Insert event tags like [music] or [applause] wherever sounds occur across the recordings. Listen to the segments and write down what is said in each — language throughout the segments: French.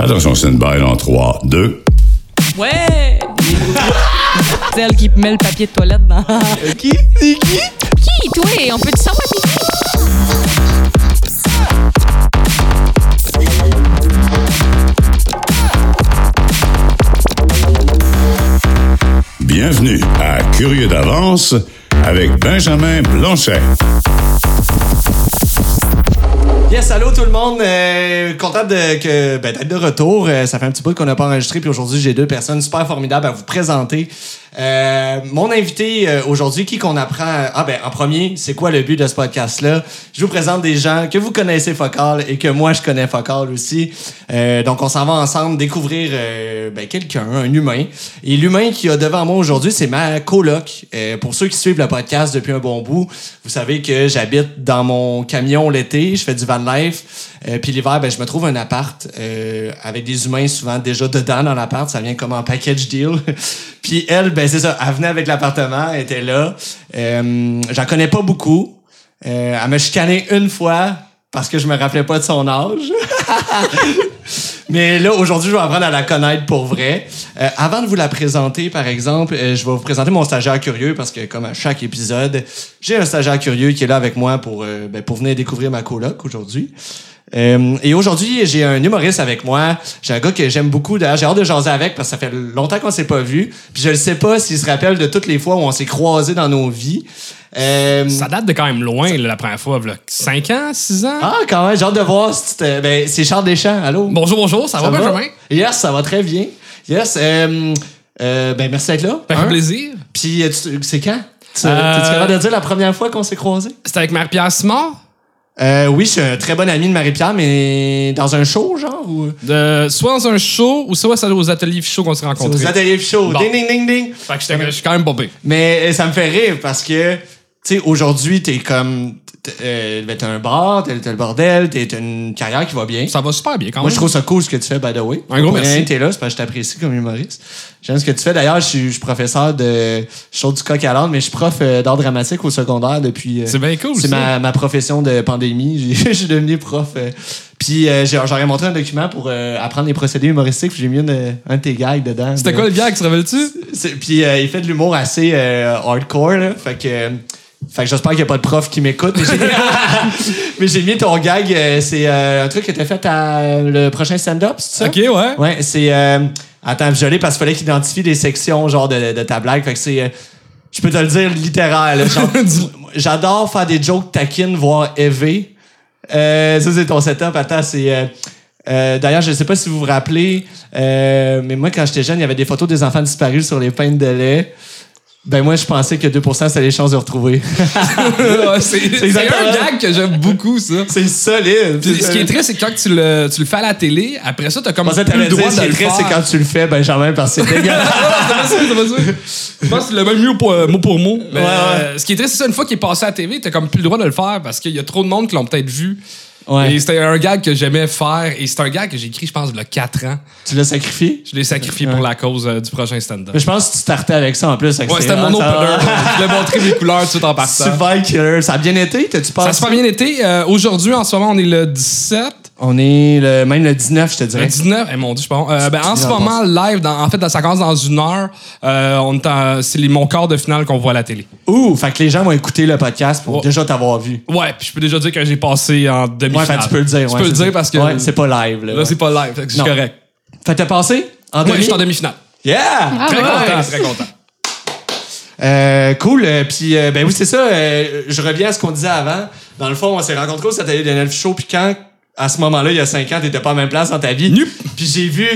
Attention, c'est une balle en 3, 2. Ouais! [laughs] Celle qui met le papier de toilette dans. Qui? C'est qui? Qui, toi? On peut-tu savoir qui? Bienvenue à Curieux d'avance avec Benjamin Blanchet. Yes, allô tout le monde. Euh, content de, que, ben, d'être de retour. Euh, ça fait un petit bout qu'on n'a pas enregistré. Puis aujourd'hui, j'ai deux personnes super formidables à vous présenter. Euh, mon invité euh, aujourd'hui, qui qu'on apprend... Ah ben, en premier, c'est quoi le but de ce podcast-là? Je vous présente des gens que vous connaissez Focal et que moi, je connais Focal aussi. Euh, donc, on s'en va ensemble découvrir euh, ben, quelqu'un, un humain. Et l'humain qui a devant moi aujourd'hui, c'est ma coloc. Euh, pour ceux qui suivent le podcast depuis un bon bout, vous savez que j'habite dans mon camion l'été, je fais du van life. Euh, puis l'hiver, ben, je me trouve un appart euh, avec des humains souvent déjà dedans dans l'appart. Ça vient comme en package deal. [laughs] puis elle, ben c'est ça, elle venait avec l'appartement, elle était là. Euh, J'en connais pas beaucoup. Euh, elle m'a chicané une fois parce que je me rappelais pas de son âge. [laughs] Mais là, aujourd'hui, je vais apprendre à la connaître pour vrai. Euh, avant de vous la présenter, par exemple, euh, je vais vous présenter mon stagiaire curieux parce que, comme à chaque épisode, j'ai un stagiaire curieux qui est là avec moi pour, ben, pour venir découvrir ma coloc aujourd'hui. Euh, et aujourd'hui, j'ai un humoriste avec moi. J'ai un gars que j'aime beaucoup. D'ailleurs, j'ai hâte de jaser avec parce que ça fait longtemps qu'on s'est pas vu. Puis je ne sais pas s'il se rappelle de toutes les fois où on s'est croisés dans nos vies. Euh, Ça date de quand même loin, là, la première fois. 5 ans, 6 ans? ah, quand même, j'ai hâte de voir si Ben, c'est Charles Deschamps. Allô? Bonjour, bonjour, ça, va, Benjamin? Yes, ça va très bien. Yes. Euh, ben, merci d'être là. Ça fait Un. plaisir. Puis, c'est quand? Tu T'es-tu capable de dire la première fois qu'on s'est croisés? C'était avec Marie-Pierre Simard? Euh, oui, je suis un très bon ami de Marie-Pierre, mais dans un show, genre? Ou... De, soit dans un show, ou soit c'est aux ateliers show qu'on s'est rencontrés. Aux ateliers show. Bon. Ding, ding, ding, ding. Fait que je suis quand même bobé. Mais euh, ça me fait rire parce que, tu sais, aujourd'hui, t'es comme. Euh, ben, t'as un bar, t'as le bordel, t'as une carrière qui va bien. Ça va super bien quand Moi, même. je trouve ça cool ce que tu fais, by the way. Un gros Pour merci. T'es là, c'est parce que je t'apprécie comme humoriste. J'aime ce que tu fais. D'ailleurs, je suis, je suis professeur de. Je saute du coq à l'âne, mais je suis prof euh, d'art dramatique au secondaire depuis. euh, C'est bien cool, C'est ma, ma profession de pandémie. [laughs] J'ai- Je suis devenu prof. euh, puis euh, j'ai- j'aurais montré un document pour euh, apprendre les procédés humoristiques. J'ai mis une- un de tes gags dedans. C'était de- quoi le gag, tu te rappelles-tu? Puis euh, il fait de l'humour assez hardcore, là. Fait que. Fait que j'espère qu'il n'y a pas de prof qui m'écoute. [laughs] Mais j'ai- mis ton gag. euh, c'est euh, un truc que t'as fait à le prochain stand-up, c'est ça? Ok, ouais. Ouais, c'est. euh, attends, je l'ai parce qu'il fallait qu'il identifie les sections genre de, de ta blague. Fait que c'est. euh, je peux te le dire littéral. [laughs] J'adore faire des jokes taquines, voire. Euh, ça, c'est ton setup. Attends, c'est. euh, D'ailleurs, je ne sais pas si vous vous rappelez, euh, mais moi, quand j'étais jeune, il y avait des photos des enfants disparus sur les peintes de lait. Ben, moi, je pensais que 2% c'était les chances de retrouver. [laughs] [laughs] Ouais, c'est un gag que j'aime beaucoup, ça. c'est solide. Puis ce qui est triste, c'est que quand tu le, tu le fais à la télé, après ça, t'as comme plus le droit de ce qui est triste, faire. c'est quand tu le fais, Benjamin, parce que c'est [laughs] dégueulasse. Je pense que c'est le même pour, euh, mot pour mot. Mais, Ouais, ouais. euh, ce qui est triste, c'est ça, une fois qu'il est passé à la TV, t'as comme plus le droit de le faire parce qu'il y a trop de monde qui l'ont peut-être vu. Ouais. Et c'était un gag que j'aimais faire. Et c'est un gag que j'ai écrit, je pense, il y a 4 ans. tu l'as sacrifié? Je l'ai sacrifié pour la cause euh, du prochain stand-up. Je pense que tu startais avec ça en plus. Ouais, c'était mon ça- opener. [laughs] Je voulais montrer mes couleurs tout en partant. Super killer. Ça a bien été? T'as-tu Ça passé? a super bien été. Euh, Aujourd'hui, en ce moment, on est le 17. On est le, même le 19, je te Le dirais. 19, eh, mon Dieu, je sais pas. Euh, ben, en ce moment, live, dans- en fait, ça commence dans une heure. Euh, on est en- c'est les- mon quart de finale qu'on voit à la télé. Ouh, fait que les gens vont écouter le podcast pour Ouais. déjà t'avoir vu. Ouais, puis je peux déjà dire que j'ai passé en Ouais, demi-finale. fait que tu peux le dire. Tu ouais, peux le c'est dire parce que Ouais, c'est pas live. Là, là, ouais. c'est pas live, fait que c'est correct. Fait que t'as passé? En Ouais, demi? je suis en demi-finale. Yeah! Très ouais. content, très content. Euh, cool. euh, Puis, euh, ben oui, c'est ça. euh, je reviens à ce qu'on disait avant. Dans le fond, on s'est rencontrés au Satellite de Show. Puis quand, à ce moment-là, il y a cinq ans, t'étais pas à la même place dans ta vie. Nup. Puis j'ai vu...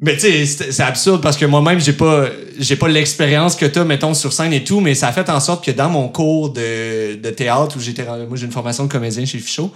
Mais tu sais, c'est c'est absurde parce que moi-même, j'ai pas, j'ai pas l'expérience que t'as, mettons, sur scène et tout, mais ça a fait en sorte que dans mon cours de, de théâtre où j'étais, moi, j'ai une formation de comédien chez Fichot.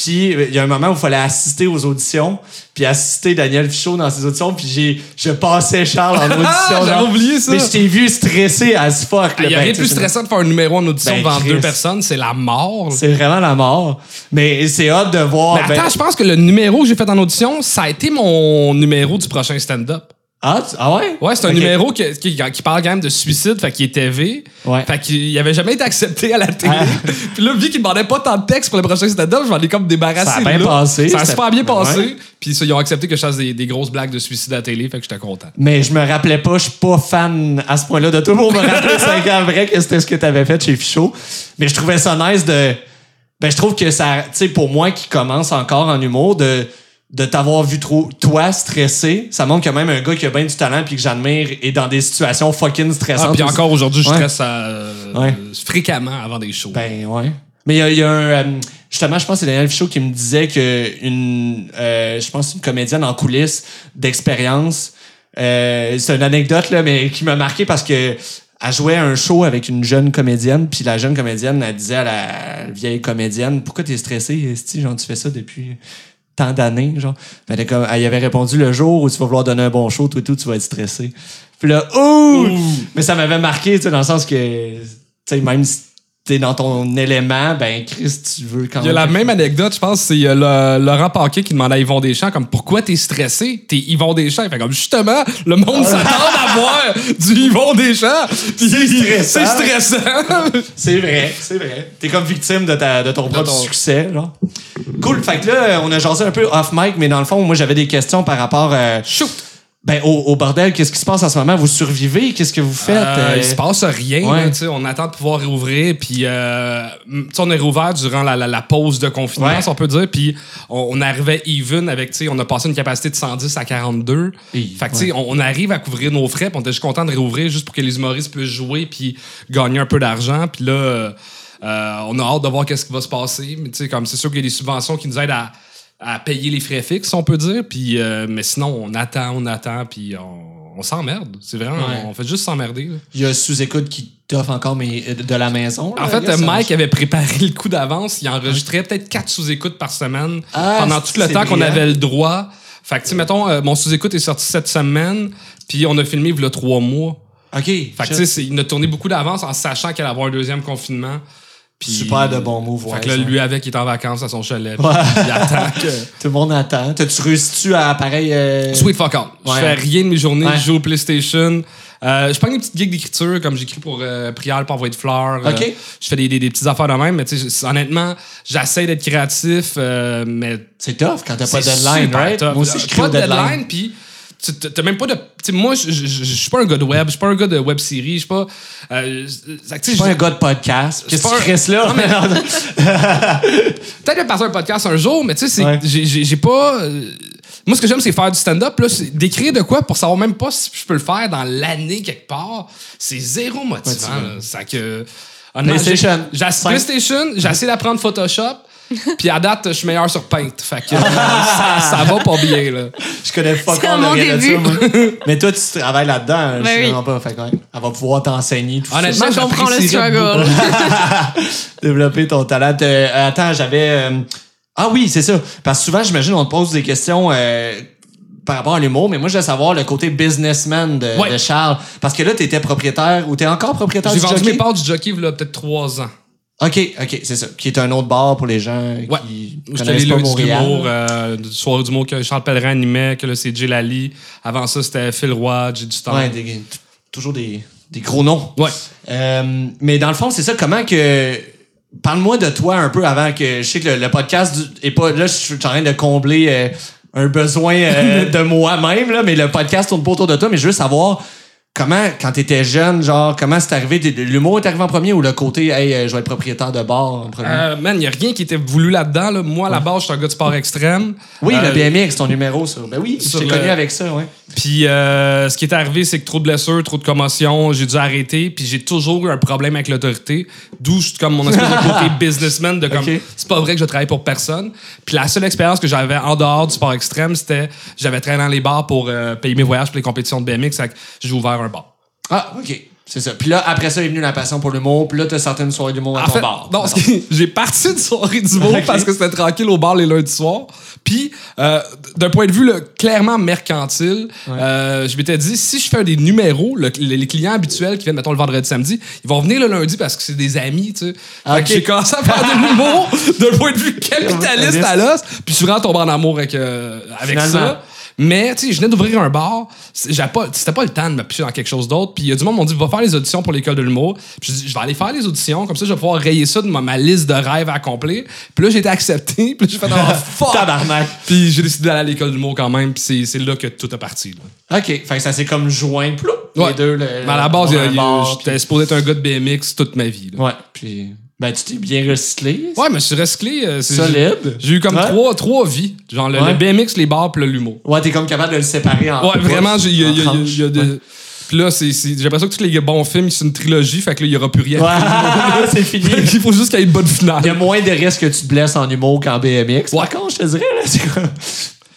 Puis il y a un moment où il fallait assister aux auditions, puis assister Daniel Fichot dans ses auditions, puis j'ai, je passais Charles en [laughs] audition. Ah, j'avais oublié ça. Mais je t'ai vu stressé as fuck. Il là. y a rien de plus stressant de faire un numéro en audition Ben, devant Chris. deux personnes, c'est la mort. C'est vraiment la mort. Mais c'est hâte de voir. Mais ben- attends, je pense que le numéro que j'ai fait en audition, ça a été mon numéro du prochain stand-up. Ah, tu- ah ouais? Ouais, c'est un Ok. numéro qui, qui, qui parle quand même de suicide, fait qu'il était V. Ouais. Fait qu'il avait jamais été accepté à la télé. Ah. [laughs] Puis là, vu qu'il demandait pas tant de texte pour le prochain stand-up, je m'en ai comme débarrassé. Ça a bien là. passé, Ça a c'était- super bien passé. Ouais. Puis ça, ils ont accepté que je fasse des, des grosses blagues de suicide à la télé, fait que j'étais content. Mais je me rappelais pas, je suis pas fan à ce point-là de tout. Pour me rappeler 5 ans après que c'était ce que tu avais fait chez Fichot. Mais je trouvais ça nice de. Ben, je trouve que ça. Tu sais, pour moi qui commence encore en humour, de, de t'avoir vu trop, toi, stressé, ça montre que même un gars qui a bien du talent puis que j'admire est dans des situations fucking stressantes. Ah, puis encore aujourd'hui, je Ouais. stresse euh, Ouais. fréquemment avant des shows. Ben ouais. Mais il y y a un. euh, justement, je pense que c'est Daniel Fichot qui me disait que une. euh, je pense une comédienne en coulisses d'expérience. euh, c'est une anecdote, là, mais qui m'a marqué parce que. Elle jouait un show avec une jeune comédienne, puis la jeune comédienne, elle disait à la vieille comédienne Pourquoi t'es stressée, Esti? Genre, tu fais ça depuis tant d'années, genre. Elle, comme, elle avait répondu le jour où tu vas vouloir donner un bon show, tout et tout, tu vas être stressé. Puis là, ouh! Mais ça m'avait marqué, tu sais, dans le sens que, tu sais, même si t'es dans ton élément, ben, Chris, tu veux quand Il y a la même anecdote, je pense, c'est euh, le- Laurent Paquet qui demande à Yvon Deschamps comme pourquoi t'es stressé? T'es Yvon Deschamps. Il fait comme justement, le monde s'attend à voir du Yvon Deschamps. C'est C'est stressant. stressant. C'est vrai, c'est vrai. T'es comme victime de, ta, de ton propre ton- succès, genre. Cool. Fait que là, on a jasé un peu off mic, mais dans le fond, moi, j'avais des questions par rapport euh, Shoot! Ben, au, au bordel. Qu'est-ce qui se passe en ce moment? Vous survivez? Qu'est-ce que vous faites? Euh, Euh, il se passe rien. ouais. là, tu sais, on attend de pouvoir réouvrir. Puis, euh, on est réouvert durant la, la- la pause de confinement, Ouais. si on peut dire. Puis, on, on arrivait even avec, tu sais, on a passé une capacité de 110 à 42. Hi, fait que, tu sais, on, on arrive à couvrir nos frais. Puis, on était juste content de réouvrir juste pour que les humoristes puissent jouer puis gagner un peu d'argent. Puis là, euh, euh, on a hâte de voir qu'est-ce qui va se passer. Mais, tu sais, comme c'est sûr qu'il y a des subventions qui nous aident à à payer les frais fixes, on peut dire. Puis, euh, mais sinon, on attend, on attend, puis on, on s'emmerde. C'est vraiment, Ouais. on fait juste s'emmerder. Il y a sous-écoute qui t'offre encore mais, euh, de la maison. là, En fait, Mike avait préparé le coup d'avance. Il enregistrait peut-être quatre sous-écoutes par semaine Ah, pendant tout le temps qu'on avait le droit. Fait que, tu sais, mettons, euh, mon sous-écoute est sorti cette semaine, puis on a filmé il y a trois mois. OK. Fait que, tu sais, il a tourné beaucoup d'avance en sachant qu'il allait avoir un deuxième confinement. Super de bons mots. Fait ouais, que là, ça. lui avec, il est en vacances à son chalet. Ouais. Il attend [laughs] que... Tout le monde attend. T'as-tu réussi-tu à pareil. euh, Sweet fuck. Je Ouais. fais rien de mes journées. Je joue au PlayStation. Euh, je prends une petite gigs d'écriture, comme j'écris pour euh, Prière, pour envoyer de fleurs. Euh, Ok. je fais des, des, des petites affaires de même, mais tu sais, je- honnêtement, j'essaie d'être créatif, euh, mais C'est tough quand t'as pas de deadline, right? tough. Moi aussi, je crée Pas de deadline. deadline, puis t'as même pas de. moi, je je- je- je suis pas un gars de web, je suis pas un gars de web série, je suis pas. euh, Je suis pas un gars de podcast. Qu'est-ce que tu restes là? [laughs] Peut-être passer un podcast un jour, mais tu sais, Ouais. j'ai- pas. euh, moi, ce que j'aime, c'est faire du stand-up, d'écrire de quoi pour savoir même pas si je peux le faire dans l'année quelque part. C'est zéro motivant. Ça que. PlayStation. j'ai-. PlayStation, j'ai essayé d'apprendre Photoshop. Puis à date, je suis meilleur sur Paint. Fait que euh, ça, ça va pas bien, là. Je connais pas de début. ça, moi. [laughs] Mais toi, tu travailles là-dedans. je Ben sais oui. vraiment pas. Fait que, ouais, elle va pouvoir t'enseigner tout Honnêtement, ça. Je comprends le struggle. [laughs] Développer ton talent. Euh, attends, j'avais... euh, Ah oui, c'est ça. Parce que souvent, j'imagine, on te pose des questions... euh, par rapport à l'humour, mais moi, je veux savoir le côté businessman de, Ouais. de Charles. Parce que là, tu étais propriétaire ou tu es encore propriétaire J'ai du vendu jockey? mes parts du jockey il y a peut-être trois ans. OK, OK, c'est ça. Qui est un autre bar pour les gens Ouais. qui connaissent pas Montréal. d'humour, euh, du soir d'humour que Charles Pellerin animait, que là, c'est Jay Lally. Avant ça, c'était Phil Roy, J'ai du temps. Ouais, des- toujours des, des gros noms. Ouais. Euh, mais dans le fond, c'est ça. Comment que. Parle-moi de toi un peu avant que. Je sais que le, le podcast est pas. Là, je suis en train de combler euh, un besoin euh, [laughs] de moi-même, là, mais le podcast tourne pas autour de toi. Mais je veux savoir comment, quand t'étais jeune, genre, comment c'est arrivé? L'humour est arrivé en premier ou le côté, hey, euh, je vais être propriétaire de bar en premier? Euh, man, il n'y a rien qui était voulu là-dedans. Là. Moi, à la base, je suis un gars de sport extrême. oui, Euh, le BMX, ton numéro, ça. Ben oui, je t'ai le- connu avec ça, ouais. Puis euh, ce qui est arrivé, c'est que trop de blessures, trop de commotions, j'ai dû arrêter. Puis j'ai toujours eu un problème avec l'autorité. D'où je- comme mon espèce de [laughs] côté businessman de comme c'est pas vrai que je travaille pour personne. Puis la seule expérience que j'avais en dehors du sport extrême, c'était j'avais travaillé dans les bars pour payer mes voyages pour les compétitions de BMX. J'ai ouvert un bar. Ah, OK. C'est ça. Puis là, après ça est venue la passion pour l'humour. Puis là, t'as certaines soirées d'humour à En ton fait, bar. non, [laughs] j'ai parti de soirée d'humour Ok. parce que c'était tranquille au bar les lundis soirs. Puis, euh, d'un point de vue là, clairement mercantile, euh, je m'étais dit, si je fais des numéros, le- les clients habituels qui viennent, mettons, le vendredi, samedi, ils vont venir le lundi parce que c'est des amis, tu sais. Que j'ai commencé à faire de l'humour [laughs] d'un point de vue capitaliste à l'os. Puis vraiment tombé en amour avec, euh, avec Finalement. ça. Mais, tu sais, je venais d'ouvrir un bar. Pas- C'était pas le temps de me picher dans quelque chose d'autre. Puis il y a du monde qui m'ont dit, va faire les auditions pour l'école de l'humour. Puis je dis, je vais aller faire les auditions. Comme ça, je vais pouvoir rayer ça de ma, ma liste de rêves à accomplir. Puis là, j'ai été accepté. [laughs] Puis j'ai fait, oh, [laughs] fuck! Tabarnak. Puis j'ai décidé d'aller à l'école de l'humour quand même. Puis c'est- là que tout est parti. là. OK. Fait que ça s'est comme joint, plou, Ouais. les deux. Le, Mais à la base, j'étais supposé être un gars de BMX toute ma vie. là. Ouais, puis... Ben, tu t'es bien recyclé. Ouais, mais je suis recyclé. euh, c'est- Solide. J'ai eu comme Ouais. trois, trois vies. Genre le, Ouais. le BMX, les bars, puis l'humour. Ouais, t'es comme capable de le séparer en Ouais, vraiment, j'ai- il y a, il y il y y des-. Puis là, c'est, c'est- j'ai l'impression que tous les bons films, c'est une trilogie, fait que là, il n'y aura plus rien. Ouais, [laughs] c'est fini. [laughs] il faut juste qu'il y ait une bonne finale. Il y a moins de risques que tu te blesses en humour qu'en BMX. Par contre, je te dirais, là, c'est quoi?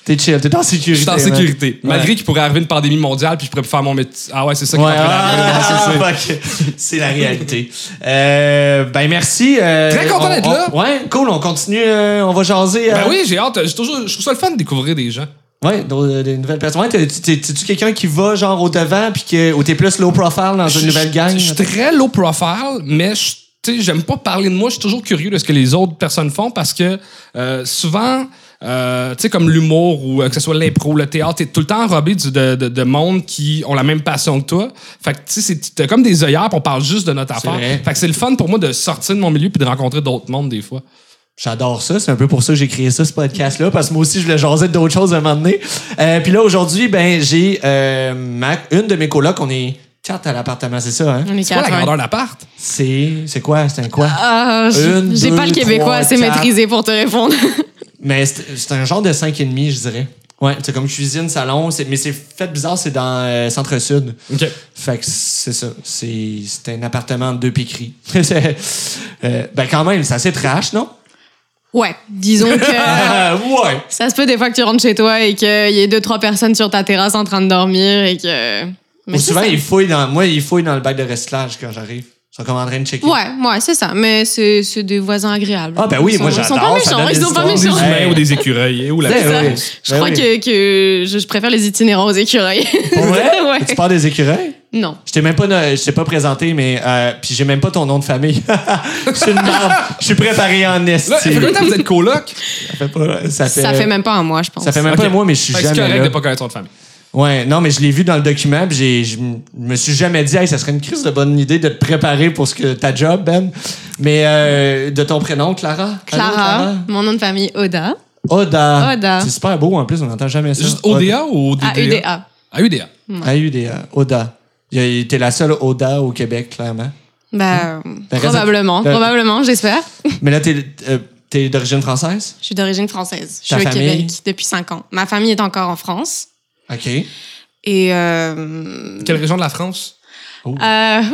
T'es chill, t'es en sécurité. Je suis en sécurité. Malgré qu'il pourrait arriver une pandémie mondiale, puis je pourrais faire mon métier. Ah ouais, c'est ça qui Ouais, ah, Ouais, c'est ça. fuck. c'est la réalité. Euh, ben merci. euh, Très content on- d'être là. Ouais, cool. On continue. euh, on va jaser. Ben oui, j'ai hâte. Je trouve ça le fun de découvrir des gens. Ouais, des nouvelles personnes. Ouais, t'es- t'es- t'es-tu quelqu'un qui va genre au devant puis que ou t'es plus low profile dans une nouvelle gang? Je suis très low profile, mais je- j'aime pas parler de moi. Je suis toujours curieux de ce que les autres personnes font parce que euh, souvent, euh, tu sais, comme l'humour ou euh, que ce soit l'impro, le théâtre, t'es tout le temps enrobé du- de, de, de monde qui ont la même passion que toi. Fait que, tu sais, c'est- t'as comme des œillères, on parle juste de notre affaire. vrai. Fait que c'est le fun pour moi de sortir de mon milieu puis de rencontrer d'autres mondes des fois. J'adore ça. C'est un peu pour ça que j'ai créé ça, ce podcast-là, parce que moi aussi, je voulais jaser d'autres choses à un moment donné. Euh, puis là, aujourd'hui, ben, j'ai euh, ma- une de mes colocs. On est quatre à l'appartement, c'est ça, hein? On est C'est quoi la grandeur d'appart? C'est. C'est quoi? C'est un quoi? Ah, J'ai pas le québécois assez maîtrisé pour te répondre. [laughs] Mais c'est c'est un genre de 5,5, je dirais. Ouais, c'est comme cuisine, salon, c'est- mais c'est fait bizarre, c'est dans euh, Centre-Sud. OK. Fait que c'est ça. C'est c'est un appartement de deux piqueries. [laughs] Euh, ben quand même, c'est assez trash, non? ouais, disons que Ah, [laughs] ouais! ça se peut des fois que tu rentres chez toi et qu'il y ait deux, trois personnes sur ta terrasse en train de dormir et que. Mais souvent, ça. ils fouillent dans. Moi, ils fouillent dans le bac de recyclage quand j'arrive. Sont comme en train de checker. Ouais, ouais, c'est ça. Mais c'est c'est des voisins agréables. Ah, ben oui, moi, Ils sont j'adore, pas méchants, ils sont pas histoires. Des méchants. humains ou des écureuils ou la Ben C'est ça. oui, Je ben crois oui. que, que je, je préfère les itinérants aux écureuils. Pour vrai? [laughs] Ouais. Tu parles des écureuils? Non. Je t'ai même pas, je t'ai pas présenté, mais. Euh, puis j'ai même pas ton nom de famille. [laughs] Je suis une merde. Je suis préparé en Là, esti. ça fait combien de temps que vous êtes coloc? Ça fait pas. Ça fait, Ça fait même pas un mois, je pense. ça fait même pas un mois, mais je suis que C'est jamais correct là. de pas connaître votre famille. Ouais, non, mais je l'ai vu dans le document, puis j'ai, je me suis jamais dit, hey, ça serait une crise de bonne idée de te préparer pour ce que ta job, Ben. Mais euh, de ton prénom, Clara? Allô, Clara, mon nom de famille, Oda. Oda. Oda. C'est super beau en plus, on n'entend jamais ça. Juste ODA ou ODA? À UDA. À UDA. A-U-D-A. Oda. T'es la seule Oda au Québec, clairement. Bah, Ben, probablement, reste- probablement, j'espère. [laughs] Mais là, t'es, euh, t'es d'origine française? Je suis d'origine française. Je suis Ta au famille? Québec depuis cinq ans. Ma famille est encore en France. OK. Et euh, Quelle région de la France? euh,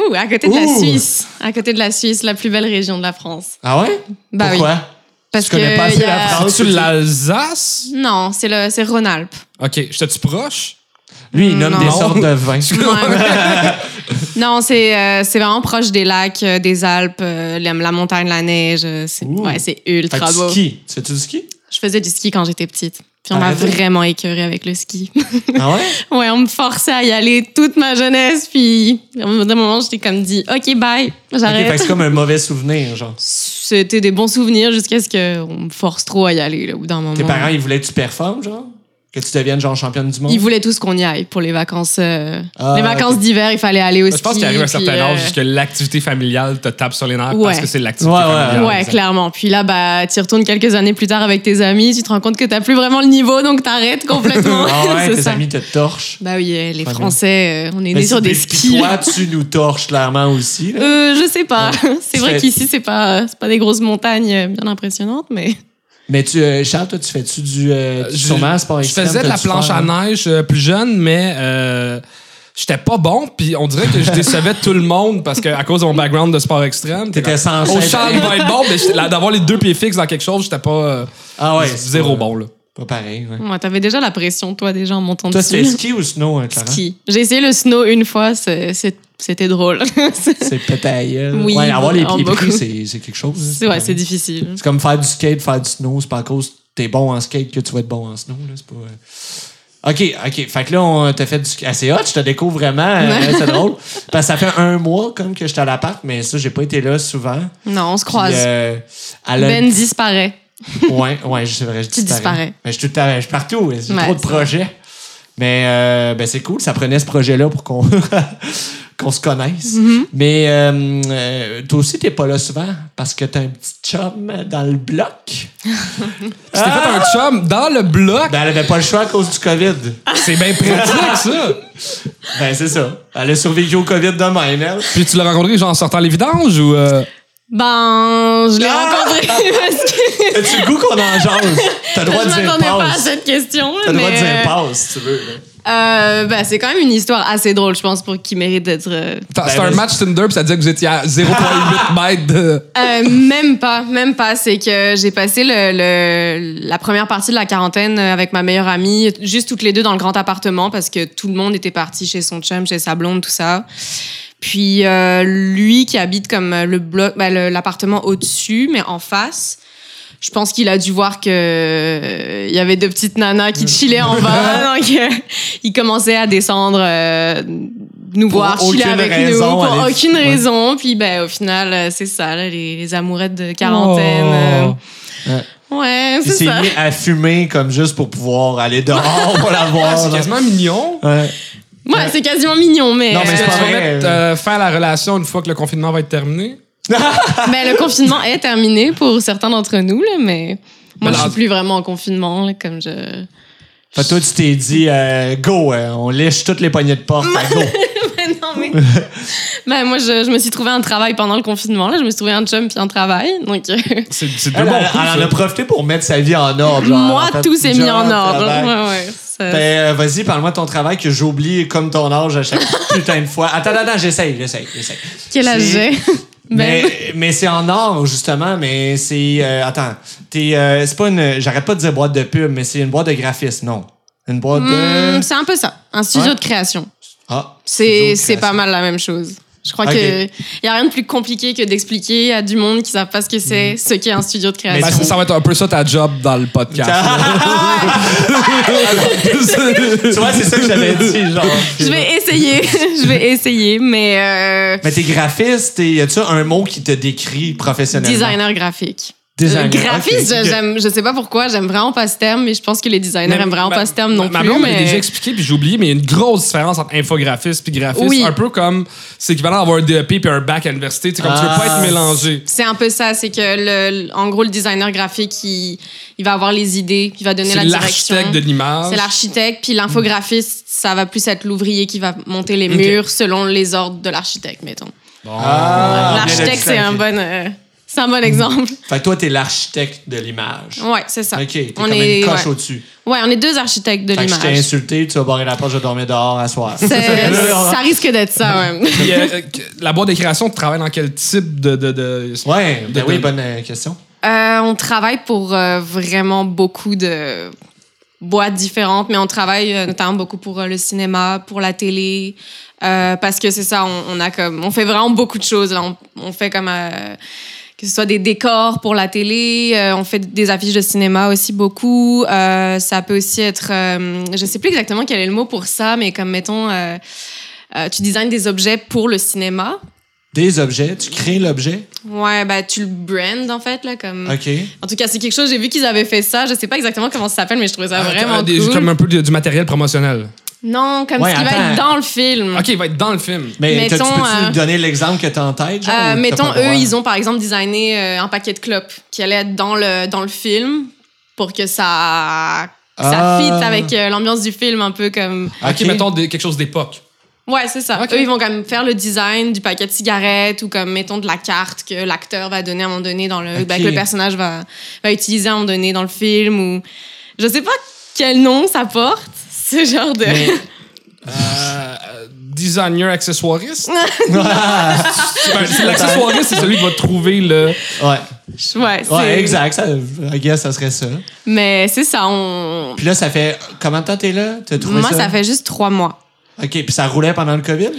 ouh, à côté de la. Suisse. À côté de la Suisse, la plus belle région de la France. Ah ouais? Bah Pourquoi? oui. Parce Tu connais que pas assez a- la France? C'est-tu l'Alsace? Non, c'est le c'est Rhône-Alpes. OK. J'étais-tu proche? Lui, il nomme Non. des sortes de vins. Ouais. [laughs] non, c'est euh, c'est vraiment proche des lacs, euh, des Alpes, euh, la, la montagne, la neige. euh, C'est ouais, c'est ultra beau. Tu fais-tu du ski? Je faisais du ski quand j'étais petite. Puis on m'a vraiment écœuré avec le ski. Ah ouais? [laughs] ouais, on me forçait à y aller toute ma jeunesse. Puis, à un moment, j'étais comme dit, OK, bye, j'arrête. que c'est comme un mauvais souvenir, genre. C'était des bons souvenirs jusqu'à ce qu'on me force trop à y aller, là, au bout d'un moment. Tes parents, ils voulaient que tu performes, genre? Que tu deviennes, genre, championne du monde? Ils voulaient tous qu'on y aille pour les vacances. euh, Ah, les vacances ok. d'hiver, il fallait aller au ski. Je pense qu'il arrive à un puis, certain euh, âge que l'activité familiale te tape sur les nerfs parce Ouais. que c'est l'activité Ouais, ouais, familiale. Ouais, exact. clairement. Puis là, bah, tu y retournes quelques années plus tard avec tes amis, tu te rends compte que t'as plus vraiment le niveau, donc t'arrêtes [laughs] complètement. Ah ouais, [laughs] C'est tes ça. amis te torchent. Bah oui, euh, les Français, euh, on est Mais nés sur si- des puis skis. Toi, tu nous torches clairement aussi. là. Euh, je sais pas. [laughs] C'est vrai qu'ici, c'est pas, c'est pas des grosses montagnes euh, bien impressionnantes, mais. Mais tu, euh, Charles, toi, tu fais-tu du. Euh, du Je- sport Je extrême? faisais de la planche à hein? neige euh, plus jeune, mais euh, j'étais pas bon. Puis on dirait que je décevais tout le monde parce que à cause de mon background de sport extrême. T'étais censé champ, il va être bon, mais d'avoir les deux pieds fixes dans quelque chose, j'étais pas. euh, Ah ouais. zéro pas- bon, là. Pas pareil, ouais. Ouais, t'avais déjà la pression, toi, déjà, en montant Toi, tu dessus. fais ski ou snow, hein, Clara? Ski. J'ai essayé le snow une fois, c'est- c'était drôle. [laughs] C'est pétaille. Oui, ouais, avoir les pieds pris, c'est quelque chose. hein. C'est- ouais, c'est difficile. C'est comme faire du skate, faire du snow. C'est pas à cause que t'es bon en skate que tu vas être bon en snow. C'est pas. euh, OK, OK. Fait que là, on t'a fait du assez hot, je te découvre vraiment. euh, c'est drôle. [laughs] Parce que ça fait un mois comme que j'étais à l'appart, mais ça, j'ai pas été là souvent. Non, on se Puis, croise. euh, elle a- Ben disparaît. Ouais, ouais, c'est vrai, je Tu disparais. Mais je suis tout le temps, je suis partout. J'ai Ouais, trop de projets. Mais euh, ben, c'est cool, ça prenait ce projet-là pour qu'on [laughs] qu'on se connaisse. Mm-hmm. Mais euh, euh, toi aussi, t'es pas là souvent parce que t'as un petit chum dans le bloc. [laughs] Tu t'es fait un chum dans le bloc? Ben, elle avait pas le choix à cause du COVID. C'est bien pratique, ça. Ben, c'est ça. Elle a survécu au COVID de même, elle. Puis tu l'as rencontré genre en sortant les vidanges ou. euh, Ben, je l'ai Ah! rencontré [laughs] parce que T'as-tu le goût qu'on en jase? T'as le droit de je dire m'attendais pas à passe. cette question. T'as le droit de dire passe, si tu veux. là. Euh, ben, c'est quand même une histoire assez drôle, je pense, pour qu'il mérite d'être. euh, Ben, un vas-y. match Tinder, puis ça disait que vous étiez à 0,8 [laughs] mètres de. Euh, même pas, même pas. C'est que j'ai passé le, le- la première partie de la quarantaine euh, avec ma meilleure amie, juste toutes les deux dans le grand appartement parce que tout le monde était parti chez son chum, chez sa blonde, tout ça. Puis euh, lui qui habite comme le bloc, ben, le- l'appartement au-dessus, mais en face. Je pense qu'il a dû voir que euh, il y avait deux petites nanas qui chillaient en bas, [laughs] [laughs] donc euh, il commençait à descendre euh, nous Pour voir chiller avec raison, nous pour aucune Ouais. raison. Puis ben au final euh, c'est ça là, les, les amourettes de quarantaine. Oh. euh, Ouais, Il c'est s'est ça. mis à fumer comme juste pour pouvoir aller dehors pour la [laughs] voir. Ah, c'est quasiment mignon. Ouais. Ouais, c'est quasiment mignon, mais Non, mais tu vas vrai. mettre euh, à la relation une fois que le confinement va être terminé? [laughs] ben, le confinement est terminé pour certains d'entre nous là, mais moi Ben, je là- suis plus vraiment en confinement là, comme je. Fait toi, tu t'es dit, euh, go, euh, on lèche toutes les poignées de porte, à [laughs] go. Ben non mais. [laughs] ben moi je, je me suis trouvé un travail pendant le confinement là, je me suis trouvé un chum puis un travail, donc. euh, C'est c'est deux Elle, en a profité pour mettre sa vie en ordre. genre. moi En fait, tout s'est mis en ordre. Ouais ouais. Ben, euh, vas-y, parle-moi de ton travail que j'oublie comme ton âge à chaque putain de fois. Attends, attends, j'essaye, j'essaye, j'essaye. Quel âge j'ai? Mais, Ben. [laughs] mais c'est en or, justement, mais c'est. euh, attends, t'es, euh, c'est pas une. J'arrête pas de dire boîte de pub, mais c'est une boîte de graphisme, non. Une boîte de. Hmm, c'est un peu ça, un studio Ouais. de création. Ah, C'est studio de c'est pas création. mal la même chose. Je crois que y a rien de plus compliqué que d'expliquer à du monde qui savent pas ce que c'est, ce qu'est un studio de création. ça, ça va être un peu ça ta job dans le podcast. [laughs] tu vois, c'est ça que j'avais dit, genre. Je vais essayer, [laughs] je vais essayer, mais euh, Mais t'es graphiste, y a-tu un mot qui te décrit professionnellement? designer graphique. Designer, graphiste, ok. je- j'aime, je sais pas pourquoi, j'aime vraiment pas ce terme, mais je pense que les designers aiment vraiment pas ce terme non ma plus. m'avait mais... déjà expliqué, puis j'ai oublié, mais il y a une grosse différence entre infographiste et graphiste. Oui. Un peu comme c'est équivalent d'avoir un DEP puis un bac à l'université. Tu sais, comme tu veux pas Ah. être mélangé. C'est un peu ça, c'est que le, en gros le designer graphique, il, il va avoir les idées, il va donner C'est la direction. l'architecte de l'image. C'est l'architecte, puis l'infographiste, ça va plus être l'ouvrier qui va monter les murs selon les ordres de l'architecte, mettons. Bon. Ah, l'architecte, c'est un bon, euh, c'est un bon exemple. Fait que toi, t'es l'architecte de l'image. Ouais, c'est ça. Ok, t'es on comme est, une coche ouais. au-dessus. Ouais, on est deux architectes de Fait que je t'ai l'image. insulté, tu vas barrer la porte, je vais dormir dehors à soir. C'est- [laughs] Ça risque d'être ça, ouais. Puis, euh, la boîte de création, tu travailles dans quel type de. de, de... Ouais, ben de- oui, de- bonne euh, question. Euh, on travaille pour euh, vraiment beaucoup de boîtes différentes, mais on travaille euh, notamment beaucoup pour euh, le cinéma, pour la télé, euh, parce que c'est ça, on, on a comme, on fait vraiment beaucoup de choses. Là. On, on fait comme euh, que ce soit des décors pour la télé, euh, on fait des affiches de cinéma aussi beaucoup. Euh, ça peut aussi être, euh, je sais plus exactement quel est le mot pour ça, mais comme mettons, euh, euh, tu designes des objets pour le cinéma. Des objets, tu crées l'objet? Ouais, bah tu le brands en fait là comme. OK. En tout cas, c'est quelque chose, j'ai vu qu'ils avaient fait ça. Je sais pas exactement comment ça s'appelle, mais je trouvais ça Ah, vraiment des- cool. Comme un peu du matériel promotionnel. Non, comme Ouais, ce qui va être dans le film. Ok, il va être dans le film. Mais t'as- tu Mettons, peux-tu euh, nous donner l'exemple que t'as en tête? Genre, Euh, mettons, eux, ils ont par exemple designé euh, un paquet de clopes qui allait être dans le, dans le film pour que ça, ça Ah. fit avec euh, l'ambiance du film, un peu comme. Ok, mettons des- quelque chose d'époque. Ouais, c'est ça. Eux, ils vont comme faire le design du paquet de cigarettes ou comme, mettons, de la carte que l'acteur va donner à un moment donné dans le. Ben, que le personnage va, va utiliser à un moment donné dans le film ou. Je sais pas quel nom ça porte, [laughs] ce genre de. Mais- Euh, designer accessoiriste. [laughs] Ben, L'accessoiriste, c'est celui qui va trouver le. Ouais. ouais, exact. Ça, I guess, ça serait ça. Mais c'est ça, on. Puis là, ça fait. Combien de temps t'es là? T'as trouvé Moi, ça? ça fait juste trois mois. OK, puis ça roulait pendant le COVID?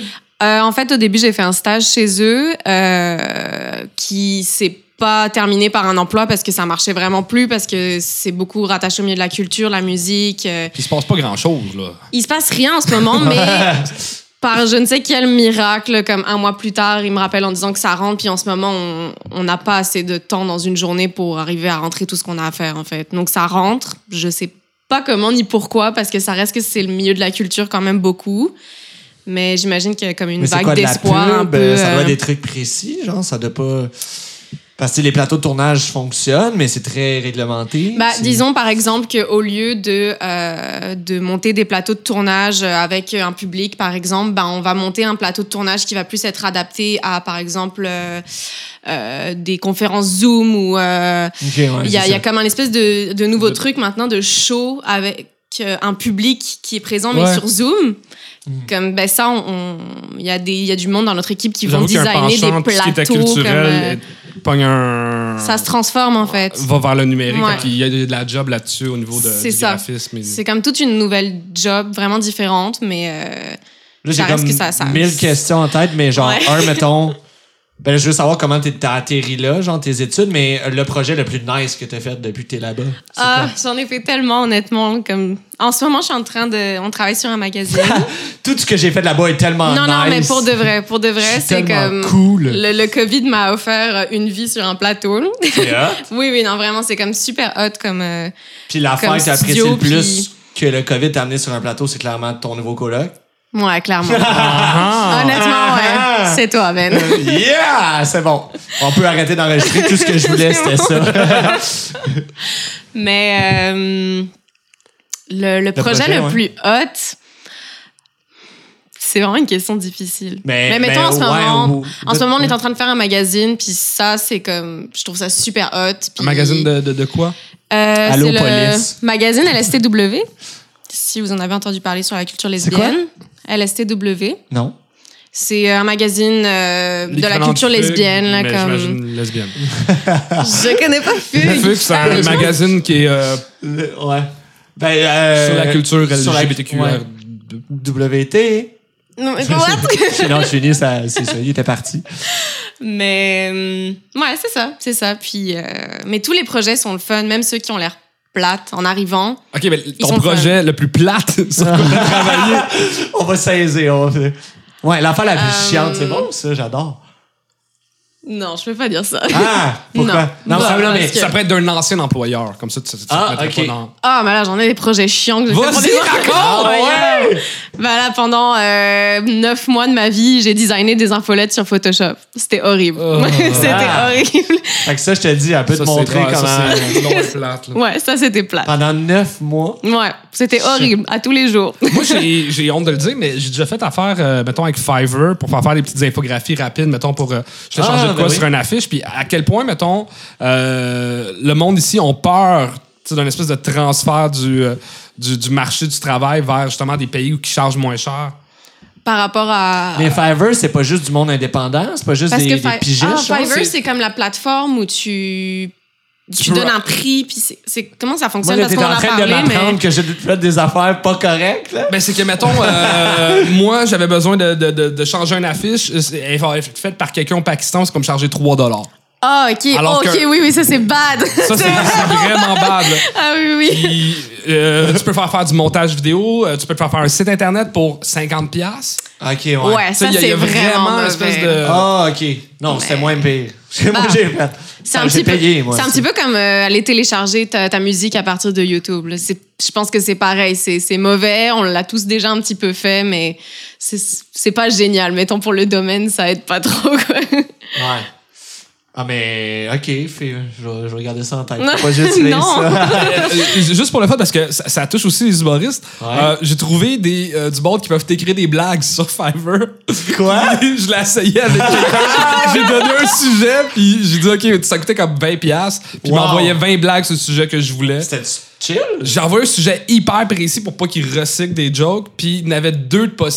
Euh, en fait, au début, j'ai fait un stage chez eux euh, qui s'est pas terminé par un emploi parce que ça marchait vraiment plus, parce que c'est beaucoup rattaché au milieu de la culture, la musique. euh. Il se passe pas grand chose, là. Il se passe rien en ce moment, mais [laughs] par je ne sais quel miracle, comme un mois plus tard, il me rappelle en disant que ça rentre, puis en ce moment, on- n'a pas assez de temps dans une journée pour arriver à rentrer tout ce qu'on a à faire, en fait. Donc ça rentre, je sais pas comment ni pourquoi, parce que ça reste que c'est le milieu de la culture quand même beaucoup. Mais j'imagine qu'il y a comme une Mais vague d'espoir un peu. Ça doit euh, être des trucs précis, genre, ça doit pas. Parce que les plateaux de tournage fonctionnent, mais c'est très réglementé. Bah, C'est- disons par exemple qu'au lieu de, euh, de monter des plateaux de tournage avec un public, par exemple, ben, on va monter un plateau de tournage qui va plus être adapté à, par exemple, euh, euh, des conférences Zoom ou euh, Ok, ouais, il y, a, il y a comme un espèce de, de nouveau De- truc maintenant de show avec un public qui est présent mais sur Zoom. Mm. Comme ben ça, on- on- il y a des il y a du monde dans notre équipe qui vont J'avoue qu'il y a un designer penchant, des tout ce qui était plateaux comme culturel, euh, un... ça se transforme en fait. va vers le numérique. Ouais. qu'il y a de la job là-dessus au niveau de, C'est du ça. graphisme. C'est comme toute une nouvelle job vraiment différente, mais euh, Là, j'ai ça reste comme que ça- ça- mille questions en tête, mais genre, Ouais. un, [laughs] mettons. Ben, je veux savoir comment t'es- t'as atterri là, genre tes études, mais le projet le plus nice que t'as fait depuis que t'es là-bas. ah, j'en ai fait tellement honnêtement. Comme en ce moment, je suis en train de, on travaille sur un magazine. [laughs] Tout ce que j'ai fait là-bas est tellement non, nice. non, mais pour de vrai, pour de vrai, C'est comme cool. Le, le Covid m'a offert une vie sur un plateau. [laughs] Oui, oui, non, vraiment, c'est comme super hot comme. euh, Puis l'affaire que t'as apprécié studio, le plus puis- que le COVID t'a amené sur un plateau, c'est clairement ton nouveau coloc. Ouais, clairement. [laughs] Ah! Honnêtement, ouais. C'est toi, Ben. yeah! C'est bon. On peut arrêter d'enregistrer. Tout ce que je voulais, c'était ça. [laughs] Mais euh, le, le projet, projet, le ouais. plus hot, c'est vraiment une question difficile. Mais- Mais, mettons, mais en ce ouais, moment, ou- en ce moment, on est en train de faire un magazine, puis ça, c'est comme, je trouve ça super hot. Un magazine de, de, de quoi? Euh, Allô, c'est le police. magazine LSTW. Si vous en avez entendu parler sur la culture lesbienne. LSTW. Non. C'est un magazine euh, de la culture lesbienne, là, mais comme. lesbienne. [laughs] Je connais pas Fugue. Fugue, c'est un [laughs] magazine qui est euh, Le- ouais. Ben, euh, sur la culture LGBTQR. ouais. WT. Non, mais what? [laughs] non, je finis, ça, c'est ça, il était parti. Mais euh, ouais, c'est ça, c'est ça. Puis, euh, mais tous les projets sont le fun, même ceux qui ont l'air en arrivant. OK, mais ton projet le plus plate [laughs] sur travaillé? [laughs] On va saisir. On va... Ouais, l'affaire la plus Euh, chiante, c'est bon, ça, j'adore. Non, je peux pas dire ça. Ah, [laughs] pourquoi? Non. ça, Non, mais. Ça pourrait être d'un ancien employeur. Comme ça, tu, Ah, te mettrais ok. pas dans... Ah, mais là, j'en ai des projets chiants que j'ai fait pour Vas-y, des raconte! Ah, ouais! Ben là, pendant euh, neuf mois de ma vie, j'ai designé des infolettes sur Photoshop. C'était horrible. Oh. [laughs] c'était Ah. horrible. Fait que ça, je te dis, elle peut Ça, te montrer ça, comment. c'est long et plate, là. Ouais, ça, c'était plat. Pendant neuf mois? Ouais, c'était horrible, à tous les jours. [laughs] Moi, j'ai honte de le dire, mais j'ai déjà fait affaire, euh, mettons, avec Fiverr pour faire faire des petites infographies rapides, mettons, pour. euh, je te Ah, changer de ben quoi oui. sur une affiche. Puis à quel point, mettons, euh, le monde ici ont peur d'un espèce de transfert du, euh, du, du marché du travail vers justement des pays où qui chargent moins cher? Par rapport à. Mais Fiverr, c'est pas juste du monde indépendant, c'est pas juste Parce des, que des Fi- pigistes. ah, genre, Fiverr, c'est comme la plateforme où tu. Tu, donnes un prix, puis c'est- c'est. Comment ça Moi, fonctionne? là, Parce t'es qu'on en train de m'apprendre mais. que j'ai fait des affaires pas correctes, là. Ben, c'est que, mettons, euh, [laughs] moi, j'avais besoin de, de, de, de changer une affiche. C'est- Elle va être faite par quelqu'un au Pakistan, c'est comme charger 3 Ah, ok, Alors ok, que- oui, oui, ça c'est bad. Ça, c'est [laughs] c'est vraiment bad. là. ah oui, oui. Puis, euh, tu peux faire faire du montage vidéo, euh, tu peux te faire faire un site internet pour 50$. piastres. Ok, ouais. Ouais, ça il y a- il y c'est a vraiment une espèce de. Ah, ok. Non, c'était moins pire. [laughs] Moi, Bah, j'ai fait. C'est un, petit peu, payé, moi. c'est un petit peu comme euh, aller télécharger ta, ta musique à partir de YouTube. là. C'est- Je pense que c'est pareil. C'est c'est mauvais. On l'a tous déjà un petit peu fait, mais c'est c'est pas génial. Mettons pour le domaine, ça aide pas trop. Quoi. Ouais. Ah, mais, ok, fait, je, vais, je vais garder ça en tête. Pas juste Non. ça. [laughs] Euh, juste pour le fait, parce que ça, ça touche aussi les humoristes, Ouais. euh, j'ai trouvé des, euh, du monde qui peuvent t'écrire des blagues sur Fiverr. Quoi? [laughs] je l'ai essayé avec quelqu'un. j'ai donné un sujet, puis j'ai dit, OK, ça coûtait comme 20$, piastres, puis il Wow. m'envoyait 20 blagues sur le sujet que je voulais. C'était chill? J'ai envoyé un sujet hyper précis pour pas qu'il recycle des jokes, puis il y en avait deux de pas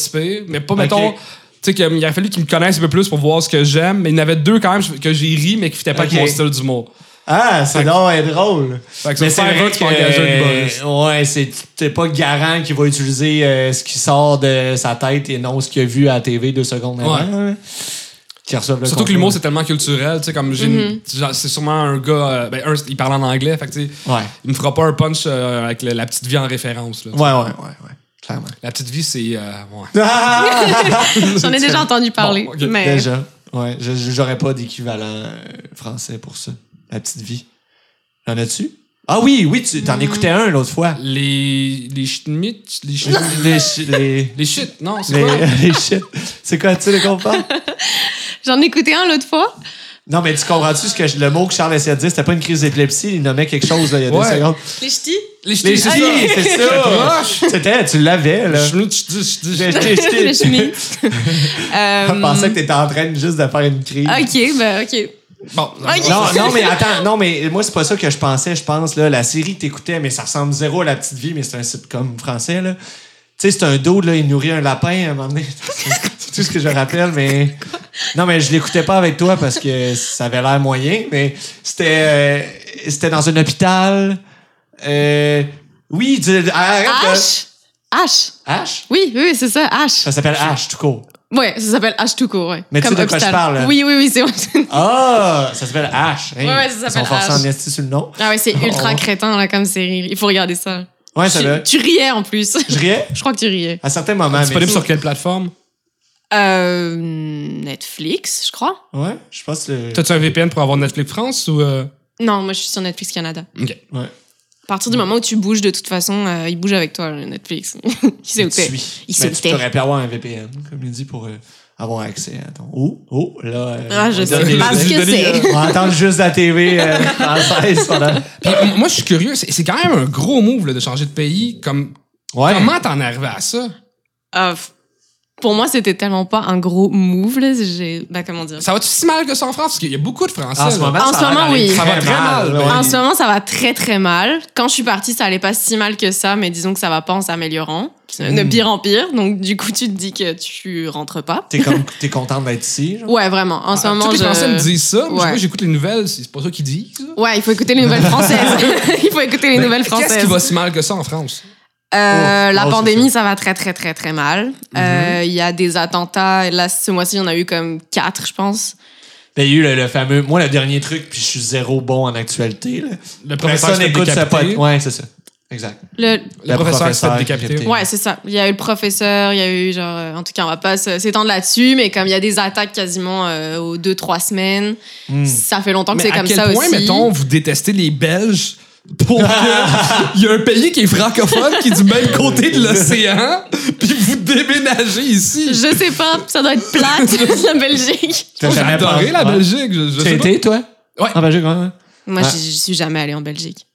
mais pas, mettons. Tu sais, qu'il a fallu qu'il me connaisse un peu plus pour voir ce que j'aime, mais il y en avait deux quand même que j'ai ri, mais qui fitaient pas Ok. avec mon style d'humour. Ah, c'est ouais, drôle. Fait que Mais c'est vrai tu un que, ouais, c'est t'es pas garant qu'il va utiliser euh, ce qui sort de sa tête et non ce qu'il a vu à la TV deux secondes avant. Ouais. hein. Qui Surtout que l'humour, c'est tellement culturel. Tu sais, comme genre, c'est sûrement un gars. euh, ben, un, il parle en anglais. Fait que, tu sais, Ouais. il me fera pas un punch euh, avec le- la petite vie en référence. Là. Ouais, ouais, ouais, ouais. Clairement. La petite vie, c'est. euh, ouais. [laughs] J'en ai déjà entendu parler. Bon, ok. mais Déjà. Ouais, j'aurais pas d'équivalent euh, français pour ça. La petite vie. Y'en as-tu? Ah oui, oui, tu t'en écoutais un l'autre fois. Les. Les Schmitt. Les Schmitt. Les, les, Les shit, non, c'est les, quoi? [laughs] les shit. C'est quoi, tu sais on parle? [laughs] J'en ai écouté un l'autre fois. Non, mais tu comprends-tu ce que je- le mot que Charles essayait de dire? C'était pas une crise d'épilepsie, il nommait quelque chose là, il y a Ouais. deux secondes. Les ch'tis. Les Les ch'tis, ch'tis, c'est ça! C'était, tu l'avais, là. Schmitt, ch'tis, ch'tis. J'ai- j'ai- j'ai- Les Schmitt. Euh, Je pensais que t'étais en train de juste de faire une crise. Ok, ben ok. Bon. Non, non, mais attends, non, mais moi, c'est pas ça que je pensais. Je pense, là, la série que t'écoutais, mais ça ressemble zéro à La Petite Vie, mais c'est un sitcom français, là. Tu sais, c'est un dos, là, il nourrit un lapin à un moment donné. [laughs] tout ce que je rappelle, mais. [laughs] Non, mais je l'écoutais pas avec toi parce que ça avait l'air moyen, mais c'était. euh, c'était dans un hôpital. Euh, oui, dis- arrête. H? H? H? Oui, oui, c'est ça, H. Ça s'appelle H, tout court. Ouais, ça s'appelle H tout court, ouais. Mais tu sais Comme de quoi je parle, là? Oui, oui, oui, c'est [laughs] Ah! Ça s'appelle H. Hey, Ouais, ouais, ça Ils s'appelle sont forcés H. en esti sur le nom. Ah ouais, c'est ultra Oh. crétin, là, comme série. Il faut regarder ça. Ouais, ça tu, va. tu riais, en plus. Je riais? [laughs] Je crois que tu riais. à certains moments. mais- Disponible sur quelle plateforme? Euh, Netflix, je crois. Ouais, je pense que. T'as-tu un VPN pour avoir Netflix France ou. euh? Non, moi, je suis sur Netflix Canada. Ok. Ouais. À partir du moment où tu bouges, de toute façon, euh, il bouge avec toi, le Netflix. [laughs] il sait où t'es. suis. Il sait où tu t'es. t'aurais pu avoir un VPN, comme il dit, pour euh, avoir accès à ton. Oh, oh, là. euh, Ah, je on sais donne pas ce que c'est. On va entendre juste la TV euh, [laughs] française pendant. Puis, m- moi, je suis curieux. C'est c'est quand même un gros move là, de changer de pays. Comme, Ouais. Comment t'en es arrivé à ça? Euh, f- pour moi, c'était tellement pas un gros move, là. J'ai, bah, comment dire? Ça va-tu si mal que ça en France? Parce qu'il y a beaucoup de Français. En ce moment, En ça ce moment, oui. Ça va très mal. En ce moment, ça va très très mal. Quand je suis partie, ça allait pas si mal que ça, mais disons que ça va pas en s'améliorant. Hmm. De pire en pire. Donc, du coup, tu te dis que tu rentres pas. T'es comme, t'es contente d'être ici, genre? Ouais, vraiment. En ce Ah, moment, Tous les je... Français me disent ça. mais Ouais. Moi, j'écoute les nouvelles. C'est pas ça qu'ils disent. ça. Ouais, il faut écouter les nouvelles [laughs] françaises. [laughs] il faut écouter les nouvelles Qu'est-ce françaises. qui va si mal que ça en France? Euh, Oh, la oh, pandémie, ça. ça. va très, très, très, très mal. Mm-hmm. Euh, Il y a des attentats. Là, ce mois-ci, il y en a eu comme quatre, je pense. Ben, il y a eu le, le fameux. Moi, le dernier truc, puis je suis zéro bon en actualité, là. Le professeur Personne écoute décapiter. pod- Ouais, c'est ça. Exact. Le... Le professeur professeur décapité. Ouais, c'est ça. Il y a eu le professeur, il y a eu genre... euh, En tout cas, on va pas s'étendre là-dessus, mais comme il y a des attaques quasiment euh, aux deux, trois semaines, ça fait longtemps que Mais c'est à comme quel ça point, aussi. mettons, vous détestez les Belges pour que [laughs] il y a un pays qui est francophone qui est du même côté de l'océan, puis vous déménagez ici. Je sais pas, ça doit être plate, [laughs] la Belgique. T'as J'ai jamais adoré la. Belgique. Je, T'as été, toi? Ouais. En Belgique, ouais. ouais. Moi, Ouais. je suis jamais allée en Belgique.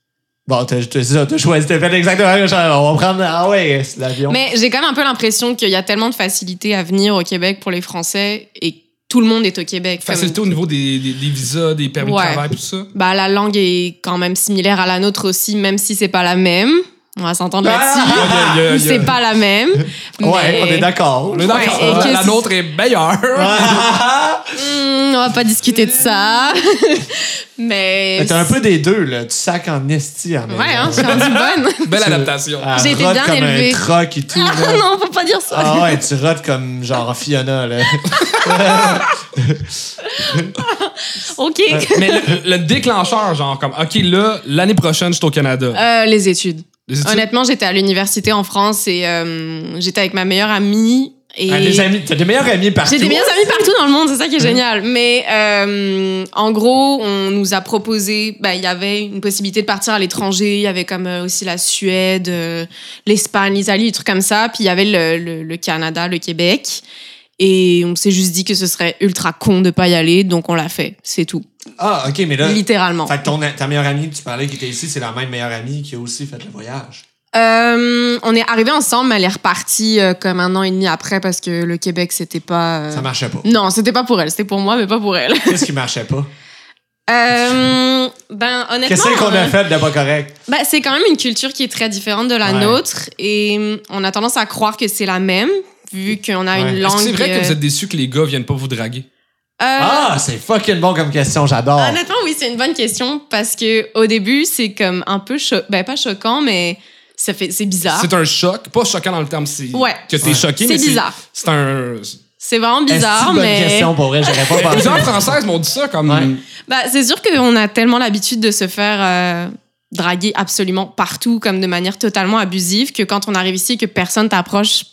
Bon, t'as t'as- c'est ça, t'as choisi, t'as fait exactement la même chose. On va prendre. Ah ouais, l'avion. Mais j'ai quand même un peu l'impression qu'il y a tellement de facilité à venir au Québec pour les Français et tout le monde est au Québec. Comme- Facilité au niveau des, des, des visas, des permis Ouais. de travail, tout ça. Bah, la langue est quand même similaire à la nôtre aussi, même si c'est pas la même. On va s'entendre Ah! là-dessus. Il y a- il y a- il y a- C'est pas la même. Ouais, mais- on est d'accord. On est d'accord. Ouais, la, nôtre est meilleure. [laughs] Hmm, on va pas discuter de ça. [laughs] mais. Mais T'as un peu des deux, là. Tu sacs en esti en Ouais, hein, je suis rendue bonne. [laughs] Belle adaptation. Ah, J'ai été bien comme élevée. un troc et tout, Ah non, faut pas dire ça. Ah ouais, tu rotes comme genre Fiona, là. Ok. Mais le, le déclencheur, genre, comme, OK, là, l'année prochaine, je suis au Canada. Euh, les études. Honnêtement, j'étais à l'université en France et euh, j'étais avec ma meilleure amie. Et Ah, des amis, t'as des meilleurs amis partout. J'ai des meilleurs amis partout dans le monde, c'est ça qui est génial. Mais euh, en gros, on nous a proposé, bah, il y avait une possibilité de partir à l'étranger. Il y avait comme euh, aussi la Suède, euh, l'Espagne, l'Italie, des trucs comme ça. Puis il y avait le, le- le Canada, le Québec. Et on s'est juste dit que ce serait ultra con de pas y aller, donc on l'a fait. C'est tout. Ah, ok, mais là. Littéralement. Fait que ton, ta meilleure amie que tu parlais qui était ici, c'est la même meilleure amie qui a aussi fait le voyage. Euh, on est arrivés ensemble, mais elle est repartie euh, comme un an et demi après parce que le Québec, c'était pas. euh, Ça marchait pas. Non, c'était pas pour elle. C'était pour moi, mais pas pour elle. [laughs] Qu'est-ce qui marchait pas? [laughs] Euh, ben, honnêtement. Qu'est-ce qu'on a fait de pas correct? ben, c'est quand même une culture qui est très différente de la Ouais. nôtre et hum, on a tendance à croire que c'est la même vu qu'on a Ouais. une langue. C'est vrai que vous êtes déçus que les gars viennent pas vous draguer? Euh, Ah, c'est fucking bon comme question, j'adore. Honnêtement, oui, c'est une bonne question parce que au début, c'est comme un peu cho- ben pas choquant, mais ça fait c'est bizarre. C'est un choc. Pas choquant dans le terme c'est Ouais. que t'es Ouais. choqué, C'est mais bizarre. C'est un. C'est vraiment bizarre, une bonne mais question pour vrai, j'aurais pas [laughs] pensé. Plusieurs Françaises m'ont dit ça comme. Ouais. bah, c'est sûr qu'on a tellement l'habitude de se faire euh, draguer absolument partout, comme de manière totalement abusive, que quand on arrive ici et que personne t'approche,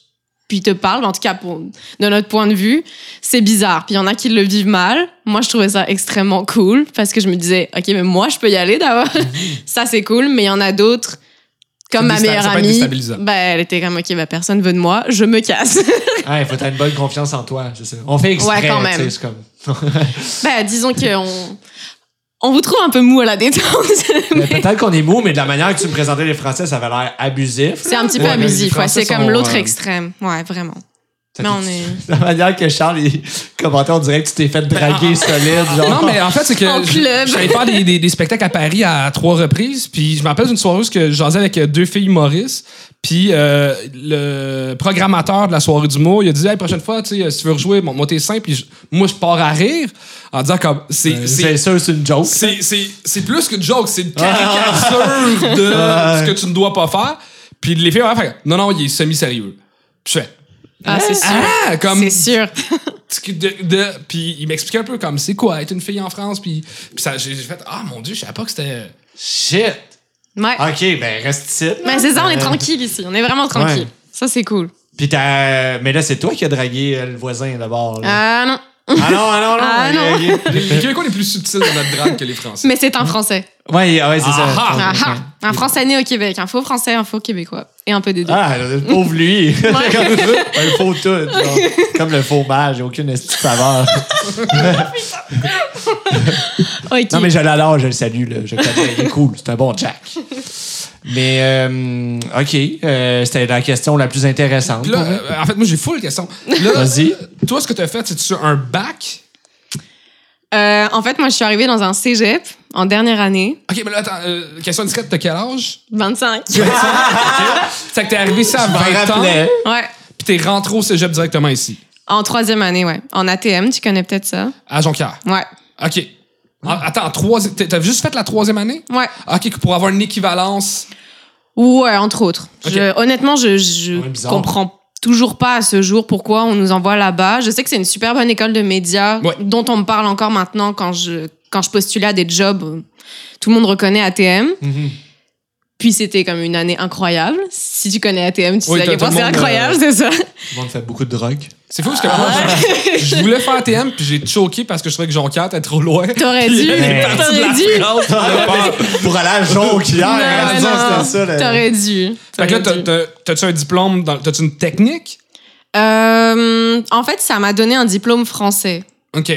puis te parlent, en tout cas, pour, de notre point de vue, c'est bizarre. Puis il y en a qui le vivent mal. Moi, je trouvais ça extrêmement cool parce que je me disais, OK, mais moi, je peux y aller d'abord. [laughs] ça, c'est cool, mais il y en a d'autres, comme Ça ma meilleure ça amie. Ben, elle était comme, OK, ben, personne veut de moi, je me casse. [laughs] Ah, il faut avoir une bonne confiance en toi, je sais. On fait exprès, Ouais, quand même. comme... [laughs] ben, disons qu'on on vous trouve un peu mou à la détente. [laughs] [laughs] Mais Peut-être qu'on est mou, mais de la manière que tu me présentais les Français, ça avait l'air abusif. c'est un petit peu Ouais, abusif, ouais. C'est comme l'autre euh, extrême. Ouais, vraiment. Mais on est. [laughs] La manière que Charles il commentait, on dirait que tu t'es fait draguer solide. Genre. Non, mais en fait, c'est que allé faire des, des- des spectacles à Paris à trois reprises. Puis je me rappelle d'une soirée où je jasais avec deux filles humoristes. Puis euh, le programmateur de la soirée d'humour, il a dit hey, prochaine fois, tu sais, si tu veux rejouer, bon, moi t'es simple. Puis moi, je pars à rire en disant comme c'est Euh, sûr, c'est une joke. c'est c'est c'est plus qu'une joke, c'est une caricature de ce que tu ne dois pas faire. Puis les filles ont fait non non, il est semi sérieux. Puis je fais Ah, c'est sûr. ah comme C'est sûr. de, de- puis il m'expliquait un peu comme c'est quoi être une fille en France puis, j'ai fait ah mon dieu je savais pas que c'était Shit. Ouais. OK, ben reste ici. Mais c'est ça, on est Euh, tranquille ici. On est vraiment tranquille. Ouais. Ça, c'est cool. Puis t'as... Mais là, c'est toi qui as dragué euh, le voisin d'abord. Ah non. Ah non, ah non, non. Ah non. les, les Québécois les plus subtils dans notre drague que les Français Mais c'est un français. Ouais, ouais, c'est ça. Ah, Ah, ah. Un français né au Québec. Un faux français, un faux québécois. Et un peu des deux. Ah, le pauvre lui. [laughs] Comme un faux tout. genre. Comme le faux mage, aucune esti de saveur. [laughs] [laughs] Ok. Non, mais je l'adore, je le salue. Là. Je le connais, il est cool. C'est un bon Jack. Mais, euh, OK. euh, C'était la question la plus intéressante. Puis là euh, en fait moi j'ai full question là Vas-y. toi ce que t'as fait c'est tu un bac? Euh, en fait, moi, je suis arrivée dans un cégep en dernière année. ok mais là attends euh, question discrète t'as quel âge? 25. c'est [laughs] que t'es arrivé ça à Je m'en 20 ans. Ouais. puis t'es rentré au cégep directement ici En troisième année, ouais. En ATM, tu connais peut-être ça. à Jonquière Ouais. ok En- attends en troisi- t'as t'as juste fait la troisième année? Ouais. ok pour avoir une équivalence Ouais, entre autres. Ok. Je- honnêtement, je, je Ouais, bizarre. comprends toujours pas à ce jour pourquoi on nous envoie là-bas. Je sais que c'est une super bonne école de médias Ouais. dont on me parle encore maintenant quand je, quand je postulais à des jobs. euh, Tout le monde reconnaît ATM. Mhm. Puis c'était comme une année incroyable. Si tu connais ATM, tu Oui, sais le c'est monde, incroyable, euh, c'est ça. Tout le monde fait beaucoup de drogue. C'est fou parce que moi, je, je voulais faire TM puis j'ai choqué parce que je trouvais que Jonquière était trop loin. T'aurais dû. T'aurais dû. France, puis elle a peur. Pour aller à Jonquière, c'était ça. là. T'aurais dû. Fait que là, t'as-tu un diplôme, t'as-tu une technique? Euh, en fait, ça m'a donné un diplôme français. OK.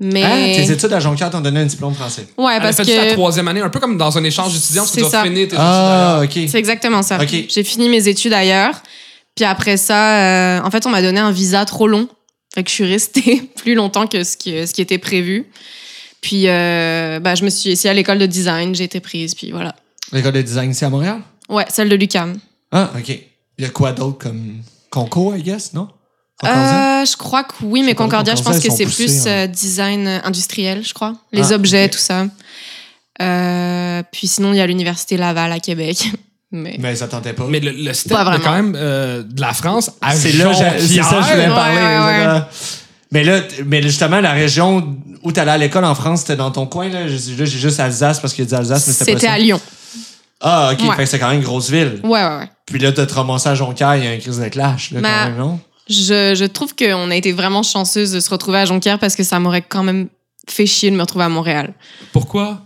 Mais. Hein, tes études à Jonquière t'ont donné un diplôme français. Ouais, Elle a parce fait que. troisième année, un peu comme dans un échange d'étudiants, parce tu ça. finir tes Ah, OK. C'est exactement ça. Ok. J'ai fini mes études ailleurs. Puis après ça, euh, en fait, on m'a donné un visa trop long. Fait que je suis restée [laughs] plus longtemps que ce qui, ce qui était prévu. Puis, euh, bah, je me suis ici à l'école de design, j'ai été prise, puis voilà. L'école de design ici à Montréal? Ouais, celle de l'UCAM. Ah, OK. Il y a quoi d'autre comme concours, I guess, non? Euh, je crois que oui, mais Concordia, je pense que c'est plus hein. euh, design industriel, je crois. Les Ah, objets, tout ça. Euh, puis sinon, il y a l'Université Laval à Québec. [laughs] Mais... Mais ça tentait pas. Mais le, le step Pas de vraiment. quand même euh, de la France à c'est là, j'ai- c'est ça, je voulais Ouais, parler. ouais, ouais. exactement. Mais là, mais justement, la région où t'allais à l'école en France, c'était dans ton coin, là? J'ai là, j'ai juste Alsace parce qu'il y a dit Alsace, mais c'était pas C'était à Lyon. Ah, OK. Ouais. Fait que c'est quand même une grosse ville. Ouais, ouais, ouais. Puis là, de te ramasser à Jonquière, il y a un crise de clash, là, Ma- quand même, non? Je, je trouve qu'on a été vraiment chanceuse de se retrouver à Jonquière parce que ça m'aurait quand même fait chier de me retrouver à Montréal. Pourquoi?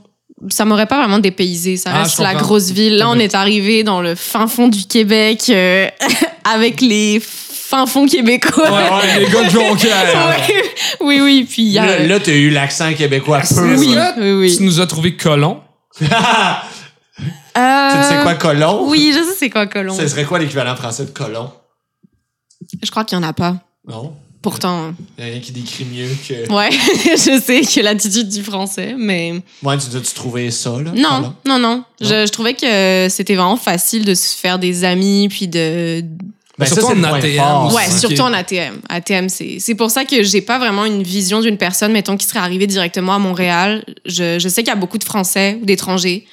Ça m'aurait pas vraiment dépaysé. Ça Ah, reste la grosse ville. Là, on est arrivé dans le fin fond du Québec euh, [laughs] avec les fins fonds québécois. Ouais, ouais, les gars de Jonquière. [laughs] Ouais. Oui, oui. Puis il y a. Là, là, t'as eu l'accent québécois peu. Oui, là. oui, oui. Tu nous as trouvé colons. [laughs] Euh, Tu sais quoi, colon? Oui, je sais c'est quoi colon. Ce serait quoi l'équivalent français de colon? Je crois qu'il y en a pas. Non? Pourtant, Il y a rien qui décrit mieux que. [laughs] ouais, [laughs] je sais que l'attitude du français, mais Ouais, tu as-tu trouvé ça, là? non, non, non. Je, je trouvais que c'était vraiment facile de se faire des amis, puis de. Ben, Surtout ça, en ATM. fort. ouais, surtout en ATM. ATM, c'est c'est pour ça que j'ai pas vraiment une vision d'une personne, mettons, qui serait arrivée directement à Montréal. Je, je sais qu'il y a beaucoup de Français ou d'étrangers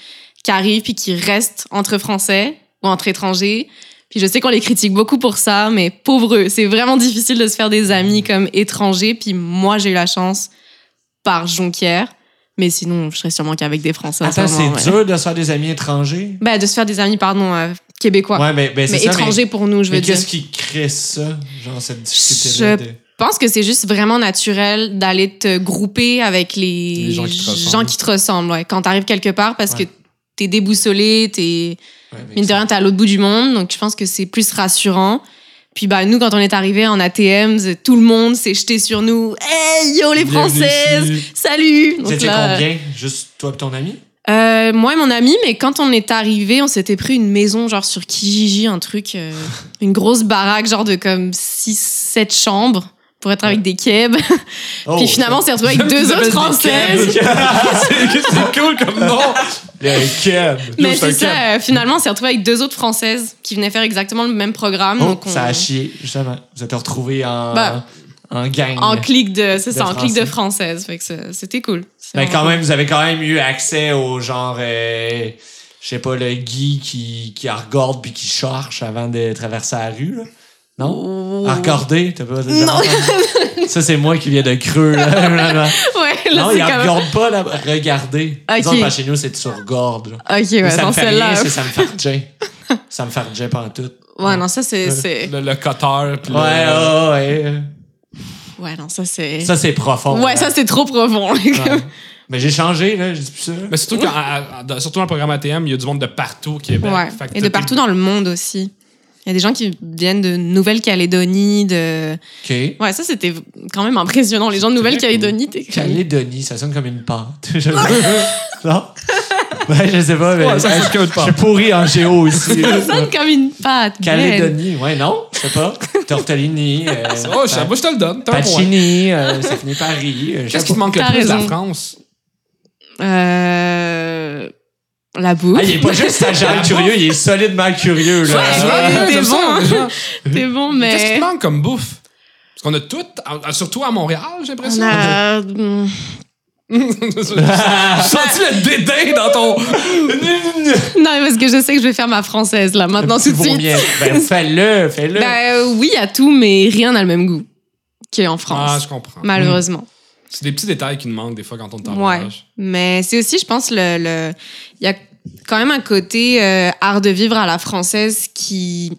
qui arrivent puis qui restent entre Français ou entre étrangers. Puis je sais qu'on les critique beaucoup pour ça, mais pauvre c'est vraiment difficile de se faire des amis comme étrangers. Puis moi, j'ai eu la chance par Jonquière, mais sinon, je serais sûrement qu'avec des Français. Attends, c'est ouais. dur de se faire des amis étrangers? Ben, de se faire des amis, pardon, euh, québécois. Ouais, mais, ben, c'est mais ça, étranger pour nous, je veux mais dire. qu'est-ce qui crée ça? Genre, cette difficulté-là? Je de- pense que c'est juste vraiment naturel d'aller te grouper avec les, Les gens qui te ressemblent. gens qui te ressemblent, ouais, quand t'arrives quelque part parce Ouais. que t'es déboussolé, t'es mine de rien t'es à l'autre bout du monde, donc je pense que c'est plus rassurant. Puis bah nous quand on est arrivé en ATM, tout le monde s'est jeté sur nous. Hey yo les françaises, salut. Vous étiez là, combien? Juste toi et ton ami? euh, moi et mon ami, mais quand on est arrivé, on s'était pris une maison genre sur Kijiji, un truc, euh, [laughs] une grosse baraque genre de comme 6-7 chambres pour être avec des kebs. [laughs] Oh, Puis finalement, on s'est retrouvé avec [laughs] deux autres des françaises. [laughs] c'est cool comme nom. Le keb. Mais c'est ça, euh, finalement, on s'est retrouvé avec deux autres françaises qui venaient faire exactement le même programme. Oh, donc on- ça a chié, justement. Vous êtes retrouvés en, Bah, en gang. en clique de, c'est ça, en clique de Français. françaises. Fait que c'était cool. Mais quand cool. même, vous avez quand même eu accès au genre, euh, je sais pas, le Guy qui, qui regarde puis qui cherche avant de traverser la rue, là. Non? À regarder, t'as pas Non. [laughs] Ça, c'est moi qui viens de creux, là. [laughs] Ouais, là, non, il quand même. regarde pas, là. Regarder. Ok. Disons, chez nous, c'est regardes, là. Ok, ouais, ça dans me fait [laughs] rien, ça me fait Ça me fait pas en tout. Ouais, non, ça, c'est. c'est- Le, le cutter. puis le- Ouais, ouais, ouais. Ouais, non, ça, c'est. Ça, c'est profond. Ouais, là. ça, c'est trop profond. Ouais. Mais j'ai changé, là, je dis plus ça. Mais surtout, quand, à- à- dans- surtout dans le programme ATM, il y a du monde de partout au Québec. Ouais. Fait que Et de partout dans le monde aussi. Il y a des gens qui viennent de Nouvelle-Calédonie, de. OK. Ouais, ça, c'était quand même impressionnant. Les gens de Nouvelle-Calédonie, t'es Calédonie, ça sonne comme une pâte. [laughs] Je- non? Ouais, je sais pas, mais Ouais, ça, je comme une je suis pourri en géo aussi. Ça sonne comme une pâte. Ben. Calédonie, ouais, non? Je sais pas. Tortellini. Euh, Oh, je, moi, je te le donne. T'as un point. Pacini, euh, ça finit par Paris. euh, Qu'est-ce qui te manque le plus de la. France? Euh... La bouffe. Ah, il est pas juste agent curieux, il est solidement curieux, là. Ouais, Ouais, t'es j'aime bon, hein. [laughs] T'es bon, Qu'est-ce qui mais. te manque comme bouffe? Parce qu'on a tout, à- surtout à Montréal, j'ai On l'impression. a... [laughs] J'ai senti le dédain dans ton. [laughs] Non, parce que je sais que je vais faire ma française, là, maintenant, tout de suite. Ben, fais-le, fais-le. Ben oui, il y a tout, mais rien n'a le même goût qu'en Ah, France. je comprends. Malheureusement. C'est des petits détails qui nous manquent des fois quand on est en Ouais. Mais c'est aussi, je pense, le. le- Il y a quand même un côté euh, art de vivre à la française qui.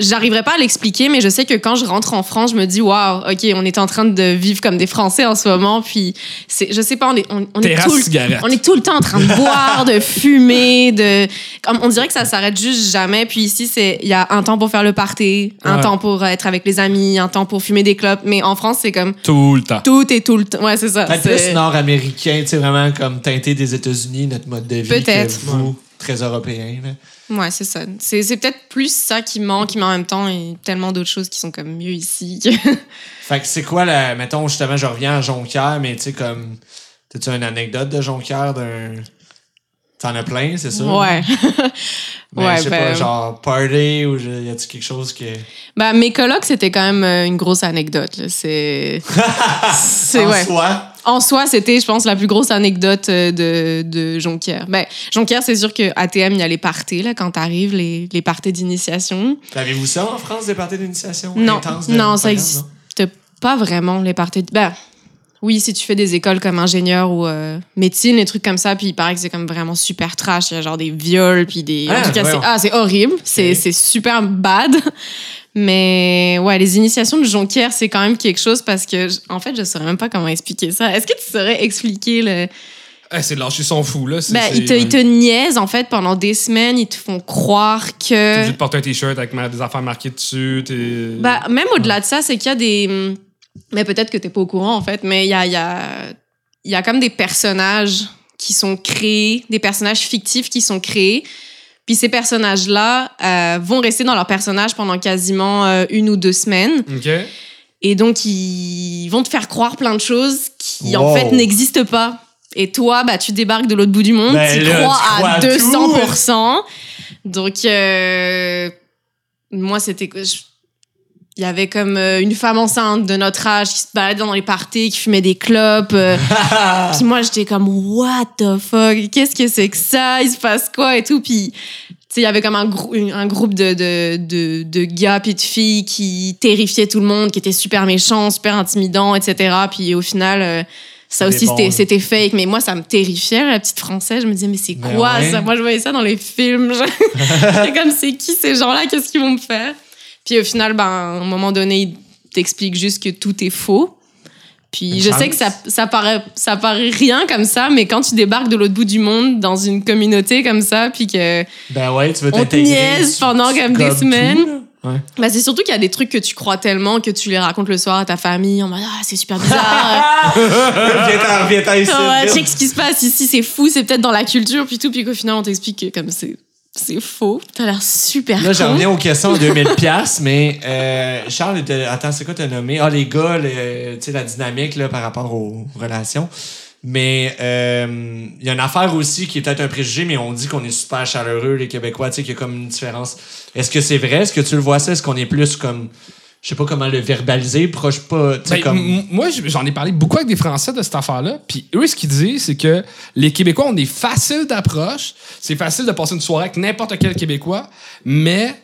J'arriverai pas à l'expliquer, mais je sais que quand je rentre en France, je me dis, waouh, ok, on est en train de vivre comme des Français en ce moment, puis c'est, je sais pas, on est, on, on est tout le cigarette. On est tout le temps en train de boire, de fumer, de. Comme on dirait que ça s'arrête juste jamais. Puis ici, c'est il y a un temps pour faire le party, un Ouais. temps pour être avec les amis, un temps pour fumer des clopes. Mais en France, c'est comme Tout le temps. tout et tout le temps. Ouais, c'est ça. Peut-être C'est- plus nord-américain, tu sais, vraiment comme teinté des États-Unis, notre mode de vie. Peut-être. que vous, très européen. Là. Ouais, c'est ça. C'est, c'est peut-être plus ça qui manque, mais en même temps, il y a tellement d'autres choses qui sont comme mieux ici. [laughs] Fait que c'est quoi, la, mettons, justement, je reviens à Jonquière, mais tu sais, comme. T'as-tu une anecdote de Jonquière d'un. T'en as plein, c'est ça? ouais. Mais [laughs] ouais, je sais ben- pas, genre party ou y a-tu quelque chose que. bah, mes colocs, c'était quand même euh, une grosse anecdote. là. C'est. [laughs] c'est en ouais. soi? En soi, c'était, je pense, la plus grosse anecdote euh, de, de Jonquière. Ben, Jonquière, c'est sûr que ATM, il y a les parties, là, quand t'arrives, les, les parties d'initiation. Avez-vous ça en France, des parties d'initiation? Non, non, ça programme, existe pas vraiment, les parties. de- Ben, oui, si tu fais des écoles comme ingénieur ou euh, médecine, des trucs comme ça, puis il paraît que c'est comme vraiment super trash. Il y a genre des viols, puis des. Ah, en tout cas, c'est ah, horrible. C'est Ok. c'est super bad. Mais ouais, les initiations de Jonquière, c'est quand même quelque chose parce que, en fait, je saurais même pas comment expliquer ça. Est-ce que tu saurais expliquer le. Eh, c'est de lâcher son fou, là. Ben, ils, te, ils te niaisent, en fait, pendant des semaines. Ils te font croire T'es que. obligé de porter un t-shirt avec des affaires marquées dessus. T'es... Bah, même au-delà de ça, c'est qu'il y a des. Mais peut-être que t'es pas au courant, en fait, mais il y a, y, a, il y a comme des personnages qui sont créés, des personnages fictifs qui sont créés. Puis ces personnages-là euh, vont rester dans leur personnage pendant quasiment euh, une ou deux semaines. OK. Et donc, ils vont te faire croire plein de choses qui, en fait, n'existent pas. Et toi, bah, tu débarques de l'autre bout du monde, Ben tu là, crois tu crois à à 200%. Donc, euh, moi, c'était... je- Il y avait comme euh, une femme enceinte de notre âge qui se baladait dans les parties, qui fumait des clopes. euh, [laughs] puis moi, j'étais comme, what the fuck? Qu'est-ce que c'est que ça? Il se passe quoi et tout? Puis, tu sais, il y avait comme un, grou- une- un groupe de, de, de, de gars puis de filles qui terrifiaient tout le monde, qui étaient super méchants, super intimidants, etc. Puis au final, euh, Ça aussi, c'était fake. Mais moi, ça me terrifiait, la petite française. Je me disais, mais c'est Ben quoi ouais. ça? Moi, je voyais ça dans les films. [laughs] J'étais comme, c'est qui ces gens-là? Qu'est-ce qu'ils vont me faire? Puis au final, ben, à un moment donné, ils t'expliquent juste que tout est faux. Puis je sais que ça, ça, paraît, ça paraît rien comme ça, mais quand tu débarques de l'autre bout du monde dans une communauté comme ça, puis que Ben ouais, tu veux On te niaise pendant tu- comme des tout, semaines. Ouais. bah, c'est surtout qu'il y a des trucs que tu crois tellement que tu les racontes le soir à ta famille en mode Ah, c'est super bizarre. [laughs] viens-t'en, viens-t'en ici. ouais, check ce qui se passe ici, c'est fou, c'est peut-être dans la culture, puis tout, puis qu'au final, on t'explique que comme c'est. C'est faux. T'as l'air super Là, j'en con. reviens aux questions de 2000 pièces mais euh, Charles, était- attends, c'est quoi t'as nommé? Ah, les gars, le- tu sais, la dynamique là, par rapport aux relations. Mais euh, il y a une affaire aussi qui est peut-être un préjugé, mais on dit qu'on est super chaleureux, les Québécois, tu sais, qu'il y a comme une différence. Est-ce que c'est vrai? Est-ce que tu le vois ça? Est-ce qu'on est plus comme... Je sais pas comment le verbaliser, proche pas... Ben, comme... Moi, j'en ai parlé beaucoup avec des Français de cette affaire-là. Puis eux, ce qu'ils disent, c'est que les Québécois ont des faciles d'approche. C'est facile de passer une soirée avec n'importe quel Québécois. Mais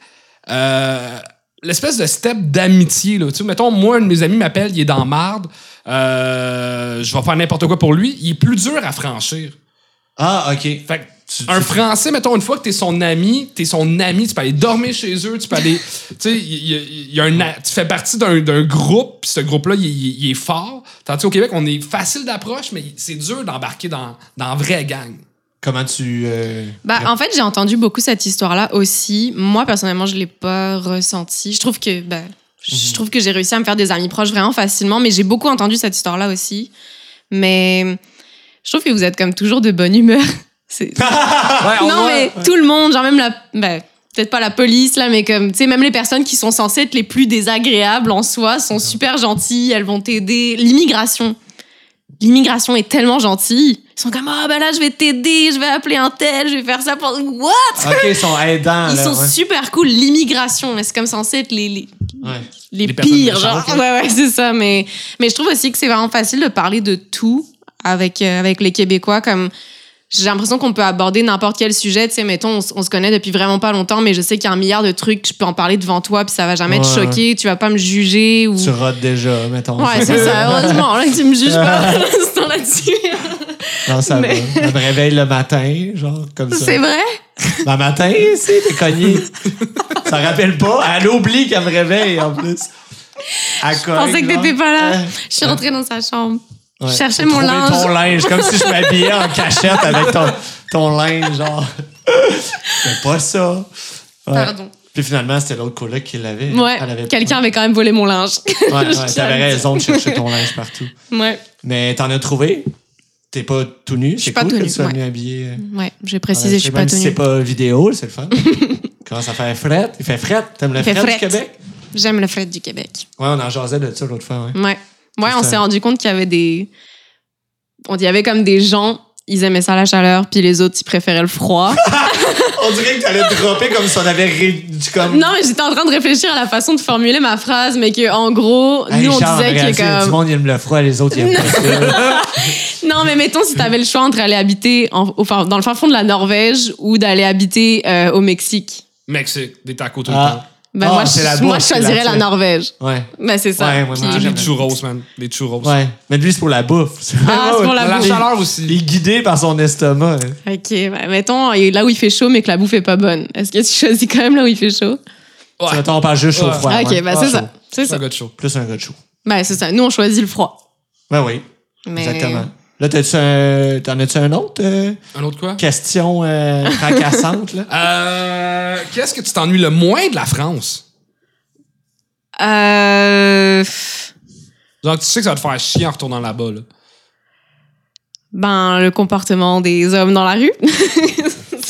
euh, l'espèce de step d'amitié, là. Tu sais, mettons, moi, un de mes amis m'appelle, il est dans marde. Euh, je vais faire n'importe quoi pour lui. Il est plus dur à franchir. Ah, OK. Fait que Tu- un tu- Français, mettons, une fois que t'es son ami, t'es son ami, tu peux aller dormir chez eux, tu peux aller. [laughs] tu sais, il y, y a un, tu fais partie d'un d'un groupe, puis ce groupe-là, il, est fort. Tandis qu'au Québec, on est facile d'approche, mais c'est dur d'embarquer dans, dans la vraie gang. Comment tu... euh, Bah, en fait, j'ai entendu beaucoup cette histoire-là aussi. Moi, personnellement, je l'ai pas ressenti. Je trouve que, bah, je trouve que j'ai réussi à me faire des amis proches vraiment facilement, mais j'ai beaucoup entendu cette histoire-là aussi. Mais je trouve que vous êtes comme toujours de bonne humeur. [laughs] [laughs] C'est- Ouais, on non, mais tout le monde, genre même la. ben, Peut-être pas la police, là, mais comme, tu sais, même les personnes qui sont censées être les plus désagréables en soi sont super gentilles, elles vont t'aider. L'immigration. L'immigration est tellement gentille. Ils sont comme, ah, ben là, je vais t'aider, je vais appeler un tel, je vais faire ça pour. What? OK, ils sont aidants, Ils là, sont ouais. super cool. L'immigration, c'est comme censé être les, les, Ouais. les, Les personnes pires. Genre. Ouais, ouais, c'est ça. Mais, mais je trouve aussi que c'est vraiment facile de parler de tout avec, euh, avec les Québécois. Comme j'ai l'impression qu'on peut aborder n'importe quel sujet. Tu sais, mettons, on, se connaît depuis vraiment pas longtemps, mais je sais qu'il y a un milliard de trucs. Je peux en parler devant toi, puis ça va jamais te choquer. Tu vas pas me juger ou. Tu rotes déjà, mettons. Ouais, c'est ça. Heureusement là, tu me juges pas [laughs] l'instant là-dessus. Non, ça Mais- va. Elle me réveille le matin, genre, comme ça. C'est vrai? Le matin, c'est t'es cogné. ça rappelle pas. Elle oublie qu'elle me réveille, en plus. Elle Je pensais que t'étais pas là. Je suis rentrée dans sa chambre. Ouais. Je cherchais mon linge. ton linge, comme si je m'habillais en cachette avec ton, ton linge, genre. C'est pas ça. Ouais. Pardon. Puis finalement, c'était l'autre coloc qui l'avait. Ouais, avait- quelqu'un avait quand même volé mon linge. Ouais, ouais, [laughs] Je t'avais raison de chercher ton linge partout. Ouais, Mais t'en as trouvé? T'es pas tout nu? suis C'est pas cool tout que nu, tu sois venu habillé. euh, ouais, j'ai précisé, je suis pas si tenue. c'est pas vidéo, c'est le fun. [laughs] Comment ça fait fret? Il fait fret. T'aimes le fret, du. Québec? J'aime le fret du Québec. Ouais, on en jasait de ça l'autre fois, ouais. Ouais. Ouais, on s'est rendu compte qu'il y avait des. On il y avait comme des gens, ils aimaient ça la chaleur, puis les autres, ils préféraient le froid. [laughs] On dirait que t'allais dropper comme si on avait ré... du- comme... non, mais j'étais en train de réfléchir à la façon de formuler ma phrase, mais que en gros, Hey, nous, on Charles, disait que Du comme. monde, il aime le froid, les autres, ils aiment pas. [laughs] Non, mais mettons, si t'avais le choix entre aller habiter en- au fin- dans le fin fond de la Norvège ou d'aller habiter euh, au Mexique. Mexique, des tacos tout le Ah. temps. Ben, Ah, moi, c'est la je, moi, bouffe, je c'est choisirais la- la Norvège. Ouais. Ben, c'est ça. Ouais, moi, Puis- moi, j'aime- les churros, man. Les churros. Ouais. Mais lui, c'est pour la bouffe. [laughs] C'est Ah, c'est pour la La bouffe. chaleur Il aussi. est guidé par son estomac. hein. Ok, ben, mettons, il est là où il fait chaud, mais que la bouffe est pas bonne. Est-ce que tu choisis quand même là où il fait chaud? Ouais. Mettons, on parle juste Ouais. chaud-froid. Ah, ok, ouais. ben, Ah, c'est chaud. ça. C'est C'est ça. un gars de chaud. Plus un gars de chaud. Ben, c'est ça. Nous, on choisit le froid. Ben oui, Mais... exactement. Là, t'as-tu un... t'en as-tu un autre euh, Un autre quoi? question euh, fracassante, là? [laughs] Euh, Qu'est-ce que tu t'ennuies le moins de la France? Euh... Genre, tu sais que ça va te faire chier en retournant là-bas. Là. Ben, le comportement des hommes dans la rue. [laughs]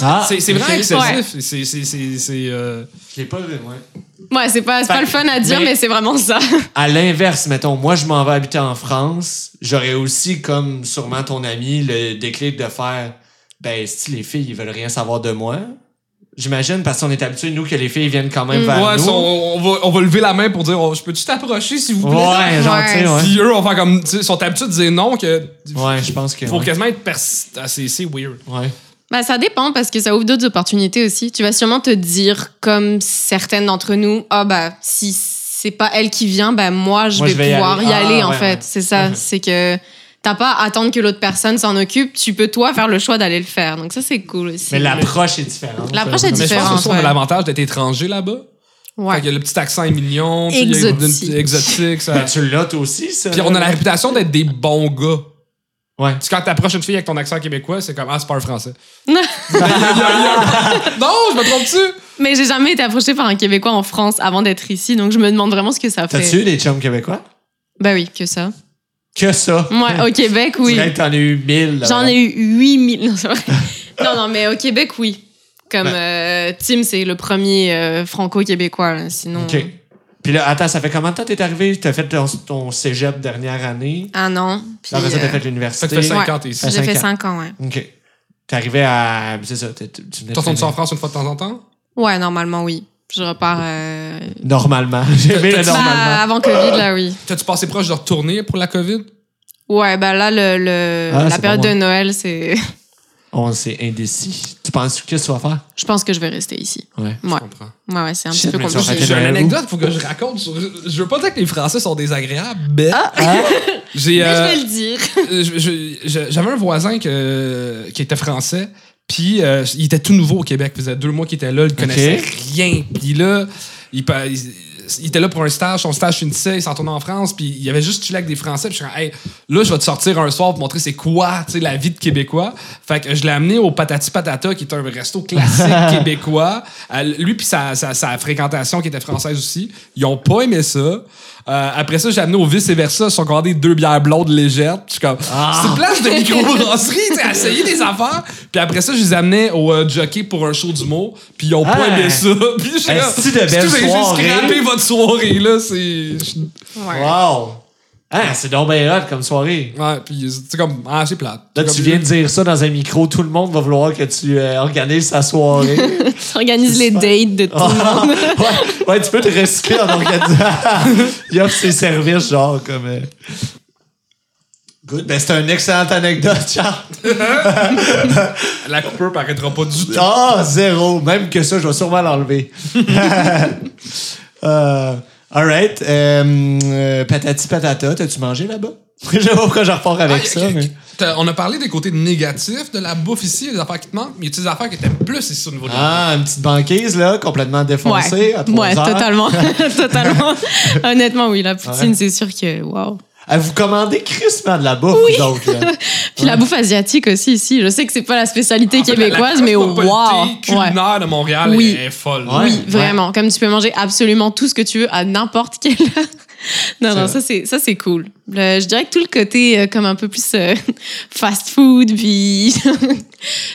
Ah, c'est vraiment excessif. C'est- c'est- c'est- c'est, euh, Je l'ai pas vu, ouais. Ouais, c'est pas, c'est pas le fun à dire, mais- mais, c'est vraiment ça. [laughs] À l'inverse, mettons, moi, je m'en vais habiter en France. J'aurais aussi, comme sûrement ton ami, le déclic de faire ben, si les filles, ils veulent rien savoir de moi. J'imagine, parce qu'on est habitué, nous, que les filles viennent quand même vers Ouais, nous. ça, on, on va, on va lever la main pour dire oh, Je peux-tu t'approcher, s'il vous plaît? Ouais, genre, Ouais. ouais. Puis eux, vont faire comme. sont habitués de dire non, que. Ouais, je pense que. Faut ouais. quasiment être pers- assez c'est weird. Ouais. Ben, ça dépend parce que ça ouvre d'autres opportunités aussi. Tu vas sûrement te dire, comme certaines d'entre nous, ah, bah, si c'est pas elle qui vient, ben, moi, je Moi, vais je vais y pouvoir y aller. aller, Ah, en ouais, fait. ouais. C'est ça. Mhm. C'est que, tu t'as pas à attendre que l'autre personne s'en occupe. Tu peux, toi, faire le choix d'aller le faire. Donc, ça, c'est cool aussi. Mais l'approche est différente. L'approche est Mais je pense différente, aussi qu'on a l'avantage d'être étranger là-bas. Ouais. Fait que le petit accent est mignon. tu sais, il y a une- Exotique. exotique. ça- Ben, [laughs] tu l'as toi aussi, ça. Puis on a la réputation d'être des bons gars. Ouais. Tu sais, quand t'approches une fille avec ton accent québécois, c'est comme Ah, c'est pas un français. [laughs] non, je me trompe-tu? Mais j'ai jamais été approchée par un Québécois en France avant d'être ici. Donc, je me demande vraiment ce que ça fait. T'as-tu eu des chums québécois? Ben oui, que ça. Que ça? Moi, au Québec, Tu oui. dirais que t'en as eu mille. là, J'en là. ai eu 8000. [laughs] Non, c'est vrai. non, non, mais au Québec, oui. Comme euh, Tim, c'est le premier euh, franco-québécois. Sinon. OK. Puis là, attends, ça fait combien de temps t'es arrivé? T'as fait ton, ton cégep dernière année? Ah non. Puis, Après ça, t'as fait Ça l'université. te fait 5 Ouais. ans, ici. J'ai fait cinq 5 ans, ouais. OK. T'es arrivé à... C'est ça, t'es- tu retournes en France une fois de temps en temps? Ouais, normalement, oui. Je repars. euh, Normalement. [laughs] J'ai aimé le bah, normalement. avant Covid, là, oui. T'as-tu passé proche de retourner pour la COVID? Ouais, bah là, le, le- Ah, la période de. Noël, c'est. On s'est indécis. Tu penses qu'est-ce que tu vas faire? Je pense que je vais rester ici. Ouais. Je Ouais, comprends. ouais, ouais c'est un Shit, petit peu compliqué. J'ai une anecdote faut que je raconte. sur- Je veux pas dire que les Français sont désagréables, mais. Hein? [laughs] J'ai. Mais euh, je vais le dire. [laughs] Je- je- je- J'avais un voisin que, qui était français, puis euh, il était tout nouveau au Québec. Il faisait deux mois qu'il était là, il connaissait Ok. rien. Puis là, il, il- il était là pour un stage, son stage finissait, il s'en tournait en France, puis il avait juste chillé avec des Français. Puis je suis comme, hey, là, je vais te sortir un soir pour montrer c'est quoi, tu sais, la vie de Québécois. Fait que je l'ai amené au Patati Patata, qui est un resto classique [laughs] québécois. Euh, lui, puis sa, sa, sa fréquentation, qui était française aussi, ils ont pas aimé ça. Euh, après ça, j'ai amené au vice et versa. Ils sont commandés deux bières blondes légères. Puis Je suis comme, Ah. c'est une place de microbrasserie, tu essayer des affaires. Puis après ça, je les amenais au euh, jockey pour un show d'humour. Puis ils ont pas Ah. aimé ça. [laughs] Puis je suis comme, de belle soirée? scrappé votre soirée, là. C'est. Wow! Ah, c'est donc bien hot comme soirée. Ouais, puis c'est comme, ah, c'est plate. Là, tu viens de dire ça dans un micro, tout le monde va vouloir que tu euh, organises sa soirée. [laughs] Organise les dates de tout le Ah, monde. [laughs] ouais, ouais, tu peux te recycler en organisant. [laughs] Il offre ses services, genre, comme. euh, Good. Ben, c'est une excellente anecdote, Charles. La coupeur paraîtra pas du tout. Ah, zéro. Même que ça, je vais sûrement l'enlever. euh, all right. Euh, euh, patati patata, t'as-tu mangé là-bas? [laughs] je sais pas pourquoi je repars avec Ah, ça, mais... On a parlé des côtés négatifs de la bouffe ici, des affaires qui te manquent, mais il y a des affaires qui étaient plus ici au niveau de la Ah, une petite banquise, là, complètement défoncée à Ouais, trois ouais heures. totalement. [laughs] [laughs] totalement. Honnêtement, oui, la poutine, Ouais. c'est sûr que. Waouh. Vous commandez crissement de la bouffe, vous autres, là. [laughs] Puis la bouffe asiatique aussi, ici. Je sais que c'est pas la spécialité En fait, la- québécoise, la mais waouh. Ouais. culinaire de Montréal Oui. est, est folle. Ouais. Oui, vraiment. Comme tu peux manger absolument tout ce que tu veux à n'importe quel. [laughs] non, non, C'est ça c'est ça c'est cool. Le- je dirais que tout le côté euh, comme un peu plus euh, [laughs] fast food, puis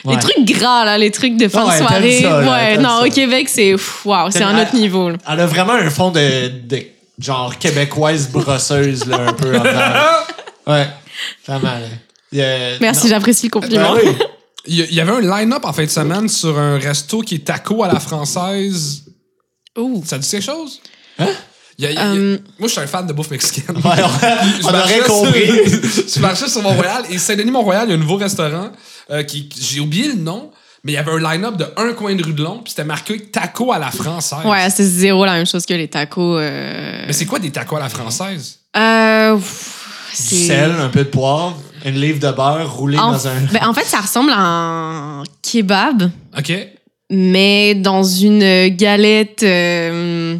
Ouais. les trucs gras là, les trucs de fin Ouais, de t'aimes soirée. ça, là, ouais, non, ça. au Québec c'est waouh, c'est un autre niveau. là. Elle a vraiment un fond de, de genre québécoise brosseuse, là, un peu. en. [laughs] Ouais. Il y a- Merci, j'apprécie le compliment. Ben oui. [laughs] Il y, avait un line-up en fin de semaine sur un resto qui est taco à la française. Ouh. Ça dit quelque chose? Hein? Il y a- il y a- Euh, Moi, je suis un fan de bouffe mexicaine. Ouais, on, [laughs] Je on marchais aurait compris. sur- je marchais sur Mont-Royal et Saint-Denis-Mont-Royal, il y a un nouveau restaurant euh, qui. J'ai oublié le nom, mais il y avait un line-up de un coin de rue de long, puis c'était marqué taco à la française. Ouais, c'est zéro la même chose que les tacos. euh, Mais c'est quoi des tacos à la française? euh, pff, Du c'est- sel, un peu de poivre, une livre de beurre roulée En, dans un. ben, en fait, ça ressemble à un kebab. OK? mais dans une galette. euh,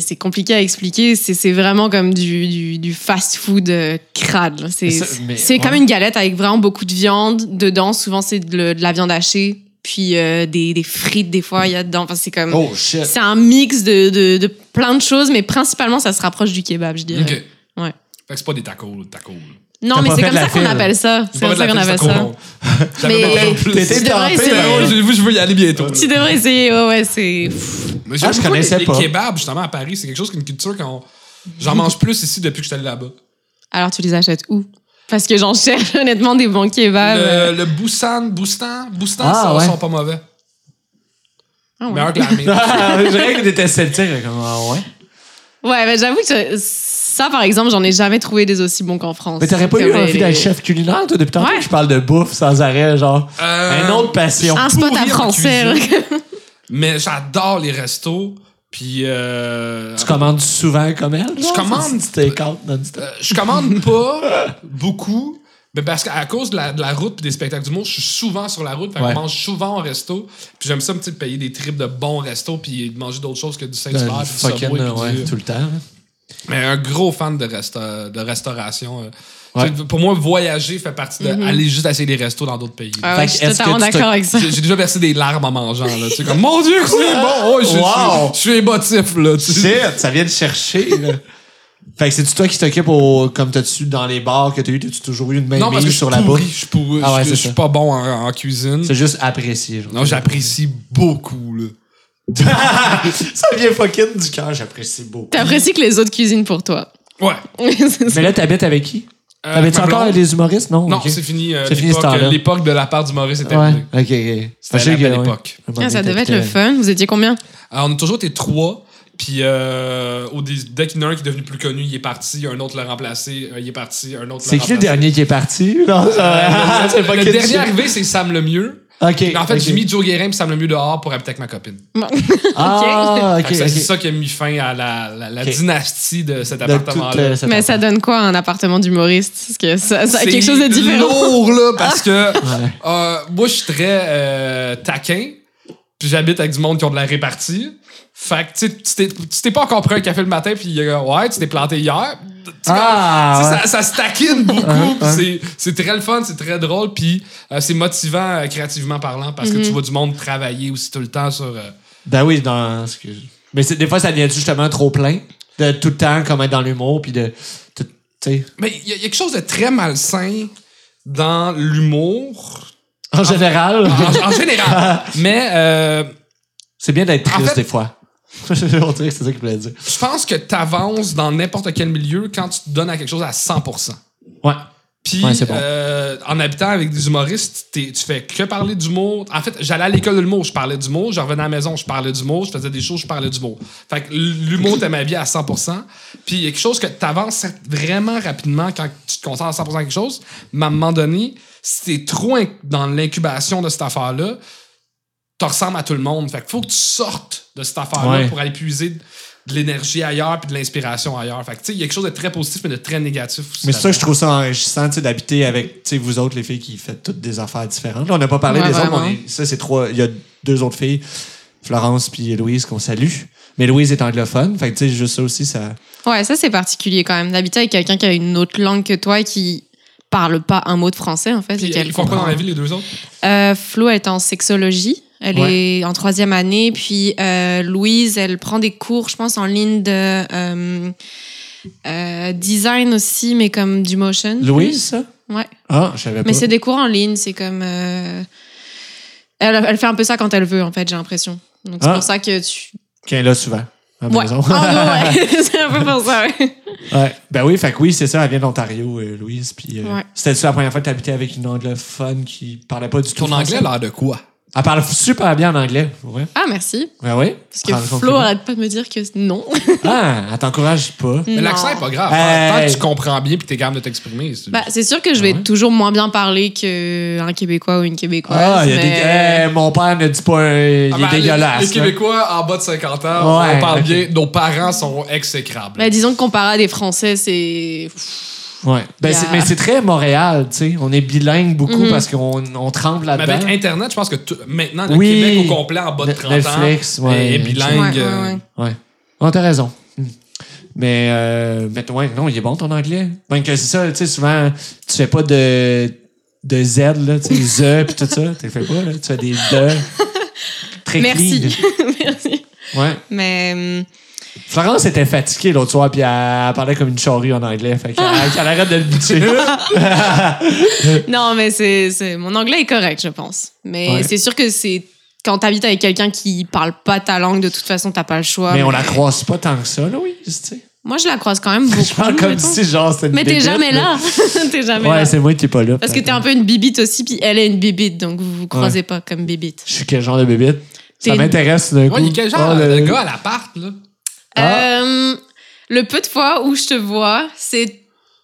c'est compliqué à expliquer. C'est vraiment comme du, du, du fast-food euh, crade. C'est comme une galette avec vraiment beaucoup de viande dedans. Souvent, c'est de, la viande hachée, puis euh, des, des frites, des fois, il y a dedans. Enfin, c'est comme. Oh. C'est un mix de, de, de plein de choses, mais principalement, ça se rapproche du kebab, je dirais. OK. Ouais. Fait que c'est pas des tacos, tacos. Non, mais c'est comme ça qu'on appelle ça. C'est comme ça qu'on appelle ça. Mais- Tu devrais essayer. je, veux y aller bientôt. Tu devrais essayer, ouais, ouais, c'est. Mais Ah, je connaissais les, pas. les kebabs, justement, à Paris. C'est quelque chose, qu'une culture qu'on. J'en mange plus ici depuis que je suis allé là-bas. Alors, tu les achètes où? Parce que j'en cherche [laughs] honnêtement des bons kebabs. euh. Le, le Boussan, Boustan, Boustan, Ah, ça, ouais. sont pas mauvais. Ah ouais. Meilleur que la [laughs] mienne. Je dirais que t'étais sceptique. Comme, ah ouais. Ouais, mais j'avoue que ça, par exemple, j'en ai jamais trouvé des aussi bons qu'en France. Mais t'aurais pas eu envie d'être chef culinaire, toi, depuis tantôt Ouais. que je parle de bouffe sans arrêt, genre. Euh, Une autre passion. Un spot à français. Mais j'adore les restos Puis. euh, Tu commandes souvent comme elle? Je commande- euh, je commande pas beaucoup. Mais parce qu'à cause de la, de la route et des spectacles d'humour, je suis souvent sur la route. Fait Ouais. mange souvent au resto. Puis j'aime ça, sais, payer des trips de bons restos puis de manger d'autres choses que du Saint-Hubert du Subway, ouais, du- tout le temps. Mais un gros fan de, resta- de restauration. euh. Ouais. Pour moi, voyager fait partie de aller juste essayer des restos dans d'autres pays. Ah ouais, je suis totalement d'accord avec ça. J'ai déjà versé des larmes en mangeant. Là, tu sais, comme, mon Dieu, c'est bon! Oh, je, je- Wow. je suis émotif. Là, tu sais. Ça vient de chercher. là. Fait que c'est-tu toi qui t'occupes au, comme t'as-tu dans les bars que t'as eu, t'as-tu toujours eu une main Non, parce que sur la bouffe? Je suis pourri. Ah ouais, je- je suis pas bon en, en cuisine. C'est juste apprécié. genre. Non, j'apprécie beaucoup. Là. [laughs] ça vient fucking du cœur, j'apprécie beaucoup. T'apprécies que les autres cuisinent pour toi. Ouais. [laughs] Mais là, t'habites avec qui? Euh, T'habites ma encore blonde- avec les humoristes? Non, Non, c'est fini. euh, C'est fini, l'époque- de la part du Maurice était Ouais, terminée. ok, ok. C'était la belle époque. Ah, ça devait être le fun. Vous étiez combien? Alors, on a toujours été trois. Puis, euh, au dé- dès qu'il y en a un qui est devenu plus connu, il est parti. Un autre l'a remplacé. euh, il est parti. Un autre l'a C'est qui le remplacé. dernier qui est parti? Non, [laughs] c'est Le, pas le quel dernier arrivé, c'est Sam Lemieux. En fait, j'ai mis Joe Guérin et Sam Lemieux dehors pour habiter avec ma copine. [laughs] Ah, Fait ok. que c'est c'est ça qui a mis fin à la, la- dynastie de cet appartement-là. euh, Mais ça donne quoi un appartement d'humoriste? Parce que ça, ça a C'est quelque chose de différent. lourd, là, parce [laughs] que Ouais. euh, moi, je suis très euh, taquin. Puis j'habite avec du monde qui ont de la répartie. Fait que, tu sais, tu t'es- pas encore pris un café le matin, puis euh, ouais, tu t'es planté hier. Ah, ouais. ça, ça se taquine [laughs] beaucoup. Puis ouais. c'est- très le fun, c'est très drôle, puis euh, c'est motivant euh, créativement parlant parce que tu vois du monde travailler aussi tout le temps sur. euh, Ben oui, dans. ce que- Mais des fois, ça devient justement trop plein. De tout le temps, comme être dans l'humour, puis de. Mais il y, y a quelque chose de très malsain dans l'humour, En général, en, en général. [laughs] Mais euh, c'est bien d'être En triste fait- des fois. On dirait que c'est ça qu'il voulait dire. je pense que tu avances dans n'importe quel milieu quand tu te donnes à quelque chose à 100%. Ouais. Puis, Ouais, bon. euh, en habitant avec des humoristes, t'es- tu fais que parler d'humour. En fait, j'allais à l'école de l'humour, je parlais d'humour. Je revenais à la maison, je parlais d'humour. Je faisais des choses, je parlais d'humour. Fait que l'humour était ma vie à 100%. Puis, il y a quelque chose que tu avances vraiment rapidement quand tu te concentres à 100% à quelque chose. Mais à un moment donné, si t'es trop dans l'incubation de cette affaire-là, tu ressembles à tout le monde. Fait que faut que tu sortes de cette affaire-là Ouais. pour aller puiser de l'énergie ailleurs puis de l'inspiration ailleurs. Fait que, tu sais, il y a quelque chose de très positif mais de très négatif aussi. Mais c'est ça que je trouve ça enrichissant, tu sais, d'habiter avec, tu sais, vous autres, les filles qui faites toutes des affaires différentes. Là, on n'a pas parlé Ouais, des autres, vraiment. mais on est- ça, c'est trois. Il y a deux autres filles, Florence puis Louise, qu'on salue. Mais Louise est anglophone, fait que, tu sais, juste ça aussi, ça. Ouais, ça c'est particulier quand même. D'habiter avec quelqu'un qui a une autre langue que toi et qui parle pas un mot de français en fait. et Puis, font quoi dans la vie, les deux autres? Euh, Flo est en sexologie. Elle Ouais. est en troisième année. Puis euh, Louise, elle prend des cours, je pense, en ligne de euh, euh, design aussi, mais comme du motion. Louise, ça? Ouais. Ah, je savais pas. Mais c'est des cours en ligne, c'est comme. euh, Elle, elle fait un peu ça quand elle veut, en fait, j'ai l'impression. Donc c'est Ah. pour ça que tu. Qu'elle est là souvent. À Ouais. maison. Gros, ouais. [laughs] c'est un peu pour ça, ouais. Ouais. Ben oui, fait que oui, c'est ça, elle vient d'Ontario, euh, Louise. Puis, euh, Ouais. c'était la première fois que tu habitais avec une anglophone qui parlait pas du tout Ton anglais a l'air de quoi? Elle parle super bien en anglais, ouais. Ah, merci. Ouais, ouais. Parce que Prends Flo arrête pas de me dire que non. Ah, elle t'encourage pas. Mais l'accent est pas grave. Hey. Tant que tu comprends bien puis t'es capable de t'exprimer. c'est- Bah, c'est sûr que je vais Ah ouais? toujours moins bien parler qu'un Québécois ou une Québécoise. Ah, il y a des. mais- Eh, mon père ne dit pas. un- il Ah est ben, les- dégueulasse. Les. Québécois en bas de 50 ans, Ouais, on parle bien. Nos parents sont exécrables. Mais disons que comparé à des Français, c'est. Ouais. Ben, Il y a- c'est- mais c'est très Montréal, tu sais. On est bilingue beaucoup Mhm. parce qu'on on tremble Mais là-dedans. avec Internet, je pense que maintenant, le Oui. Québec au complet en bas de Ne- 30 Netflix, ans ouais, est bilingue. Ouais, ouais, ouais. Ouais. T'as raison. Hmm. Mais, euh, mais ouais, non, il est bon ton anglais? Ben, que c'est ça, tu sais, souvent, tu fais pas de, de Z, là, tu sais, Z, [laughs] pis tout ça. Tu fais pas, là. Tu fais des de. [laughs] Très Merci. clean. [laughs] Merci. Ouais. Mais. Florence était fatiguée l'autre soir, puis elle, elle parlait comme une charrue en anglais. Fait qu'elle [laughs] qu'elle arrête de le bitcher. [laughs] Non, mais c'est, c'est- mon anglais est correct, je pense. Mais Ouais. c'est sûr que c'est quand t'habites avec quelqu'un qui parle pas ta langue, de toute façon, t'as pas le choix. mais on la croise pas tant que ça, Louise, tu sais. Moi, je la croise quand même beaucoup. Je parle comme mettons. si, genre, c'était une Mais t'es jamais là. [laughs] t'es jamais Ouais, là. c'est moi qui t'es pas là. Parce que t'es un peu une bibite aussi, puis elle est une bibite, donc vous vous croisez pas comme bibite. Je suis quel genre de bébête? Ça m'intéresse d'un coup. Ouais, il y a quel genre Oh, de le- gars à l'appart, là? Ah. Euh, le peu de fois où je te vois, c'est.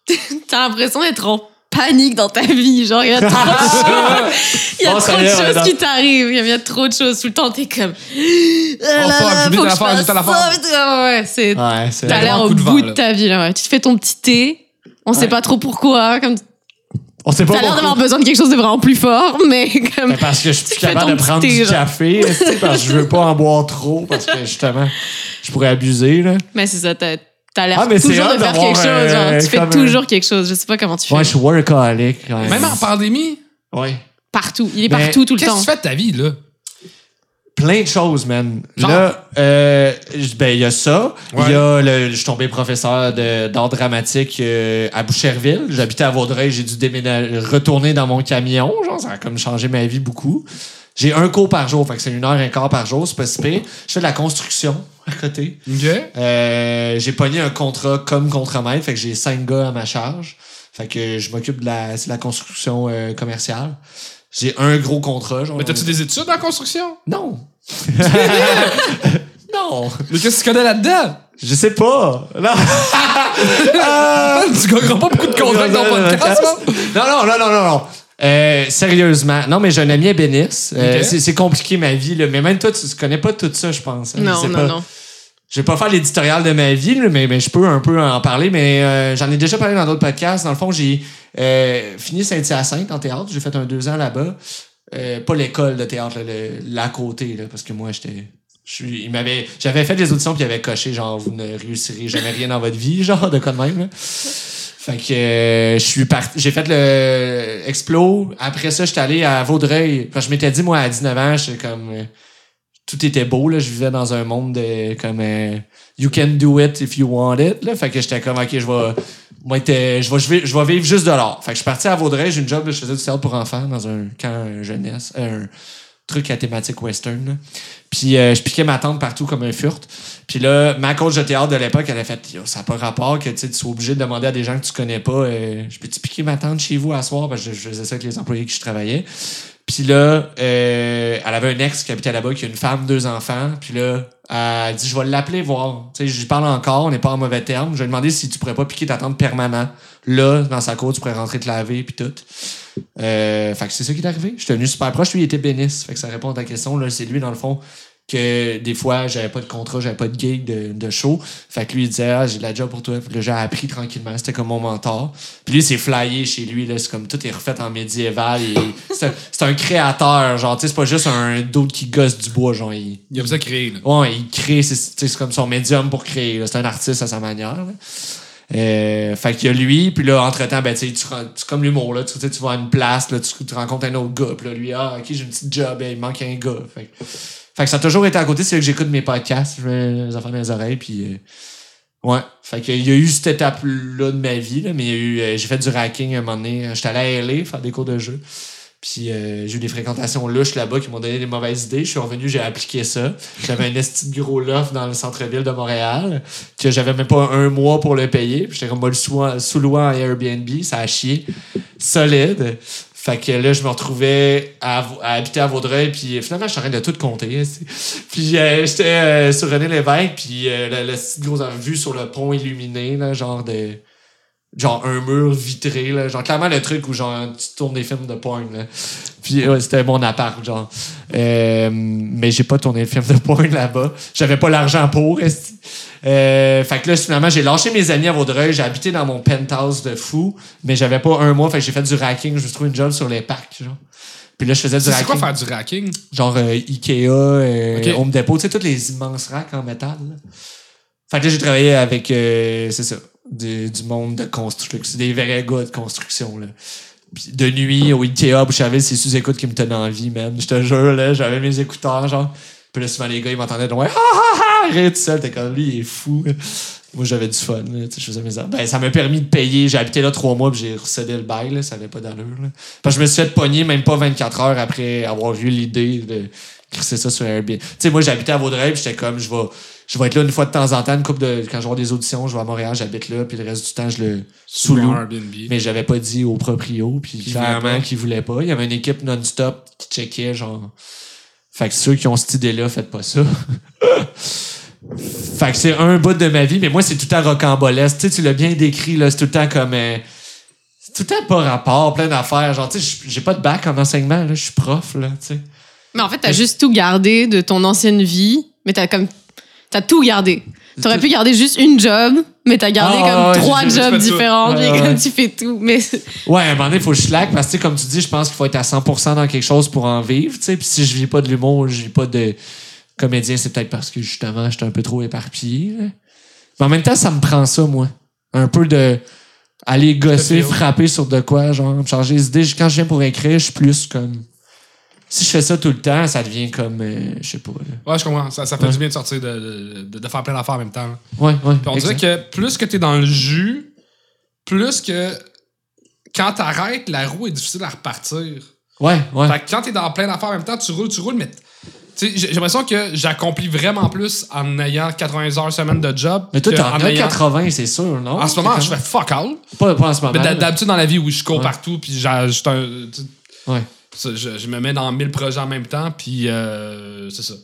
[laughs] T'as l'impression d'être en panique dans ta vie. Genre, il y a trop de [laughs] choses, il y a Oh, trop de choses ouais, qui t'arrivent. Il y a- trop de choses. Tout le temps, t'es comme. Ouais, c'est. Ouais, T'as l'air au coup de vent, bout de ta vie. Là, ouais. Tu te fais ton petit thé. On sait pas trop pourquoi. Comme On sait pas t'as l'air d'avoir besoin de quelque chose de vraiment plus fort, mais comme. Mais parce que je suis plus capable de prendre du genre. café, tu sais, parce que je veux pas en boire trop, parce que justement, je pourrais abuser, là. Mais c'est ça, t'as t'as l'air Ah, mais c'est toujours de faire quelque chose. euh, genre. Tu fais toujours quelque chose. Je sais pas comment tu fais. Ouais, je suis workaholic. quand même. Même en pandémie, Ouais. Partout. Il est Mais partout tout le qu'est-ce que temps. tu fais de ta vie, là? Plein de choses, man. Genre? Là, euh, ben, il y a ça. Il Ouais. y a le, je suis tombé professeur d'art dramatique euh, à Boucherville. J'habitais à Vaudreuil. J'ai dû déménager, retourner dans mon camion. Genre, ça a comme changé ma vie beaucoup. J'ai un cours par jour. Fait que c'est une heure et un quart par jour. C'est pas si pire. Je fais de la construction à côté. OK. Euh, j'ai pogné un contrat comme contremaître, fait que j'ai cinq gars à ma charge. Fait que je m'occupe de la, de la construction euh, commerciale. J'ai un gros contrat. Genre, Mais t'as-tu des études en construction? Non. [laughs] non. Mais qu'est-ce que tu connais là-dedans? Je sais pas. Non. [laughs] tu gagneras pas beaucoup de contrats dans ton podcast, là? Non, non, non, non, non, non. Euh, sérieusement. Non, mais j'ai un ami à Bénis. Euh, c'est, compliqué ma vie, là. Mais même toi, tu, tu connais pas tout ça, je pense. hein. Non, non, pas. non. Je vais pas faire l'éditorial de ma vie, mais, mais je peux un peu en parler. Mais euh, j'en ai déjà parlé dans d'autres podcasts. Dans le fond, j'ai euh, fini Saint-Hyacinthe en théâtre. J'ai fait un deux ans là-bas. Euh, pas l'école de théâtre, là, le, côté, là, parce que moi, j'étais. Il m'avait, j'avais fait des auditions puis il avait coché genre vous ne réussirez jamais rien dans votre vie [laughs] genre de quoi de même. Fait que euh, je suis parti, j'ai fait le explo. Après ça, j'étais allé à Vaudreuil. Je m'étais dit moi à 19 ans, j'étais comme euh, tout était beau là, je vivais dans un monde de comme euh, you can do it if you want it là. Fait que j'étais comme OK, je vais moi, je vais, je vais, vivre juste de l'art. Fait que je suis parti à Vaudreuil, j'ai une job, je faisais du théâtre pour enfants dans un camp jeunesse, euh, un truc à thématique western. Puis euh, je piquais ma tante partout comme un furt. Puis là, ma coach de théâtre de l'époque, elle a fait ça n'a pas rapport que tu sois obligé de demander à des gens que tu connais pas Je peux-tu piquer ma tante chez vous à soir? Parce que je faisais ça avec les employés que je travaillais. Puis là, euh, elle avait un ex qui habitait là-bas, qui a une femme, deux enfants. Puis là, elle dit Je vais l'appeler voir. Tu sais, j'y parle encore, on n'est pas en mauvais terme. Je lui demander si tu pourrais pas piquer ta tante permanent. Là, dans sa cour, tu pourrais rentrer te laver, puis tout. Euh, fait que c'est ça qui est arrivé. Je suis super proche. Lui, il était bénisse. Fait que ça répond à ta question. Là, c'est lui, dans le fond, que des fois, j'avais pas de contrat, j'avais pas de gig de, de show. Fait que lui, il disait, ah, j'ai de la job pour toi. Puis là, j'ai appris tranquillement. C'était comme mon mentor. Puis lui, c'est flyé chez lui. Là, c'est comme tout est refait en médiéval. [laughs] C'est, un, créateur. Genre, tu sais, c'est pas juste un d'autre qui gosse du bois. Genre, il, Il a besoin de créer, là. Ouais, il crée, c'est, tu sais, c'est comme son médium pour créer. là. C'est un artiste à sa manière. là. Euh, fait qu'il y a lui, puis là, entre-temps, ben, tu sais, tu comme l'humour, là. Tu, tu sais, tu vas à une place, là, tu, tu rencontres un autre gars, puis là, lui, ah, ok, j'ai une petite job, ben, il manque un gars. Fait, que- fait que ça a toujours été à côté, c'est là que j'écoute mes podcasts, je mets les affaires dans les oreilles, puis euh, ouais. Fait qu'il y a eu cette étape-là de ma vie, là, mais il y a eu, euh, j'ai fait du racking un moment donné. J'étais allé à LA faire des cours de jeu. Puis euh, j'ai eu des fréquentations louches là-bas qui m'ont donné des mauvaises idées. Je suis revenu, j'ai appliqué ça. J'avais un esti de gros loft dans le centre-ville de Montréal que j'avais même pas un mois pour le payer. J'étais comme moi le sous- sous-loué en Airbnb. Ça a chié. Solide. Fait que là, je me retrouvais à, à habiter à Vaudreuil. Puis finalement, je suis en train de tout compter. esti. [laughs] Puis euh, j'étais euh, sur René Lévesque. Puis euh, le petite grosse vue sur le pont illuminé, là, genre de genre un mur vitré là. Genre clairement le truc où genre tu tournes des films de porn là. Puis ouais, c'était mon appart genre. Euh, mais j'ai pas tourné le film de porn là-bas. J'avais pas l'argent pour euh, fait que là finalement j'ai lâché mes amis à Vaudreuil. J'ai habité dans mon penthouse de fou mais j'avais pas un mois. Fait que j'ai fait du racking. Je me suis trouvé une job sur les parcs genre. Puis là je faisais du C'est racking. quoi faire du racking? genre euh, Ikea, euh. Home Depot, tu sais, tous les immenses racks en métal. là. Fait que là, j'ai travaillé avec, euh, c'est ça, du, monde de construction, des vrais gars de construction, là. Puis de nuit, au Ikea, Boucherville, c'est sous-écoute qui me tenait en vie, man. Je te jure, là, j'avais mes écouteurs, genre. Puis là, souvent, les gars, ils m'entendaient de loin, rire tout seul. T'es comme, lui, il est fou. Moi, j'avais du fun, là. Je faisais mes. Ben, ça m'a permis de payer. J'ai habité là trois mois, puis j'ai recédé le bail, là. Ça avait pas d'allure. Parce je me suis fait pogner même pas 24 heures après avoir eu l'idée de crisser ça sur Airbnb. Tu sais, moi, j'habitais à Vaudreuil, puis j'étais comme, je vais, je vais être là une fois de temps en temps, une couple de, quand je vais avoir des auditions, je vais à Montréal, j'habite là, puis le reste du temps, je le sous-loue. Mais j'avais pas dit au proprio, puis clairement voulait pas. qu'ils voulaient pas. Il y avait une équipe non-stop qui checkait, genre. Fait que ceux qui ont cette idée-là, faites pas ça. [laughs] fait que c'est un bout de ma vie, mais moi, c'est tout le temps rocambolesque. Tu sais, tu l'as bien décrit, là, c'est tout le temps comme. euh, C'est tout le temps pas rapport, plein d'affaires. Genre, tu sais, j'ai pas de bac en enseignement, là. Je suis prof, là, tu sais. Mais en fait, t'as juste tout gardé de ton ancienne vie, mais t'as comme. T'as tout gardé. T'aurais pu garder juste une job, mais t'as gardé Ah, comme ouais, trois jobs différents, puis Ouais, comme ouais. tu fais tout. Mais Ouais, à un moment donné, il faut que je slack parce que, comme tu dis, je pense qu'il faut être à 100% dans quelque chose pour en vivre, tu sais. Puis si je vis pas de l'humour, je vis pas de comédien, c'est peut-être parce que, justement, j'étais un peu trop éparpillé, là. Mais en même temps, ça me prend ça, moi. Un peu de aller gosser, frapper sur de quoi, genre, me changer les idées. Quand je viens pour écrire, je suis plus comme... Si je fais ça tout le temps, ça devient comme... euh, je sais pas, là. Ouais, je comprends. Ça, ça fait Ouais. du bien de sortir, de, de, de faire plein d'affaires en même temps. là. Ouais, ouais. Puis on dirait que plus que t'es dans le jus, plus que quand t'arrêtes, la roue est difficile à repartir. Ouais, ouais. Fait que quand t'es dans plein d'affaires en même temps, tu roules, tu roules, mais tu sais, j'ai l'impression que j'accomplis vraiment plus en ayant 80 heures semaine de job. Mais toi, t'en en as ayant- 80, c'est sûr, non? En ce moment, je fais fuck all. Pas, pas en ce moment. D'habitude dans la vie où je cours Ouais. partout, puis j'ai Ouais. Je, je me mets dans 1000 projets en même temps, puis euh, c'est ça.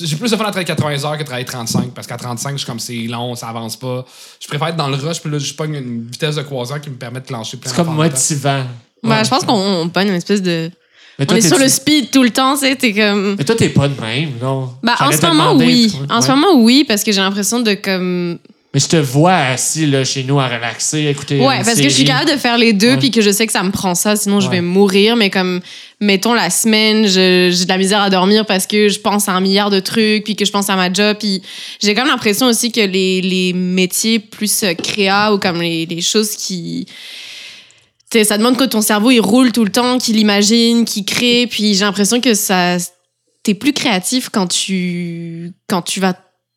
J'ai plus de fun à travailler 80 heures que de travailler 35, parce qu'à 35, je suis comme c'est long, ça avance pas. Je préfère être dans le rush, puis là, je pogne une vitesse de croisière qui me permet de clencher plein C'est comme motivant. bah, Ouais. je pense qu'on on pogne une espèce de. Mais On est sur le speed tout le temps, tu sais, t'es comme. Mais toi, t'es pas de même, non? Bah, en ce moment, demander, oui. En ce moment, oui, parce que j'ai l'impression de comme. Mais je te vois assis là, chez nous à relaxer, écouter. Ouais, parce que je suis capable de faire les deux, puis que je sais que ça me prend ça, sinon je vais mourir. Mais comme, mettons, la semaine, j'ai de la misère à dormir parce que je pense à un milliard de trucs, puis que je pense à ma job. Puis j'ai comme l'impression aussi que les, les métiers plus euh, créa ou comme les, les choses qui. Ça demande que ton cerveau, il roule tout le temps, qu'il imagine, qu'il crée. Puis j'ai l'impression que ça. T'es plus créatif quand tu. Quand tu vas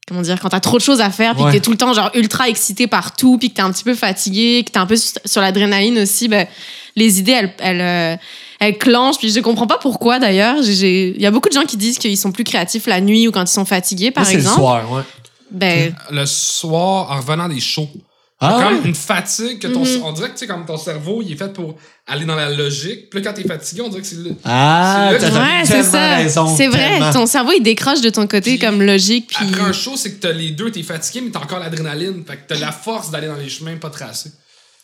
comment dire, quand t'as trop de choses à faire, puis Ouais. que t'es tout le temps genre ultra excité partout, puis que t'es un petit peu fatigué, que t'es un peu sur, l'adrénaline aussi, ben, les idées, elles, elles, euh, elles clenchent, puis je comprends pas pourquoi d'ailleurs. J'ai- j'ai- Il y a beaucoup de gens qui disent qu'ils sont plus créatifs la nuit ou quand ils sont fatigués, par c'est le exemple. soir, ouais. Ben, Le soir, en revenant des shows. Ah, comme ouais? une fatigue que ton, Mhm. on dirait que tu sais comme ton cerveau il est fait pour aller dans la logique puis là quand t'es fatigué on dirait que c'est le- Ah, C'est ouais, c'est ça. raison, C'est vrai, tellement. ton cerveau, il décroche de ton côté Puis, comme logique, puis... après un show c'est que t'as les deux t'es fatigué mais t'as encore l'adrénaline fait que t'as la force d'aller dans les chemins pas tracés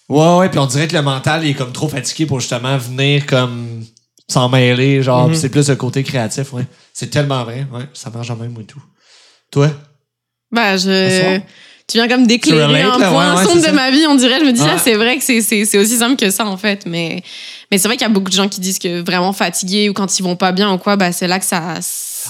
Ouais, ouais, puis on dirait que le mental il est comme trop fatigué pour justement venir comme s'en mêler, genre, Mhm. c'est plus le côté créatif, ouais. C'est tellement vrai, ouais, ça marche en même ou tout. Toi? Ben, je... Tu viens comme d'éclairer un là, point ouais, ouais, sombre de ça. ma vie, on dirait. Je me dis, Ouais. là, c'est vrai que c'est- aussi simple que ça, en fait. Mais, mais c'est vrai qu'il y a beaucoup de gens qui disent que vraiment fatigués ou quand ils vont pas bien ou quoi, ben, c'est là que ça...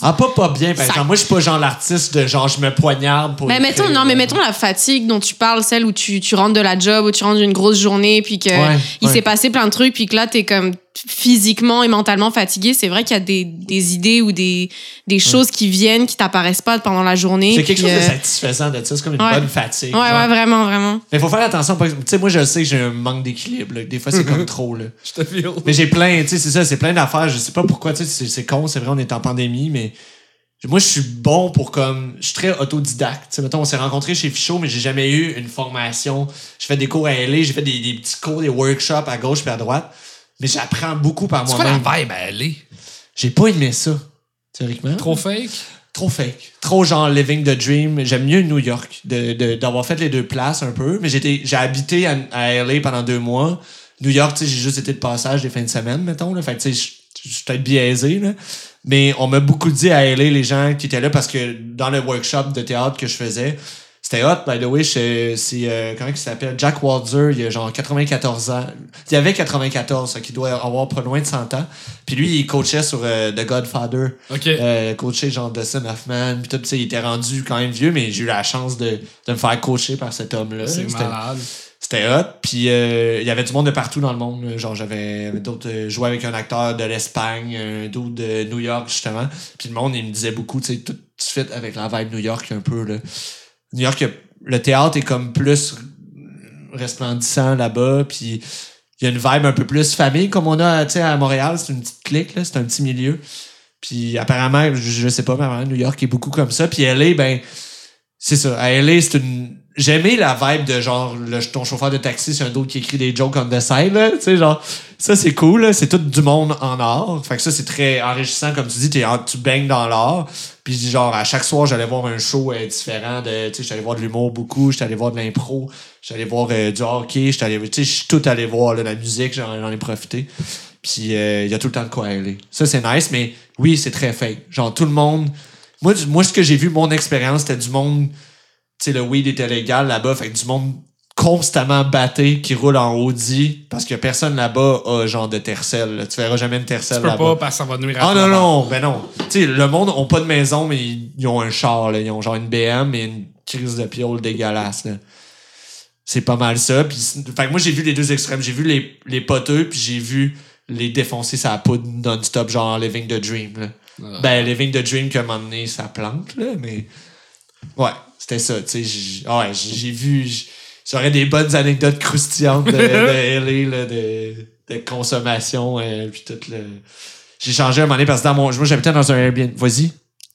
Ah, pas pas bien, par Ça- exemple. Moi, je suis pas genre l'artiste de genre, je me poignarde pour. Mais mettons, non, mais là. mettons la fatigue dont tu parles, celle où tu, tu rentres de la job, où tu rentres d'une grosse journée, puis que Ouais, il ouais. s'est passé plein de trucs, puis que là, t'es comme physiquement et mentalement fatigué. C'est vrai qu'il y a des, des idées ou des, des choses qui viennent, qui t'apparaissent pas pendant la journée. C'est quelque chose de euh, satisfaisant de ça. C'est comme une ouais. bonne fatigue. Ouais, genre. ouais, vraiment, vraiment. Mais faut faire attention. parce que, Tu sais, moi, je sais que j'ai un manque d'équilibre. Des fois, c'est comme [laughs] trop, là. je te feel Mais j'ai plein, tu sais, c'est ça, c'est plein d'affaires. Je sais pas pourquoi, tu sais, c'est- con, c'est vrai, on est en pandémie, mais moi, je suis bon pour comme. Je suis très autodidacte. Tu sais, mettons, on s'est rencontrés chez Fichot, mais j'ai jamais eu une formation. Je fais des cours à LA, j'ai fait des, des petits cours, des workshops à gauche puis à droite. Mais j'apprends beaucoup par c'est quoi la moi-même. vibe à aller? J'ai pas aimé ça, théoriquement. trop fake? Trop fake. Trop genre living the dream. J'aime mieux New York, de- de- d'avoir fait les deux places un peu. Mais j'ai habité à, à LA pendant deux mois. New York, tu sais, j'ai juste été de passage des fins de semaine, mettons. Là. Fait que, tu sais, je je suis peut-être biaisé, là. Mais on m'a beaucoup dit à LA, les gens qui étaient là, parce que dans le workshop de théâtre que je faisais, c'était hot, by the way. C'est, euh, comment il s'appelle? Jack Walzer, il a genre 94 ans. Il avait 94, ça, qui doit avoir pas loin de 100 ans. Puis lui, il coachait sur euh, The Godfather ok euh, coaché genre Dustin Hoffman puis tout tu sais, il était rendu quand même vieux mais j'ai eu la chance de, de me faire coacher par cet homme là c'est c'était malade c'était hot puis euh, il y avait du monde de partout dans le monde genre j'avais d'autres euh, joué avec un acteur de l'Espagne un d'autre de New York justement puis le monde il me disait beaucoup tu sais tout de suite avec la vibe New York un peu là New York le théâtre est comme plus resplendissant là-bas puis il y a une vibe un peu plus famille comme on a à Montréal c'est une petite clique c'est un petit milieu puis apparemment, je, je sais pas, mais New York est beaucoup comme ça. Puis LA, ben, c'est ça. À LA, c'est une. J'aimais la vibe de genre le, ton chauffeur de taxi, c'est un autre qui écrit des jokes on the side. Tu sais, genre, ça c'est cool. C'est tout du monde en art. Fait que ça, c'est très enrichissant, comme tu dis, tu baignes dans l'art. Puis genre, à chaque soir, j'allais voir un show euh, différent de. Tu sais, j'allais voir de l'humour beaucoup, j'étais allé voir de l'impro, j'allais voir euh, du hockey, j'étais allé. Tu sais, je suis tout allé voir, là, la musique, j'en ai profité. Puis euh, il y a tout le temps de quoi aller. Ça, c'est nice, mais oui, c'est très fake. Genre, tout le monde. Moi, moi ce que j'ai vu, mon expérience, c'était du monde. Tu le weed était légal là-bas, fait que du monde constamment batté qui roule en Audi parce que personne là-bas a genre de tercelle. là. Tu verras jamais une Tu tercelle peux là-bas. pas parce que ça va nuire à Ah non, non, ben non. Tu sais, le monde ont pas de maison, mais ils, ils ont un char, là. Ils ont genre une BM et une crise de piole dégueulasse. C'est pas mal ça. Puis, fait que moi, j'ai vu les deux extrêmes. J'ai vu les, les poteux, puis j'ai vu les défoncer sa poudre non-stop, genre Living the Dream, là. Ah. Ben, Living the Dream, qu'à un moment donné, ça plante, là, mais... Ouais, c'était ça, tu sais. Ouais, j'ai vu... J'aurais des bonnes anecdotes croustillantes de, de LA, là, de, de consommation, euh, puis tout le... J'ai changé un moment donné parce que dans mon... Moi, j'habitais dans un Airbnb. Vas-y.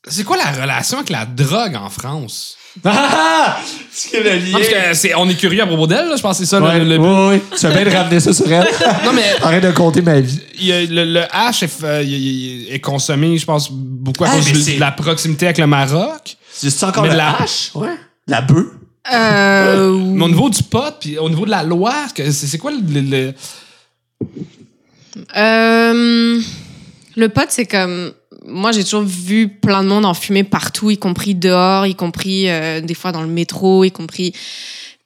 C'est quoi la relation avec la drogue en France? Ah! C'est que le lien... Non, parce que c'est, on est curieux à propos d'elle, là, je pense que c'est ça. le- ouais, ouais. Tu fais bien de ramener ça sur elle. [laughs] Non, mais Arrête de compter ma vie. il y a- le, le hash est, fa- il- il- est consommé, je pense, beaucoup à Ah, cause mais de c'est- la proximité avec le Maroc. C'est encore Mais de la hache? Ouais. La bœuf? Euh, Mais au niveau du pot, puis au niveau de la loi, que- c'est, c'est quoi le, le- le- Euh, le pot, c'est comme. Moi, j'ai toujours vu plein de monde en fumer partout, y compris dehors, y compris euh, des fois dans le métro, y compris.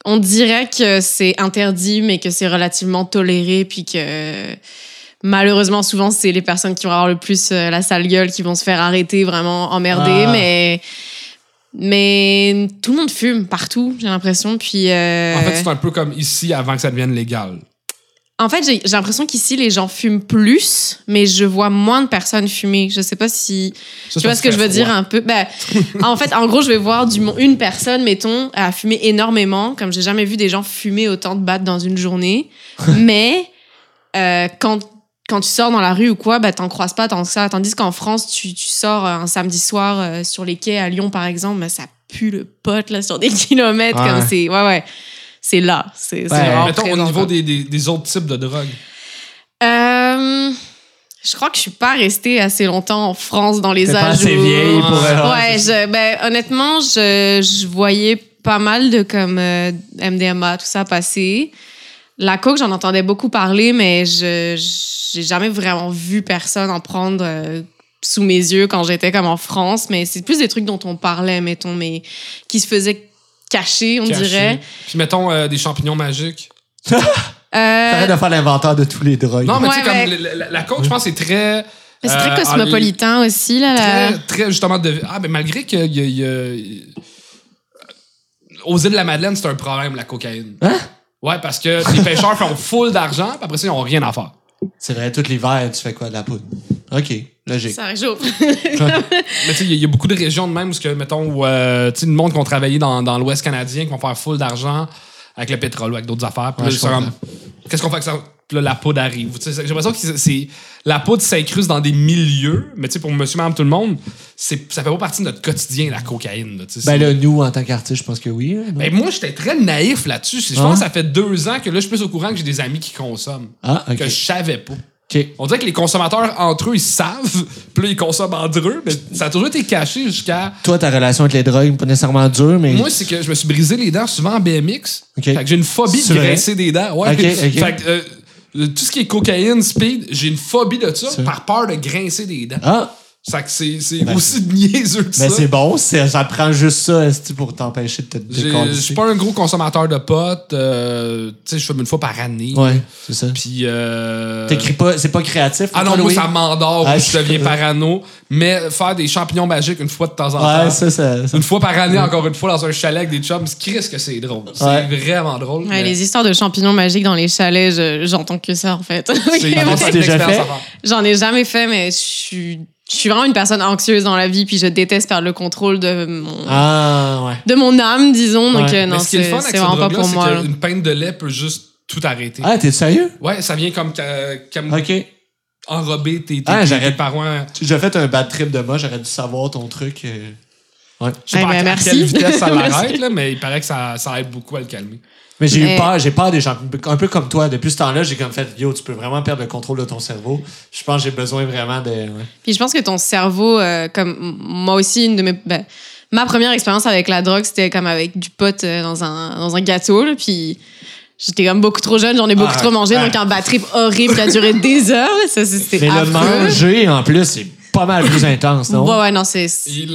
On dirait que c'est interdit, mais que c'est relativement toléré, puis que malheureusement, souvent, c'est les personnes qui vont avoir le plus euh, la sale gueule qui vont se faire arrêter, vraiment emmerder, Ah. mais. Mais tout le monde fume partout, j'ai l'impression. Puis. euh, En fait, c'est un peu comme ici avant que ça devienne légal. En fait, j'ai l'impression qu'ici, les gens fument plus, mais je vois moins de personnes fumer. Je sais pas si. Ça, tu vois ce que je veux dire un peu? Ben, [laughs] en fait, en gros, je vais voir du, une personne, mettons, à fumer énormément, comme j'ai jamais vu des gens fumer autant de battes dans une journée. [laughs] mais euh, quand, quand tu sors dans la rue ou quoi, ben, t'en croises pas tant que ça. Tandis qu'en France, tu, tu sors un samedi soir euh, sur les quais à Lyon, par exemple, ben, ça pue le pote là, sur des [laughs] kilomètres. Comme c'est. Ouais, ouais. C'est là. C'est Ouais. vraiment Mettons, au niveau des, des, des autres types de drogues. Euh, je crois que je suis pas restée assez longtemps en France dans les T'es pas âges assez où- vieille pour... Ouais, je, ben, honnêtement, je, je voyais pas mal de comme euh, MDMA, tout ça passer. La coke, j'en entendais beaucoup parler, mais je j'ai jamais vraiment vu personne en prendre euh, sous mes yeux quand j'étais comme en France. Mais c'est plus des trucs dont on parlait, mettons, mais qui se faisaient cacher, on Caché. dirait. Puis mettons euh, des champignons magiques. [laughs] Euh, Arrête de faire l'inventaire de tous les drogues. Non, mais tu sais, Ouais, comme mais- la, la- la coke, je pense, c'est très. mais c'est très euh, cosmopolitain aussi, là. la- très, très justement de ah ben malgré que y a- y a- y- aux îles de la Madeleine c'est un problème la cocaïne Hein? ouais parce que les pêcheurs font full d'argent puis après ça ils ont rien à faire C'est vrai, tout l'hiver, tu fais quoi de la poudre? OK, logique. Ça réchauffe. [laughs] mais tu sais il y, a- il y a beaucoup de régions de même où que mettons où, euh, tu sais le monde qui ont travaillé dans, dans l'Ouest canadien qui vont faire full d'argent avec le pétrole ou avec d'autres affaires Ouais, qu'est-ce qu'on fait avec ça? Puis là, la poudre arrive Tu sais, j'ai l'impression que c'est- la poudre s'incruste dans des milieux mais tu sais pour monsieur madame tout le monde c'est ça fait pas partie de notre quotidien la cocaïne là, tu sais, Ben là, nous, en tant qu'artiste, je pense que oui. hein, non? Ben, moi, j'étais très naïf là-dessus. Je Ah. pense que ça fait deux ans que là, je suis plus au courant que j'ai des amis qui consomment. Ah, OK. Que je savais pas. On dirait que les consommateurs, entre eux, ils savent. [laughs] Puis là, ils consomment entre eux. Mais ça a toujours été caché jusqu'à. Toi, ta relation avec les drogues, pas nécessairement dure, mais... Moi, c'est que je me suis brisé les dents souvent en BMX. Fait que j'ai une phobie de grincer des dents. Ouais. [laughs] Fait que, euh, tout ce qui est cocaïne, speed, j'ai une phobie de ça par peur de grincer des dents. Ah, Ça que c'est c'est Ben, aussi niaiseux que ben ça. c'est bon, c'est- ça prend juste ça pour t'empêcher de te J'ai- Je suis pas un gros consommateur de potes. euh, tu sais, je fume une fois par année. Ouais, c'est ça. Puis. euh, T'écris pas, c'est pas créatif. Ah non, moi, ça m'endort, Ah, ou je je- deviens parano. Mais faire des champignons magiques une fois de temps en temps. Ouais, ça, ça... ça- Une fois par année, encore une fois, dans un chalet avec des chums, Chris que c'est drôle. C'est Ouais. vraiment drôle. Ouais, mais les histoires de champignons magiques dans les chalets, je- j'entends que ça, en fait. J'en ai jamais fait, mais je suis, je suis vraiment une personne anxieuse dans la vie, puis je déteste perdre le contrôle de mon, Ah, ouais. de mon âme, disons. Donc, Ouais. euh, non, ce c'est cette vraiment pas pour c'est moi. qu'une pinte de lait peut juste tout arrêter. Ah, t'es sérieux? Ouais, ça vient comme comme OK. enrober tes, tes, Ah, tes- parois. J'ai fait un bad trip de moi, j'aurais dû savoir ton truc. euh. Ouais. Je sais Eh pas à, ben, à merci. quelle vitesse ça [laughs] l'arrête, là, mais il paraît que ça, ça aide beaucoup à le calmer. Mais j'ai eu peur, j'ai peur des gens. Un peu comme toi, depuis ce temps-là, j'ai comme fait Yo, tu peux vraiment perdre le contrôle de ton cerveau. Je pense que j'ai besoin vraiment de. ouais. Puis je pense que ton cerveau, euh, comme moi aussi, une de mes. ben, ma première expérience avec la drogue, c'était comme avec du pot euh, dans, un, dans un gâteau. là, puis j'étais comme beaucoup trop jeune, j'en ai beaucoup Ah, trop mangé. ah. Donc un bad trip horrible qui a duré des [laughs] heures. Ça, c'était Mais le manger, en plus, c'est pas mal plus intense, non? Ouais, ouais, non, c'est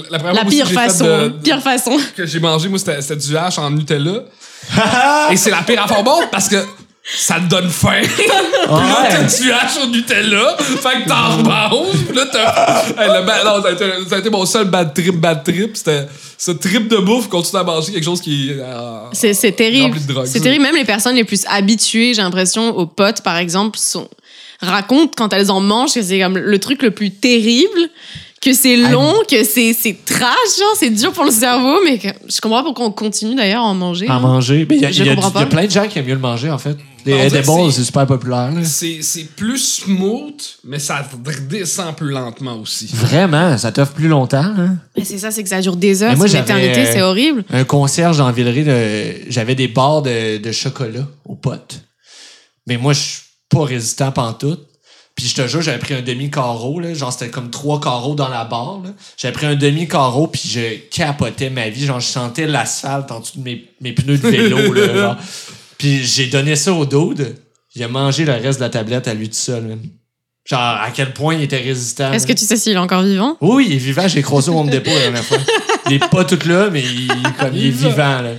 la pire façon. de- Pire façon. que j'ai mangé, moi, c'était c'était du hache en Nutella. [laughs] Et c'est la pire affaire au monde parce que ça te donne faim. [laughs] Puis là, t'as du hache au Nutella. Fait que t'en remanges. Puis là, t'as. Hey, le ba- non, ça a, été, ça a été mon seul bad trip, bad trip. C'était ce trip de bouffe, continuer à manger quelque chose qui euh, C'est c'est terrible. Rempli de drogue, C'est terrible. Même les personnes les plus habituées, j'ai l'impression, aux potes, par exemple, sont, racontent quand elles en mangent que c'est comme le truc le plus terrible, que c'est long, que c'est c'est trash, genre, c'est dur pour le cerveau, mais que, je comprends pas pourquoi on continue d'ailleurs à en manger. À hein. manger. Mais il y a, y du- y plein de gens qui aiment mieux le manger, en fait. Les que edibles, c'est- c'est super populaire. C'est c'est plus smooth, mais ça redescend plus lentement aussi. Vraiment, ça t'offre plus longtemps. hein? Mais c'est ça, c'est que ça dure des heures, Mais moi, c'est une j'avais, éternité, euh, c'est horrible. Un concierge dans Villeray, de- j'avais des barres de, de chocolat aux potes. Mais moi, je suis pas résistant pantoute. Puis je te jure, j'avais pris un demi-carreau, là. Genre, c'était comme trois carreaux dans la barre, là. J'avais pris un demi-carreau, puis je capotais ma vie. Genre, je sentais l'asphalte en dessous de mes, mes pneus de vélo, là. [laughs] genre. Puis j'ai donné ça au dude. Il a mangé le reste de la tablette à lui tout seul, man. Genre, à quel point il était résistant. Est-ce que tu sais s'il est encore vivant? Oui, il est vivant. J'ai croisé au Home Depot la dernière fois. Il est pas tout là, mais il, comme, il est vivant. Là.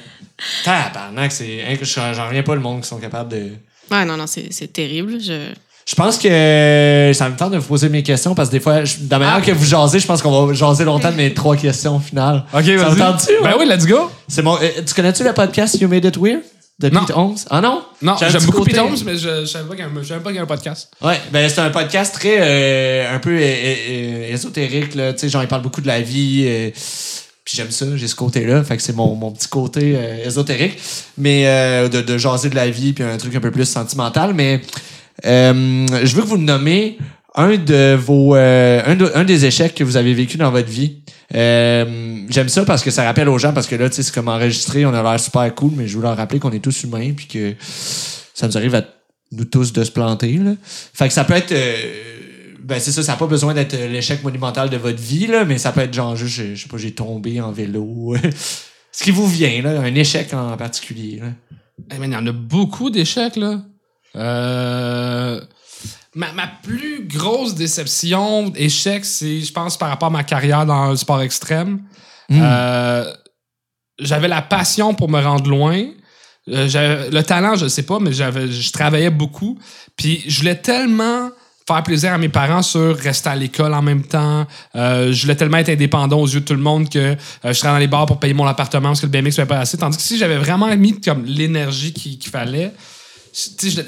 Tabarnak, c'est. J'en j'en reviens pas le monde qui sont capables de. Ouais, non, non, c'est c'est terrible. Je... Je pense que ça me tente de vous poser mes questions parce que des fois, je- de la manière que vous jasez, je pense qu'on va jaser longtemps de mes trois questions finales. [laughs] Ok, Ça vas-y. vous tente-tu? Ben ouais? oui, let's go. C'est mon, euh, tu connais-tu le podcast You Made It Weird? De Non. Pete Holmes? Ah non? Non, j'aime beaucoup côté- Pete Holmes, mais je, je savais pas qu'il y a un- podcast. Ouais, ben c'est un podcast très euh, un peu euh, euh, ésotérique là, tu sais genre il parle beaucoup de la vie euh, puis j'aime ça, j'ai ce côté-là, fait que c'est mon, mon petit côté euh, ésotérique, mais euh, de, de jaser de la vie puis un truc un peu plus sentimental, mais euh, je veux que vous me nommez un de vos euh, un, de- un des échecs que vous avez vécu dans votre vie. Euh, J'aime ça parce que ça rappelle aux gens parce que là tu sais c'est comme enregistré, on a l'air super cool, mais je veux leur rappeler qu'on est tous humains puis que ça nous arrive à nous tous de se planter. Là. Fait que ça peut être. euh, ben c'est ça, ça n'a pas besoin d'être euh, l'échec monumental de votre vie, là, mais ça peut être genre juste, je sais pas, j'ai tombé en vélo. [laughs] Ce qui vous vient, là, un échec en particulier. Là. Eh il y en a beaucoup d'échecs, là. Euh, Ma, ma plus grosse déception, échec, c'est, je pense, par rapport à ma carrière dans le sport extrême. Euh, j'avais la passion pour me rendre loin. Euh, le talent, je sais pas, mais j'avais, je travaillais beaucoup. Puis je voulais tellement faire plaisir à mes parents sur rester à l'école en même temps. Euh, je voulais tellement être indépendant aux yeux de tout le monde que euh, je serais dans les bars pour payer mon appartement parce que le BMX ne fait pas assez. Tandis que si j'avais vraiment mis comme l'énergie qu'il qu'il fallait,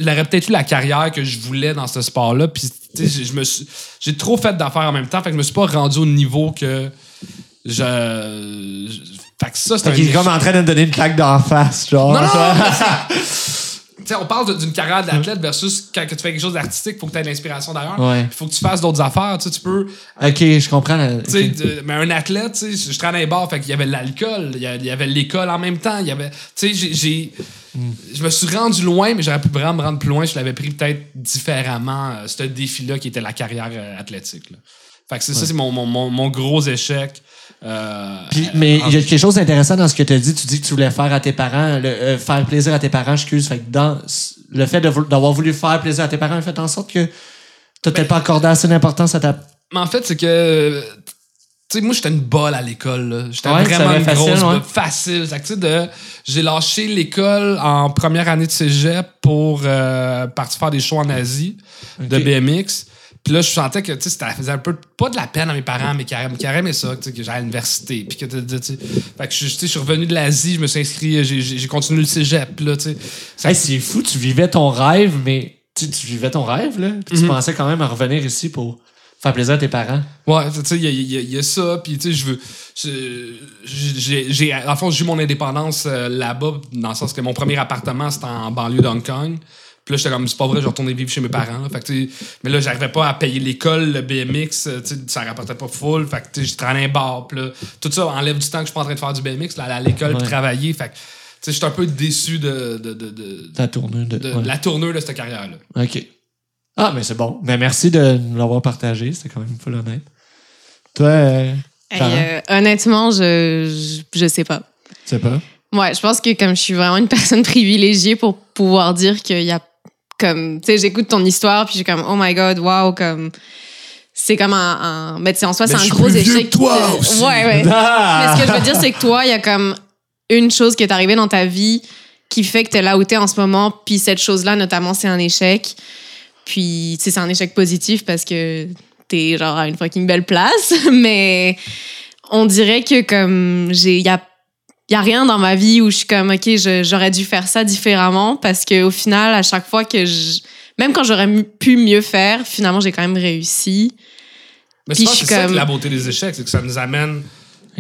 j'aurais peut-être eu la carrière que je voulais dans ce sport-là. Puis, je me j'ai trop fait d'affaires en même temps. Fait que je me suis pas rendu au niveau que je. je- fait que ça, c'est qu'il est comme en train de me donner une claque d'en face, genre. Non, [laughs] on parle d'une carrière d'athlète versus quand tu fais quelque chose d'artistique, il faut que tu aies de l'inspiration d'ailleurs. Ouais. Il faut que tu fasses d'autres affaires. Tu sais, tu peux. ok, je comprends. la- de- mais un athlète, sais, je travaillais dans les bars, fait qu'il y avait l'alcool, il y il avait l'école en même temps, il y avait. Tu sais, j'ai- j'ai. Je me suis rendu loin, mais j'aurais pu vraiment me rendre plus loin. Je l'avais pris peut-être différemment, euh, ce défi-là qui était la carrière euh, athlétique. là. Fait que c'est ça, c'est mon, mon, mon, mon gros échec. Euh, Puis, euh, mais il y a quelque chose d'intéressant dans ce que tu as dit. Tu dis que tu voulais faire à tes parents, le- faire plaisir à tes parents, excuse. Fait que dans s- le fait d'avoir voulu faire plaisir à tes parents a fait en sorte que t'as peut-être pas accordé assez d'importance à ta. Mais en fait, c'est que. Tu sais, moi, j'étais une balle à l'école. J'étais Ouais, vraiment une facile, grosse ouais. Facile. Fait tu de- J'ai lâché l'école en première année de cégep pour euh, partir faire des shows en Asie de. BMX. Puis là, je sentais que tu sais, ça faisait un peu, pas de la peine à mes parents, mais qui qui aimé ça, tu sais, que j'allais à l'université. Puis que, tu sais, fait que je, tu suis revenu de l'Asie, je me suis inscrit, j'ai- continué le cégep. Là, tu sais. Ça- Hey, c'est fou, tu vivais ton rêve, mais tu, tu vivais ton rêve, là. Puis Mhm. tu pensais quand même à revenir ici pour faire plaisir à tes parents? Ouais, tu sais, il y y y a ça, puis tu sais, je veux. je- J'ai, en fond, j'ai eu mon indépendance euh, là-bas, dans le sens que mon premier appartement, c'était en banlieue d'Hong Kong. Puis là, j'étais comme, c'est pas vrai, je vais retourner vivre chez mes parents. là. Fait que, mais là, j'arrivais pas à payer l'école, le BMX, euh, tu sais, ça rapportait pas full. Fait que, tu sais, je traînais un bar. Puis là, tout ça enlève du temps que je suis pas en train de faire du BMX, là, aller à l'école, Ouais. travailler. Fait que, tu sais, j'étais un peu déçu de, de, de, de- Ta tournure de. de ouais. la tournure de cette carrière-là. OK. Ah, mais c'est bon. Mais merci de nous l'avoir partagé. C'était quand même full honnête. Toi, euh, Hey, euh, honnêtement, je, je, je sais pas. tu sais pas? Ouais, je pense que comme je suis vraiment une [laughs] personne privilégiée pour pouvoir dire qu'il y a comme, tu sais, j'écoute ton histoire puis j'ai comme, oh my god, wow, comme, c'est comme un, un mais tu sais, en soi, c'est un gros échec. que toi de- aussi. Ouais, ouais. Ah! Mais ce que je veux dire, c'est que toi, il y a comme une chose qui est arrivée dans ta vie qui fait que tu es là où tu es en ce moment, puis cette chose-là, notamment, c'est un échec. Puis, tu sais, c'est un échec positif parce que t'es genre à une fucking belle place, [laughs] mais on dirait que comme j'ai. Il y a, y a rien dans ma vie où je suis comme, OK, j'aurais dû faire ça différemment parce qu'au final, à chaque fois que je. Même quand j'aurais pu mieux faire, finalement, j'ai quand même réussi. Mais Puis je c'est suis ça que la beauté des échecs, c'est que ça nous amène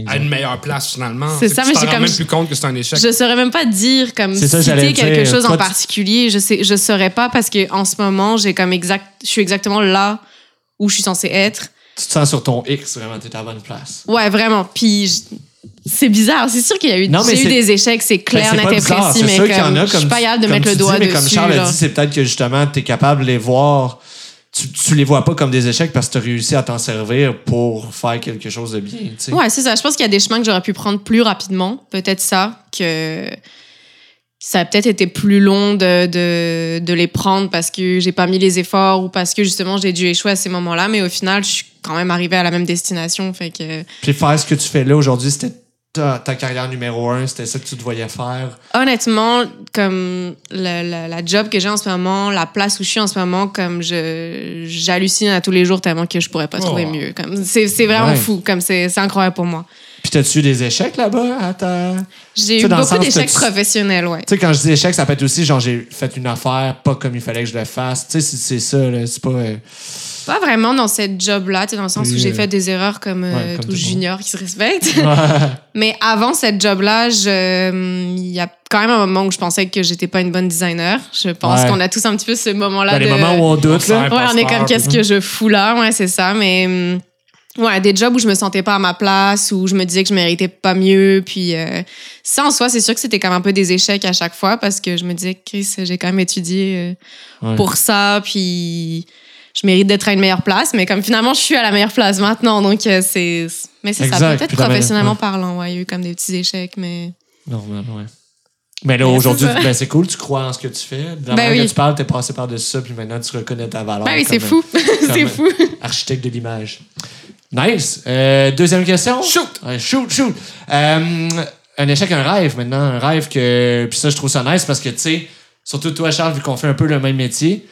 à une meilleure place finalement. C'est ça, mais j'ai rends comme- même plus compte que c'est un échec. Je saurais même pas dire comme citer quelque dire. chose en tu- particulier. Je sais, je saurais pas parce que en ce moment j'ai comme exact, je suis exactement là où je suis censée être. Tu te sens sur ton X, vraiment, t'es à la bonne place. Ouais, vraiment. Puis je- c'est bizarre. C'est sûr qu'il y a eu, Non, mais eu des échecs, c'est clair, Ben, bizarre, précis, c'est mais y en comme, a je suis comme pas capable de comme mettre le dis, doigt mais dessus. comme Charles a dit, c'est peut-être que justement, tu es capable de les voir. Tu, tu les vois pas comme des échecs parce que tu as réussi à t'en servir pour faire quelque chose de bien. tu sais. Ouais, c'est ça. Je pense qu'il y a des chemins que j'aurais pu prendre plus rapidement. Peut-être ça, que ça a peut-être été plus long de, de, de les prendre parce que j'ai pas mis les efforts ou parce que justement j'ai dû échouer à ces moments-là. Mais au final, je suis quand même arrivée à la même destination. Fait que Puis faire ce que tu fais là aujourd'hui, c'était ta, ta carrière numéro un, c'était ça que tu te voyais faire? honnêtement, comme la, la, la job que j'ai en ce moment, la place où je suis en ce moment, comme je j'hallucine à tous les jours tellement que je pourrais pas Oh. trouver mieux. Comme c'est c'est vraiment Ouais. fou. Comme c'est c'est incroyable pour moi. Puis t'as-tu eu des échecs là-bas à ta... J'ai eu le beaucoup d'échecs professionnels, ouais. Tu sais, quand je dis échec, ça peut être aussi genre j'ai fait une affaire pas comme il fallait que je le fasse. Tu sais, c'est- c'est ça, là. C'est pas. euh, Pas vraiment dans cette job-là, dans le sens où j'ai euh, fait des erreurs comme, euh, ouais, comme tout monde. junior qui se respecte. [laughs] [laughs] Mais avant cette job-là, je- il y a quand même un moment où je pensais que j'étais pas une bonne designer. Je pense Ouais. qu'on a tous un petit peu ce moment-là Dans de... les moments où on doute, là. Ouais, on est comme qu'est-ce que je fous là, ouais, c'est ça. Mais hum, ouais, des jobs où je me sentais pas à ma place, où je me disais que je méritais pas mieux. Puis euh, ça en soi, c'est sûr que c'était comme un peu des échecs à chaque fois parce que je me disais, Chris, j'ai quand même étudié euh, Ouais. pour ça, puis je mérite d'être à une meilleure place. Mais comme finalement, je suis à la meilleure place maintenant, donc euh, c'est. Mais c'est ça, peut-être professionnellement ouais. parlant, ouais, il y a eu comme des petits échecs, mais. Normal, ouais. Mais là, Mais aujourd'hui, ben, c'est cool, tu crois en ce que tu fais. De la Ben manière oui. que tu parles, t'es passé par-dessus ça, puis maintenant, tu reconnais ta valeur. Ben oui, c'est fou. [laughs] c'est fou. Architecte de l'image. Nice. Euh, deuxième question. Shoot! Ouais, shoot, shoot. Euh, un échec, un rêve maintenant. Un rêve que. Puis ça, je trouve ça nice parce que, tu sais, surtout toi, Charles, vu qu'on fait un peu le même métier,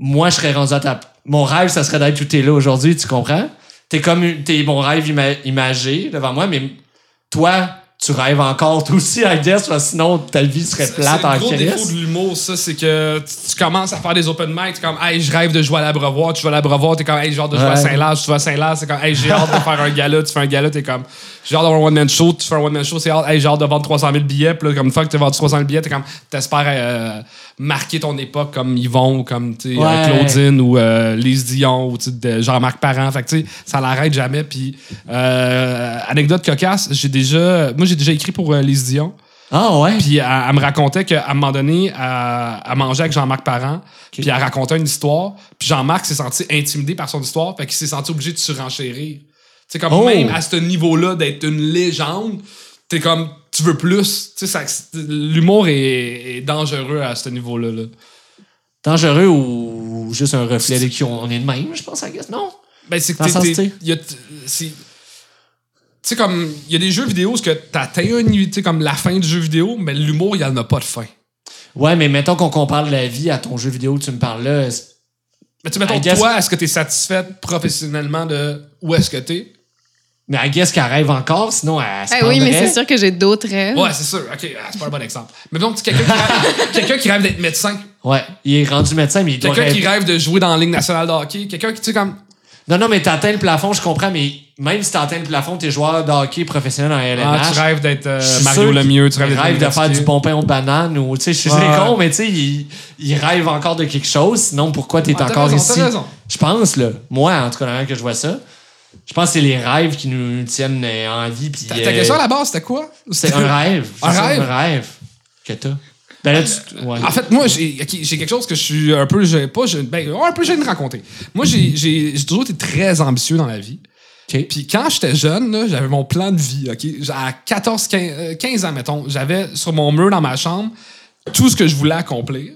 moi, je serais rendu à ta. Mon rêve, ça serait d'être où t'es là aujourd'hui, tu comprends? T'es comme. T'es mon rêve ima- imagé devant moi, mais toi, tu rêves encore, toi aussi, I guess, parce que sinon, ta vie serait plate C'est en le gros défaut crise. de l'humour, ça, c'est que tu, tu commences à faire des open mic, t'es comme, hey, je rêve de jouer à l'Abreuvoir, tu joues à l'Abreuvoir, t'es comme, hey, j'ai hâte de jouer à. Saint-Laz, tu vas à Saint-Laz, c'est comme, hey, j'ai hâte de faire un gala, tu fais un gala, t'es comme, j'ai hâte d'avoir un one-man show, tu fais un one-man show, c'est hey, hâte de vendre 300 000 billets, puis là, comme une fois que tu as vendu 300 000 billets, t'es comme, t'espères euh, marquer ton époque comme Yvon, ou comme, tu euh. Claudine, ou euh, Lise Dion, ou Jean-Marc Parent, fait que, tu sais, ça l'arrête jamais, puis, anecdote cocasse, j'ai déjà, moi, j'ai déjà écrit pour Lise Dion. Ah ouais? Puis elle, elle me racontait qu'à un moment donné, elle, elle mangeait avec Jean-Marc Parent, puis elle racontait une histoire, puis Jean-Marc s'est senti intimidé par son histoire, fait qu'il s'est senti obligé de surenchérir. C'est comme Oh! même à ce niveau-là d'être une légende, t'es comme tu veux plus. Tu sais, ça- l'humour est, est dangereux à ce niveau-là. là. Dangereux ou juste un reflet de qui on, est de même, je pense, I guess. Non? Ben, c'est que tu sais. comme, il y a des jeux vidéo où t'atteins une, tu sais, comme la fin du jeu vidéo, mais l'humour, il y en a pas de fin. Ouais, mais mettons qu'on compare la vie à ton jeu vidéo que tu me parles là. Mais tu mettons, guess- toi, est-ce que tu es satisfaite professionnellement de où est-ce que tu es? Mais I guess qu'elle rêve encore, sinon elle se Eh oui, mais c'est sûr que j'ai d'autres rêves. Ouais, c'est sûr. OK, ah, c'est pas un bon exemple. Mais donc, quelqu'un qui rêve, [laughs] quelqu'un qui rêve d'être médecin, Ouais, il est rendu médecin, mais il doit quelqu'un qui rêve de jouer dans la Ligue nationale de hockey, quelqu'un qui, tu sais, comme. Non, non, mais t'atteins le plafond, je comprends, mais même si t'atteins le plafond, t'es joueur de hockey professionnel en LNH. Ah, tu rêves d'être euh, je suis Mario Lemieux, tu rêves d'être rêve de faire du bon pain aux bananes ou, tu sais, je suis Ouais. con, mais tu sais, il, il rêve encore de quelque chose. Sinon, pourquoi t'es t'as encore raison, ici? Je pense, là. Moi, en tout cas, la que je vois ça, je pense que c'est les rêves qui nous tiennent euh, en vie. puis, Ta, euh, ta question à la base, c'était quoi? C'est un rêve. Un rêve? Un rêve que t'as. Ben là, tu. Ouais. En fait, moi, j'ai quelque chose que je suis un peu. Pas ben, un peu gêné de raconter. Moi, j'ai- toujours été très ambitieux dans la vie. Ok. Puis quand j'étais jeune, j'avais mon plan de vie. À 14, 15, euh, 15 ans, mettons, j'avais sur mon mur dans ma chambre tout ce que je voulais accomplir.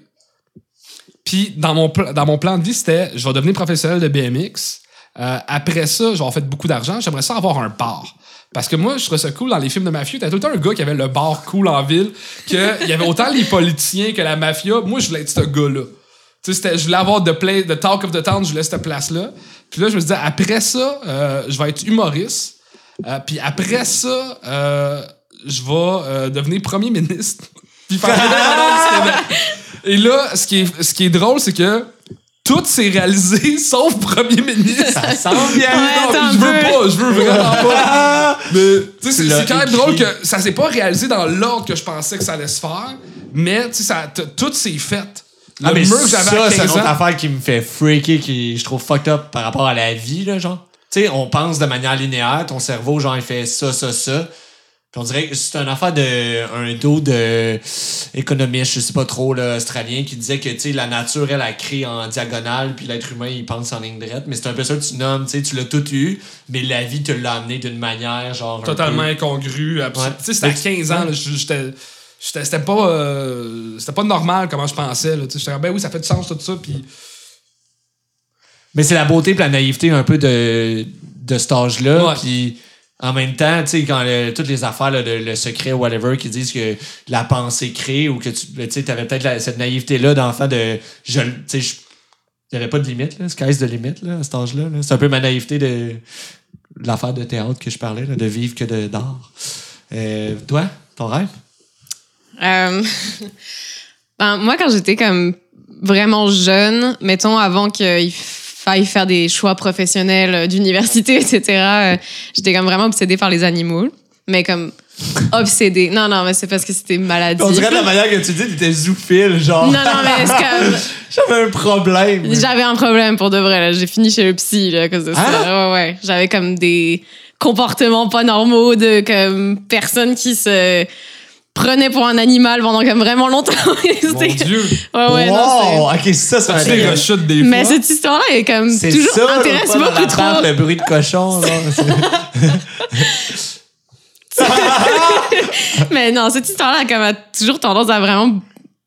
Puis dans mon, dans mon plan de vie, c'était je vais devenir professionnel de BMX. Euh, après ça, je vais avoir fait beaucoup d'argent. J'aimerais ça avoir un bar. Parce que moi, je trouvais ça cool dans les films de mafieux. T'as tout le temps un gars qui avait le bar cool en ville, qu'il [laughs] y avait autant les politiciens que la mafia. Moi, je voulais être ce gars-là. Tu sais, je voulais avoir de play, de Talk of the Town, je voulais cette place-là. Puis là, je me disais, après ça, euh, je vais être humoriste. Euh, puis après ça, euh, je vais euh, devenir premier ministre. [laughs] puis faire. [laughs] Et là, ce qui est, ce qui est drôle, c'est que tout s'est réalisé [laughs] sauf premier ministre. Ça [laughs] sent bien. Ouais, Non, je veux pas, je veux vraiment pas. [laughs] Mais tu sais, c'est c'est quand même écrit. drôle que ça s'est pas réalisé dans l'ordre que je pensais que ça allait se faire, mais tu sais, ça- tout s'est fait. Le Ah, mais mur que j'avais ça, à c'est une 15 autre ans. affaire qui me fait freaker, qui je trouve fucked up par rapport à la vie, là, genre. Tu sais, on pense de manière linéaire, ton cerveau, genre, il fait ça, ça, ça. Puis on dirait que c'est une affaire de un dos de économiste, je sais pas trop, là, australien, qui disait que, tu sais, la nature, elle, a créé en diagonale, puis l'être humain, il pense en ligne droite. Mais c'est un peu ça que tu nommes, tu tu l'as tout eu, mais la vie te l'a amené d'une manière, genre. Totalement peu- incongru. abs- Ouais. Tu sais, c'était à 15 ans, j'étais. C'était pas, euh, c'était pas normal comment je pensais. J'étais comme, ben oui, ça fait du sens tout ça. Puis Mais c'est la beauté et la naïveté un peu de, de cet âge-là. Puis en même temps, tu sais, quand toutes les affaires, de, le secret, whatever, qui disent que la pensée crée ou que tu sais, avais peut-être cette naïveté-là d'enfant de. Je, tu sais, il n'y avait pas de limite, là. Sky's de limite, là, à cet âge-là. là. C'est un peu ma naïveté de, l'affaire de théâtre que je parlais, de vivre que d'art. Euh, toi, ton rêve? Euh, [laughs] ben, moi, quand j'étais comme vraiment jeune, mettons avant qu'il faille faire des choix professionnels euh, d'université, [laughs] etc., euh, j'étais comme vraiment obsédée par les animaux. Mais comme obsédée. Non, non, mais c'est parce que c'était maladie. On dirait de la manière que tu dis, t'étais zoophile, genre. Non, non, mais c'est comme. [laughs] J'avais un problème. J'avais un problème pour de vrai. là. J'ai fini chez le psy là, à cause de ça. Hein? Ouais, ouais. J'avais comme des comportements pas normaux de comme personnes qui se prenaient pour un animal pendant comme vraiment longtemps. [laughs] mon Dieu, Ouais, ouais, non, wow! ok, ça, tu les un rechutes des fois. Mais cette histoire-là est comme C'est toujours ça, intéresse pas dans beaucoup la trop. barre, le bruit de cochon. [laughs] [laughs] Mais non, cette histoire-là comme, a toujours tendance à vraiment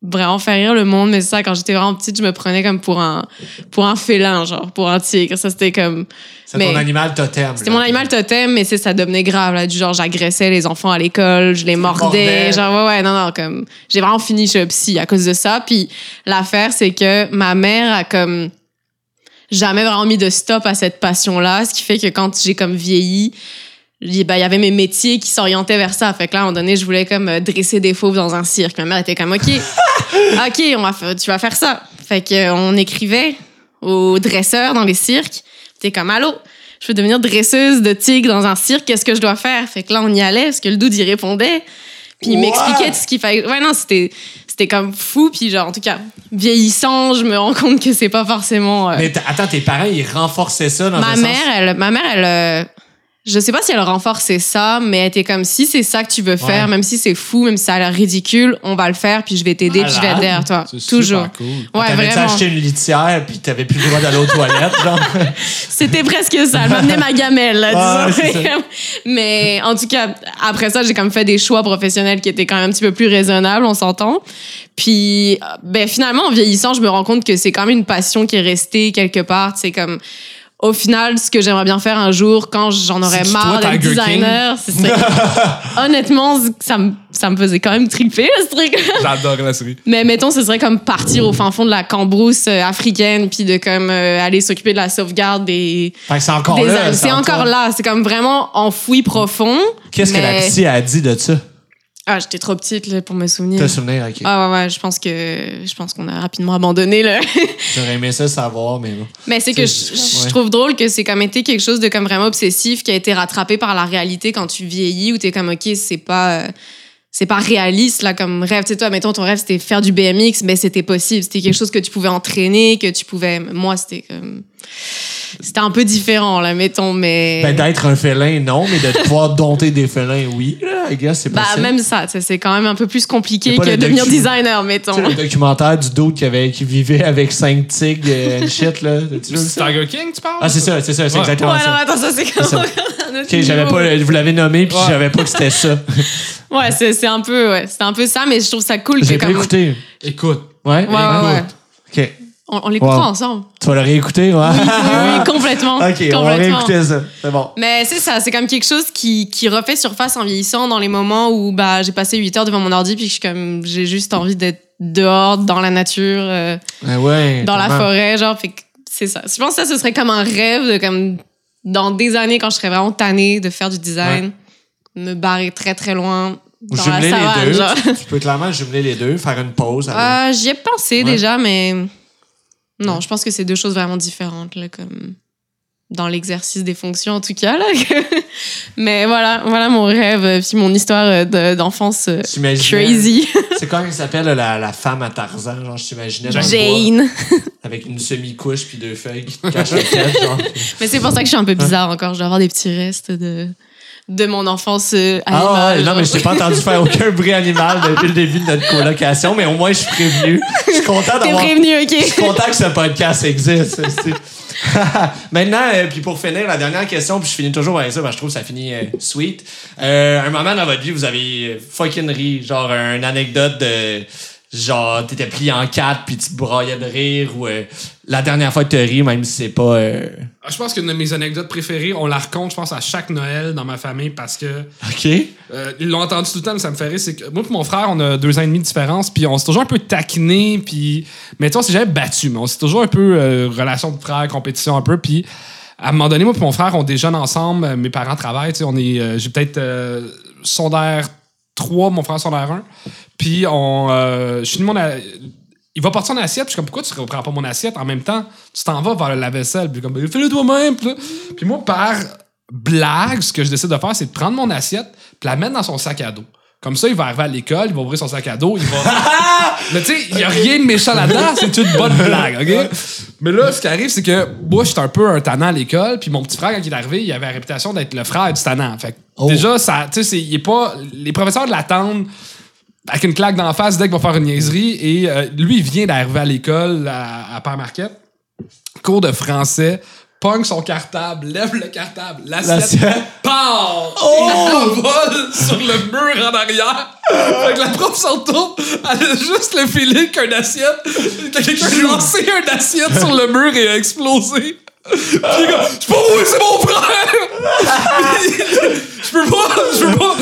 vraiment faire rire le monde mais ça quand j'étais vraiment petite je me prenais comme pour un pour un félin genre pour un tigre ça c'était comme C'est ton animal totem. C'était mon animal totem, mais c'est ça devenait grave là, du genre j'agressais les enfants à l'école, je les mordais, genre ouais ouais non non comme j'ai vraiment fini chez le psy à cause de ça. Puis l'affaire c'est que ma mère a comme jamais vraiment mis de stop à cette passion là, ce qui fait que quand j'ai comme vieilli il ben, il y avait mes métiers qui s'orientaient vers ça. Fait que là, à un moment donné, je voulais comme euh, dresser des fauves dans un cirque. Ma mère était comme, OK, [laughs] OK, on va faire- tu vas faire ça. Fait que euh, on écrivait aux dresseurs dans les cirques. T'es comme, allô, je veux devenir dresseuse de tigre dans un cirque, qu'est-ce que je dois faire? Fait que là, on y allait, parce que le dude, il répondait. Puis il m'expliquait tout ce qu'il fallait. Ouais, non, c'était, c'était comme fou. Puis genre, en tout cas, vieillissant, je me rends compte que c'est pas forcément... euh, Mais attends, tes parents, ils renforçaient ça dans ma un mère, sens? elle, ma mère, elle, euh, je sais pas si elle renforçait ça, mais elle était comme si c'est ça que tu veux faire, Ouais. même si c'est fou, même si ça a l'air ridicule, on va le faire, puis je vais t'aider, puis je vais être derrière toi. Toujours. cool. Ouais, vraiment. acheté une litière, puis t'avais plus le droit d'aller aux toilettes, genre? [laughs] C'était presque ça. Elle m'amenait ma gamelle, là, Ouais. [laughs] Mais en tout cas, après ça, j'ai comme fait des choix professionnels qui étaient quand même un petit peu plus raisonnables, on s'entend. Puis, euh, ben, finalement, en vieillissant, je me rends compte que c'est quand même une passion qui est restée quelque part. C'est comme, au final, ce que j'aimerais bien faire un jour, quand j'en aurais marre d'être designer, c'est ça. [laughs] Honnêtement, ça me, ça me faisait quand même triper, ce truc [laughs] J'adore la série. mais mettons, ce serait comme partir au fin fond de la cambrousse euh, africaine, puis de comme euh, aller s'occuper de la sauvegarde des. Que c'est encore là. c'est en encore là. C'est comme vraiment enfoui profond. Qu'est-ce que la psy a dit de ça? Ah, j'étais trop petite là, pour me souvenir. Te souvenir, ok. Ah ouais, ouais, je pense que je pense qu'on a rapidement abandonné là. [laughs] J'aurais aimé ça savoir, mais bon. Mais c'est que je, C'est- je ouais. trouve drôle que c'est comme été quelque chose de comme vraiment obsessif qui a été rattrapé par la réalité quand tu vieillis où t'es comme ok c'est pas euh, c'est pas réaliste là comme rêve tu sais toi mettons ton rêve c'était faire du BMX mais c'était possible c'était quelque chose que tu pouvais entraîner que tu pouvais moi c'était comme c'était un peu différent là mettons mais Ben, d'être un félin, non, mais de pouvoir dompter des félins, oui. I guess, c'est bah possible. même ça tu sais, c'est quand même un peu plus compliqué que devenir designer Tu mettons sais, le documentaire du dude qui, avait, qui vivait avec cinq tigres euh, and shit, là. C'est? Tiger King, tu parles? Ah, c'est ça, c'est ça, c'est Ouais. exactement ouais ça. attends ça c'est comme Ok, j'avais pas, vous l'avez nommé, puis Ouais. je savais pas que c'était ça. ouais c'est c'est un peu ouais c'est un peu ça mais je trouve ça cool J'ai que pas comme écouté. Écoute. Ouais? Ouais, ouais, ouais. Ok. On, on l'écoutera Wow. ensemble. Tu vas le réécouter, ouais? Oui, oui, [laughs] complètement. ok, on va complètement. réécouter ça. C'est bon. Mais c'est ça, c'est comme quelque chose qui, qui refait surface en vieillissant dans les moments où bah, j'ai passé 8 heures devant mon ordi puis que je suis comme j'ai juste envie d'être dehors, dans la nature, euh, Ah ouais. dans la forêt. Genre, fait que c'est ça. Je pense que ça, ce serait comme un rêve de comme dans des années quand je serais vraiment tannée de faire du design, me barrer très très loin dans la Jumeler savane. les deux. genre. Tu, tu peux clairement jumeler les deux, faire une pause. avec- Euh, J'y ai pensé Ouais. déjà, mais non, je pense que c'est deux choses vraiment différentes, là, comme dans l'exercice des fonctions en tout cas. Là. [laughs] mais voilà, voilà mon rêve, euh, puis mon histoire euh, de- d'enfance euh, crazy. [laughs] C'est quand il s'appelle la, la femme à Tarzan, genre je t'imaginais dans le bois, Jane. [laughs] avec une semi-couche puis deux feuilles qui te cachent la tête, genre. Mais c'est pour ça que je suis un peu bizarre encore. Je dois avoir des petits restes de, de mon enfance euh, Ah animale. ouais, non, mais je t'ai pas entendu faire aucun bruit animal depuis le début de notre colocation, mais au moins je suis prévenu. Je suis content d'avoir. prévenu, Je suis ok? content que ce podcast existe. [laughs] Maintenant, euh, puis pour finir, la dernière question, puis je finis toujours avec ça, parce que je trouve que ça finit euh, sweet. Un moment dans votre vie, vous avez fucking ri, genre une anecdote de genre t'étais plié en quatre puis tu te broyais de rire ou euh, la dernière fois que tu ris, même si c'est pas. euh, Ah, Je pense qu'une de mes anecdotes préférées, on la raconte, je pense, à chaque Noël dans ma famille parce que Ok. euh, ils l'ont entendu tout le temps, mais ça me fait rire. C'est que moi et mon frère, on a deux ans et demi de différence, puis on s'est toujours un peu taquiné, puis. Mais tu vois, on s'est jamais battu, mais on s'est toujours un peu euh, relation de frère, compétition un peu, puis. À un moment donné, moi et mon frère, on déjeune ensemble. euh, Mes parents travaillent. tu sais, On est, euh, j'ai peut-être euh, sondaire 3, mon frère sondaire 1. Puis on, euh, je finis mon, a- il va porter son assiette. Puis je suis comme, pourquoi tu ne reprends pas mon assiette? En même temps? Tu t'en vas vers la vaisselle. Puis comme, fais-le toi-même. Puis, moi, par blague, ce que je décide de faire, c'est de prendre mon assiette puis la mettre dans son sac à dos. Comme ça, il va arriver à l'école, il va ouvrir son sac à dos, il va. [laughs] Mais tu sais, il n'y a rien de méchant là-dedans, c'est une bonne blague, OK? Mais là, ce qui arrive, c'est que moi, j'étais un peu un tannant à l'école, puis mon petit frère, quand il est arrivé, il avait la réputation d'être le frère du tannant. Fait que Oh. déjà, ça, tu sais, il est pas. Les professeurs l'attendent avec une claque d'en face dès qu'il va faire une niaiserie. Et euh, lui, il vient d'arriver à l'école à, à Père Marquette. Cours de français. Pogne son cartable, lève le cartable, l'assiette part! Oh! Il vole sur le mur en arrière. Fait que la prof s'en tourne, elle a juste le feeling qu'un assiette, que quelqu'un a lancé un assiette sur le mur et a explosé. Puis comme, c'est pas moi, c'est mon frère! Je peux pas, je peux pas.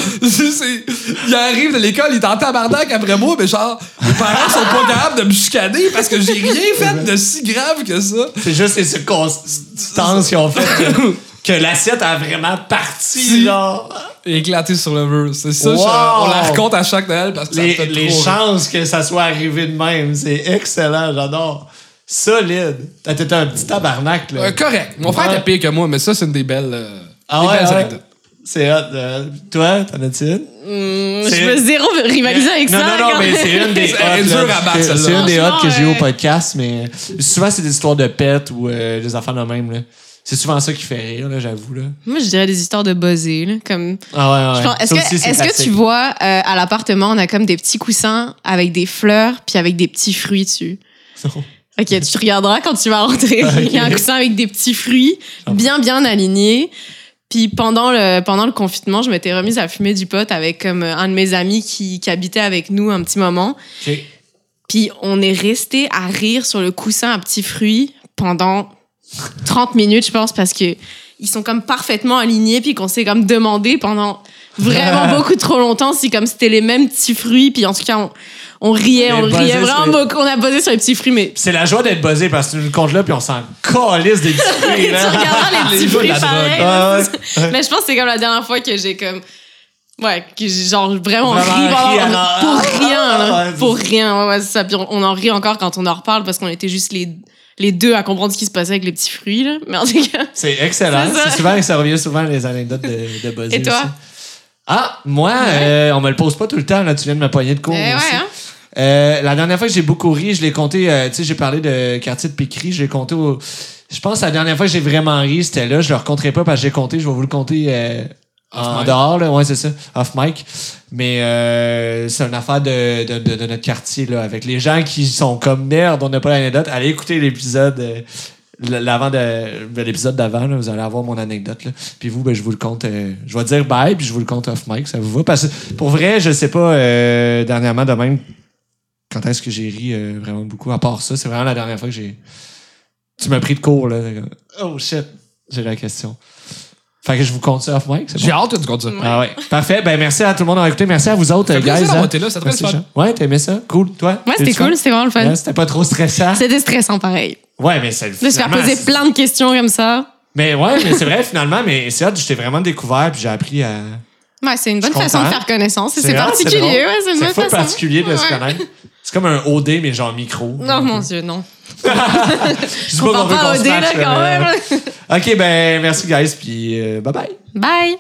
Il arrive de l'école, il est en tabarnak après moi, mais genre, mes parents sont pas capables de me chicaner parce que j'ai rien fait de si grave que ça. C'est juste les circonstances qui ont fait que, que l'assiette a vraiment parti, Si. genre. Éclaté sur le mur. C'est ça, je- Wow! on la raconte à chaque Noël parce que ça me Les, fait les trop rire. chances que ça soit arrivé de même, c'est excellent, j'adore. Solide. T'as été un petit tabarnak, là. Euh, correct. Mon frère Ouais. était pire que moi, mais ça, c'est une des belles, euh, Ah des ouais, belles ouais. anecdotes. C'est hot. euh, toi, t'en as-tu une? C'est- je veux zéro rivaliser avec non, ça. Non, non, quand mais même. c'est une des [laughs] Elle est hot, dure là. à battre, C'est- celle-là. Une des hot que j'ai eu au podcast, mais souvent, c'est des histoires de pets ou euh, des affaires de même, là. C'est souvent ça qui fait rire, là, j'avoue, là. Moi, je dirais des histoires de buzzer. là, Comme... Ah ouais, ouais. Je pense- Est-ce Ça que, c'est est-ce que classique. tu vois, euh, à l'appartement, on a comme des petits coussins avec des fleurs puis avec des petits fruits dessus? [laughs] Ok, tu regarderas quand tu vas rentrer. Il y a un coussin avec des petits fruits bien, bien alignés. Puis pendant le, pendant le confinement, je m'étais remise à fumer du pot avec comme un de mes amis qui, qui habitait avec nous un petit moment. Puis on est resté à rire sur le coussin à petits fruits pendant 30 minutes, je pense, parce que ils sont comme parfaitement alignés, puis qu'on s'est comme demandé pendant vraiment [laughs] beaucoup trop longtemps si comme c'était les mêmes petits fruits, puis en tout cas on, on riait, on buzzé riait vraiment les- beaucoup, on a posé sur les petits fruits, mais C'est la joie d'être buzzé parce que tu nous le comptes là, puis on s'en calisse des [laughs] tu discussions. regarderas les petits Les de fruits drogue. là, Ouais, c'est. Mais je pense que c'est comme la dernière fois que j'ai comme Ouais, qui, genre vraiment, Vraiment ri, ri vraiment, à- pour Ah, rien, là. ouais, pour rien. Ouais, ouais, c'est ça. Puis on, on en rit encore quand on en reparle parce qu'on était juste les, les deux à comprendre ce qui se passait avec les petits fruits, là. Mais en tout cas. C'est excellent. [laughs] C'est. C'est souvent, ça revient souvent les anecdotes de, de Buzzy Et toi? aussi. Ah, moi, euh, on me le pose pas tout le temps, là. Tu viens de me poigner de cours. Eh ouais, aussi. hein? Euh, la dernière fois que j'ai beaucoup ri, je l'ai compté, euh, tu sais, j'ai parlé de quartier de Pécry, je l'ai compté au. Je pense que la dernière fois que j'ai vraiment ri, c'était là. Je le raconterai pas parce que j'ai compté, je vais vous le compter euh, en mic. dehors, là. Ouais, c'est ça, off mic. Mais euh, c'est une affaire de, de, de, de notre quartier, là, avec les gens qui sont comme merde, on n'a pas l'anecdote. Allez écouter l'épisode. L'avant de, de l'épisode d'avant, vous allez avoir mon anecdote. Puis vous, ben, je vous le compte. euh, je vais dire bye, puis je vous le compte off mic, ça vous va? Parce que pour vrai, je sais pas, euh, dernièrement, de même, quand est-ce que j'ai ri euh, vraiment beaucoup. À part ça, c'est vraiment la dernière fois que j'ai. Tu m'as pris de cours, là. Oh shit, j'ai la question. Fait que je vous compte ça off mic, c'est J'ai bon? hâte que tu comptes ça. Ah ouais. Parfait. Ben merci à tout le monde d'avoir écouté. Merci à vous autres, Ça guys. d'avoir hein. été là, c'était très Merci, fun. Jean. Ouais, t'as aimé ça? Cool. Toi? Ouais, c'était cool, c'était vraiment le fun. Ouais, C'était pas trop stressant. C'était stressant, pareil. Ouais, mais c'est De se faire poser plein de questions comme ça. Mais ouais, mais c'est vrai, finalement, mais c'est hot, je t'ai vraiment découvert, puis j'ai appris à. Ouais, c'est une bonne façon de faire connaissance. C'est particulier, ouais, c'est une bonne façon. particulier de se connaître. C'est comme un OD, mais genre micro. Non, mon Dieu, non. [laughs] Je pas qu'on veut pas qu'on se dé, matche, là, mais- même. Ok, ben merci, guys, puis euh, bye bye. Bye!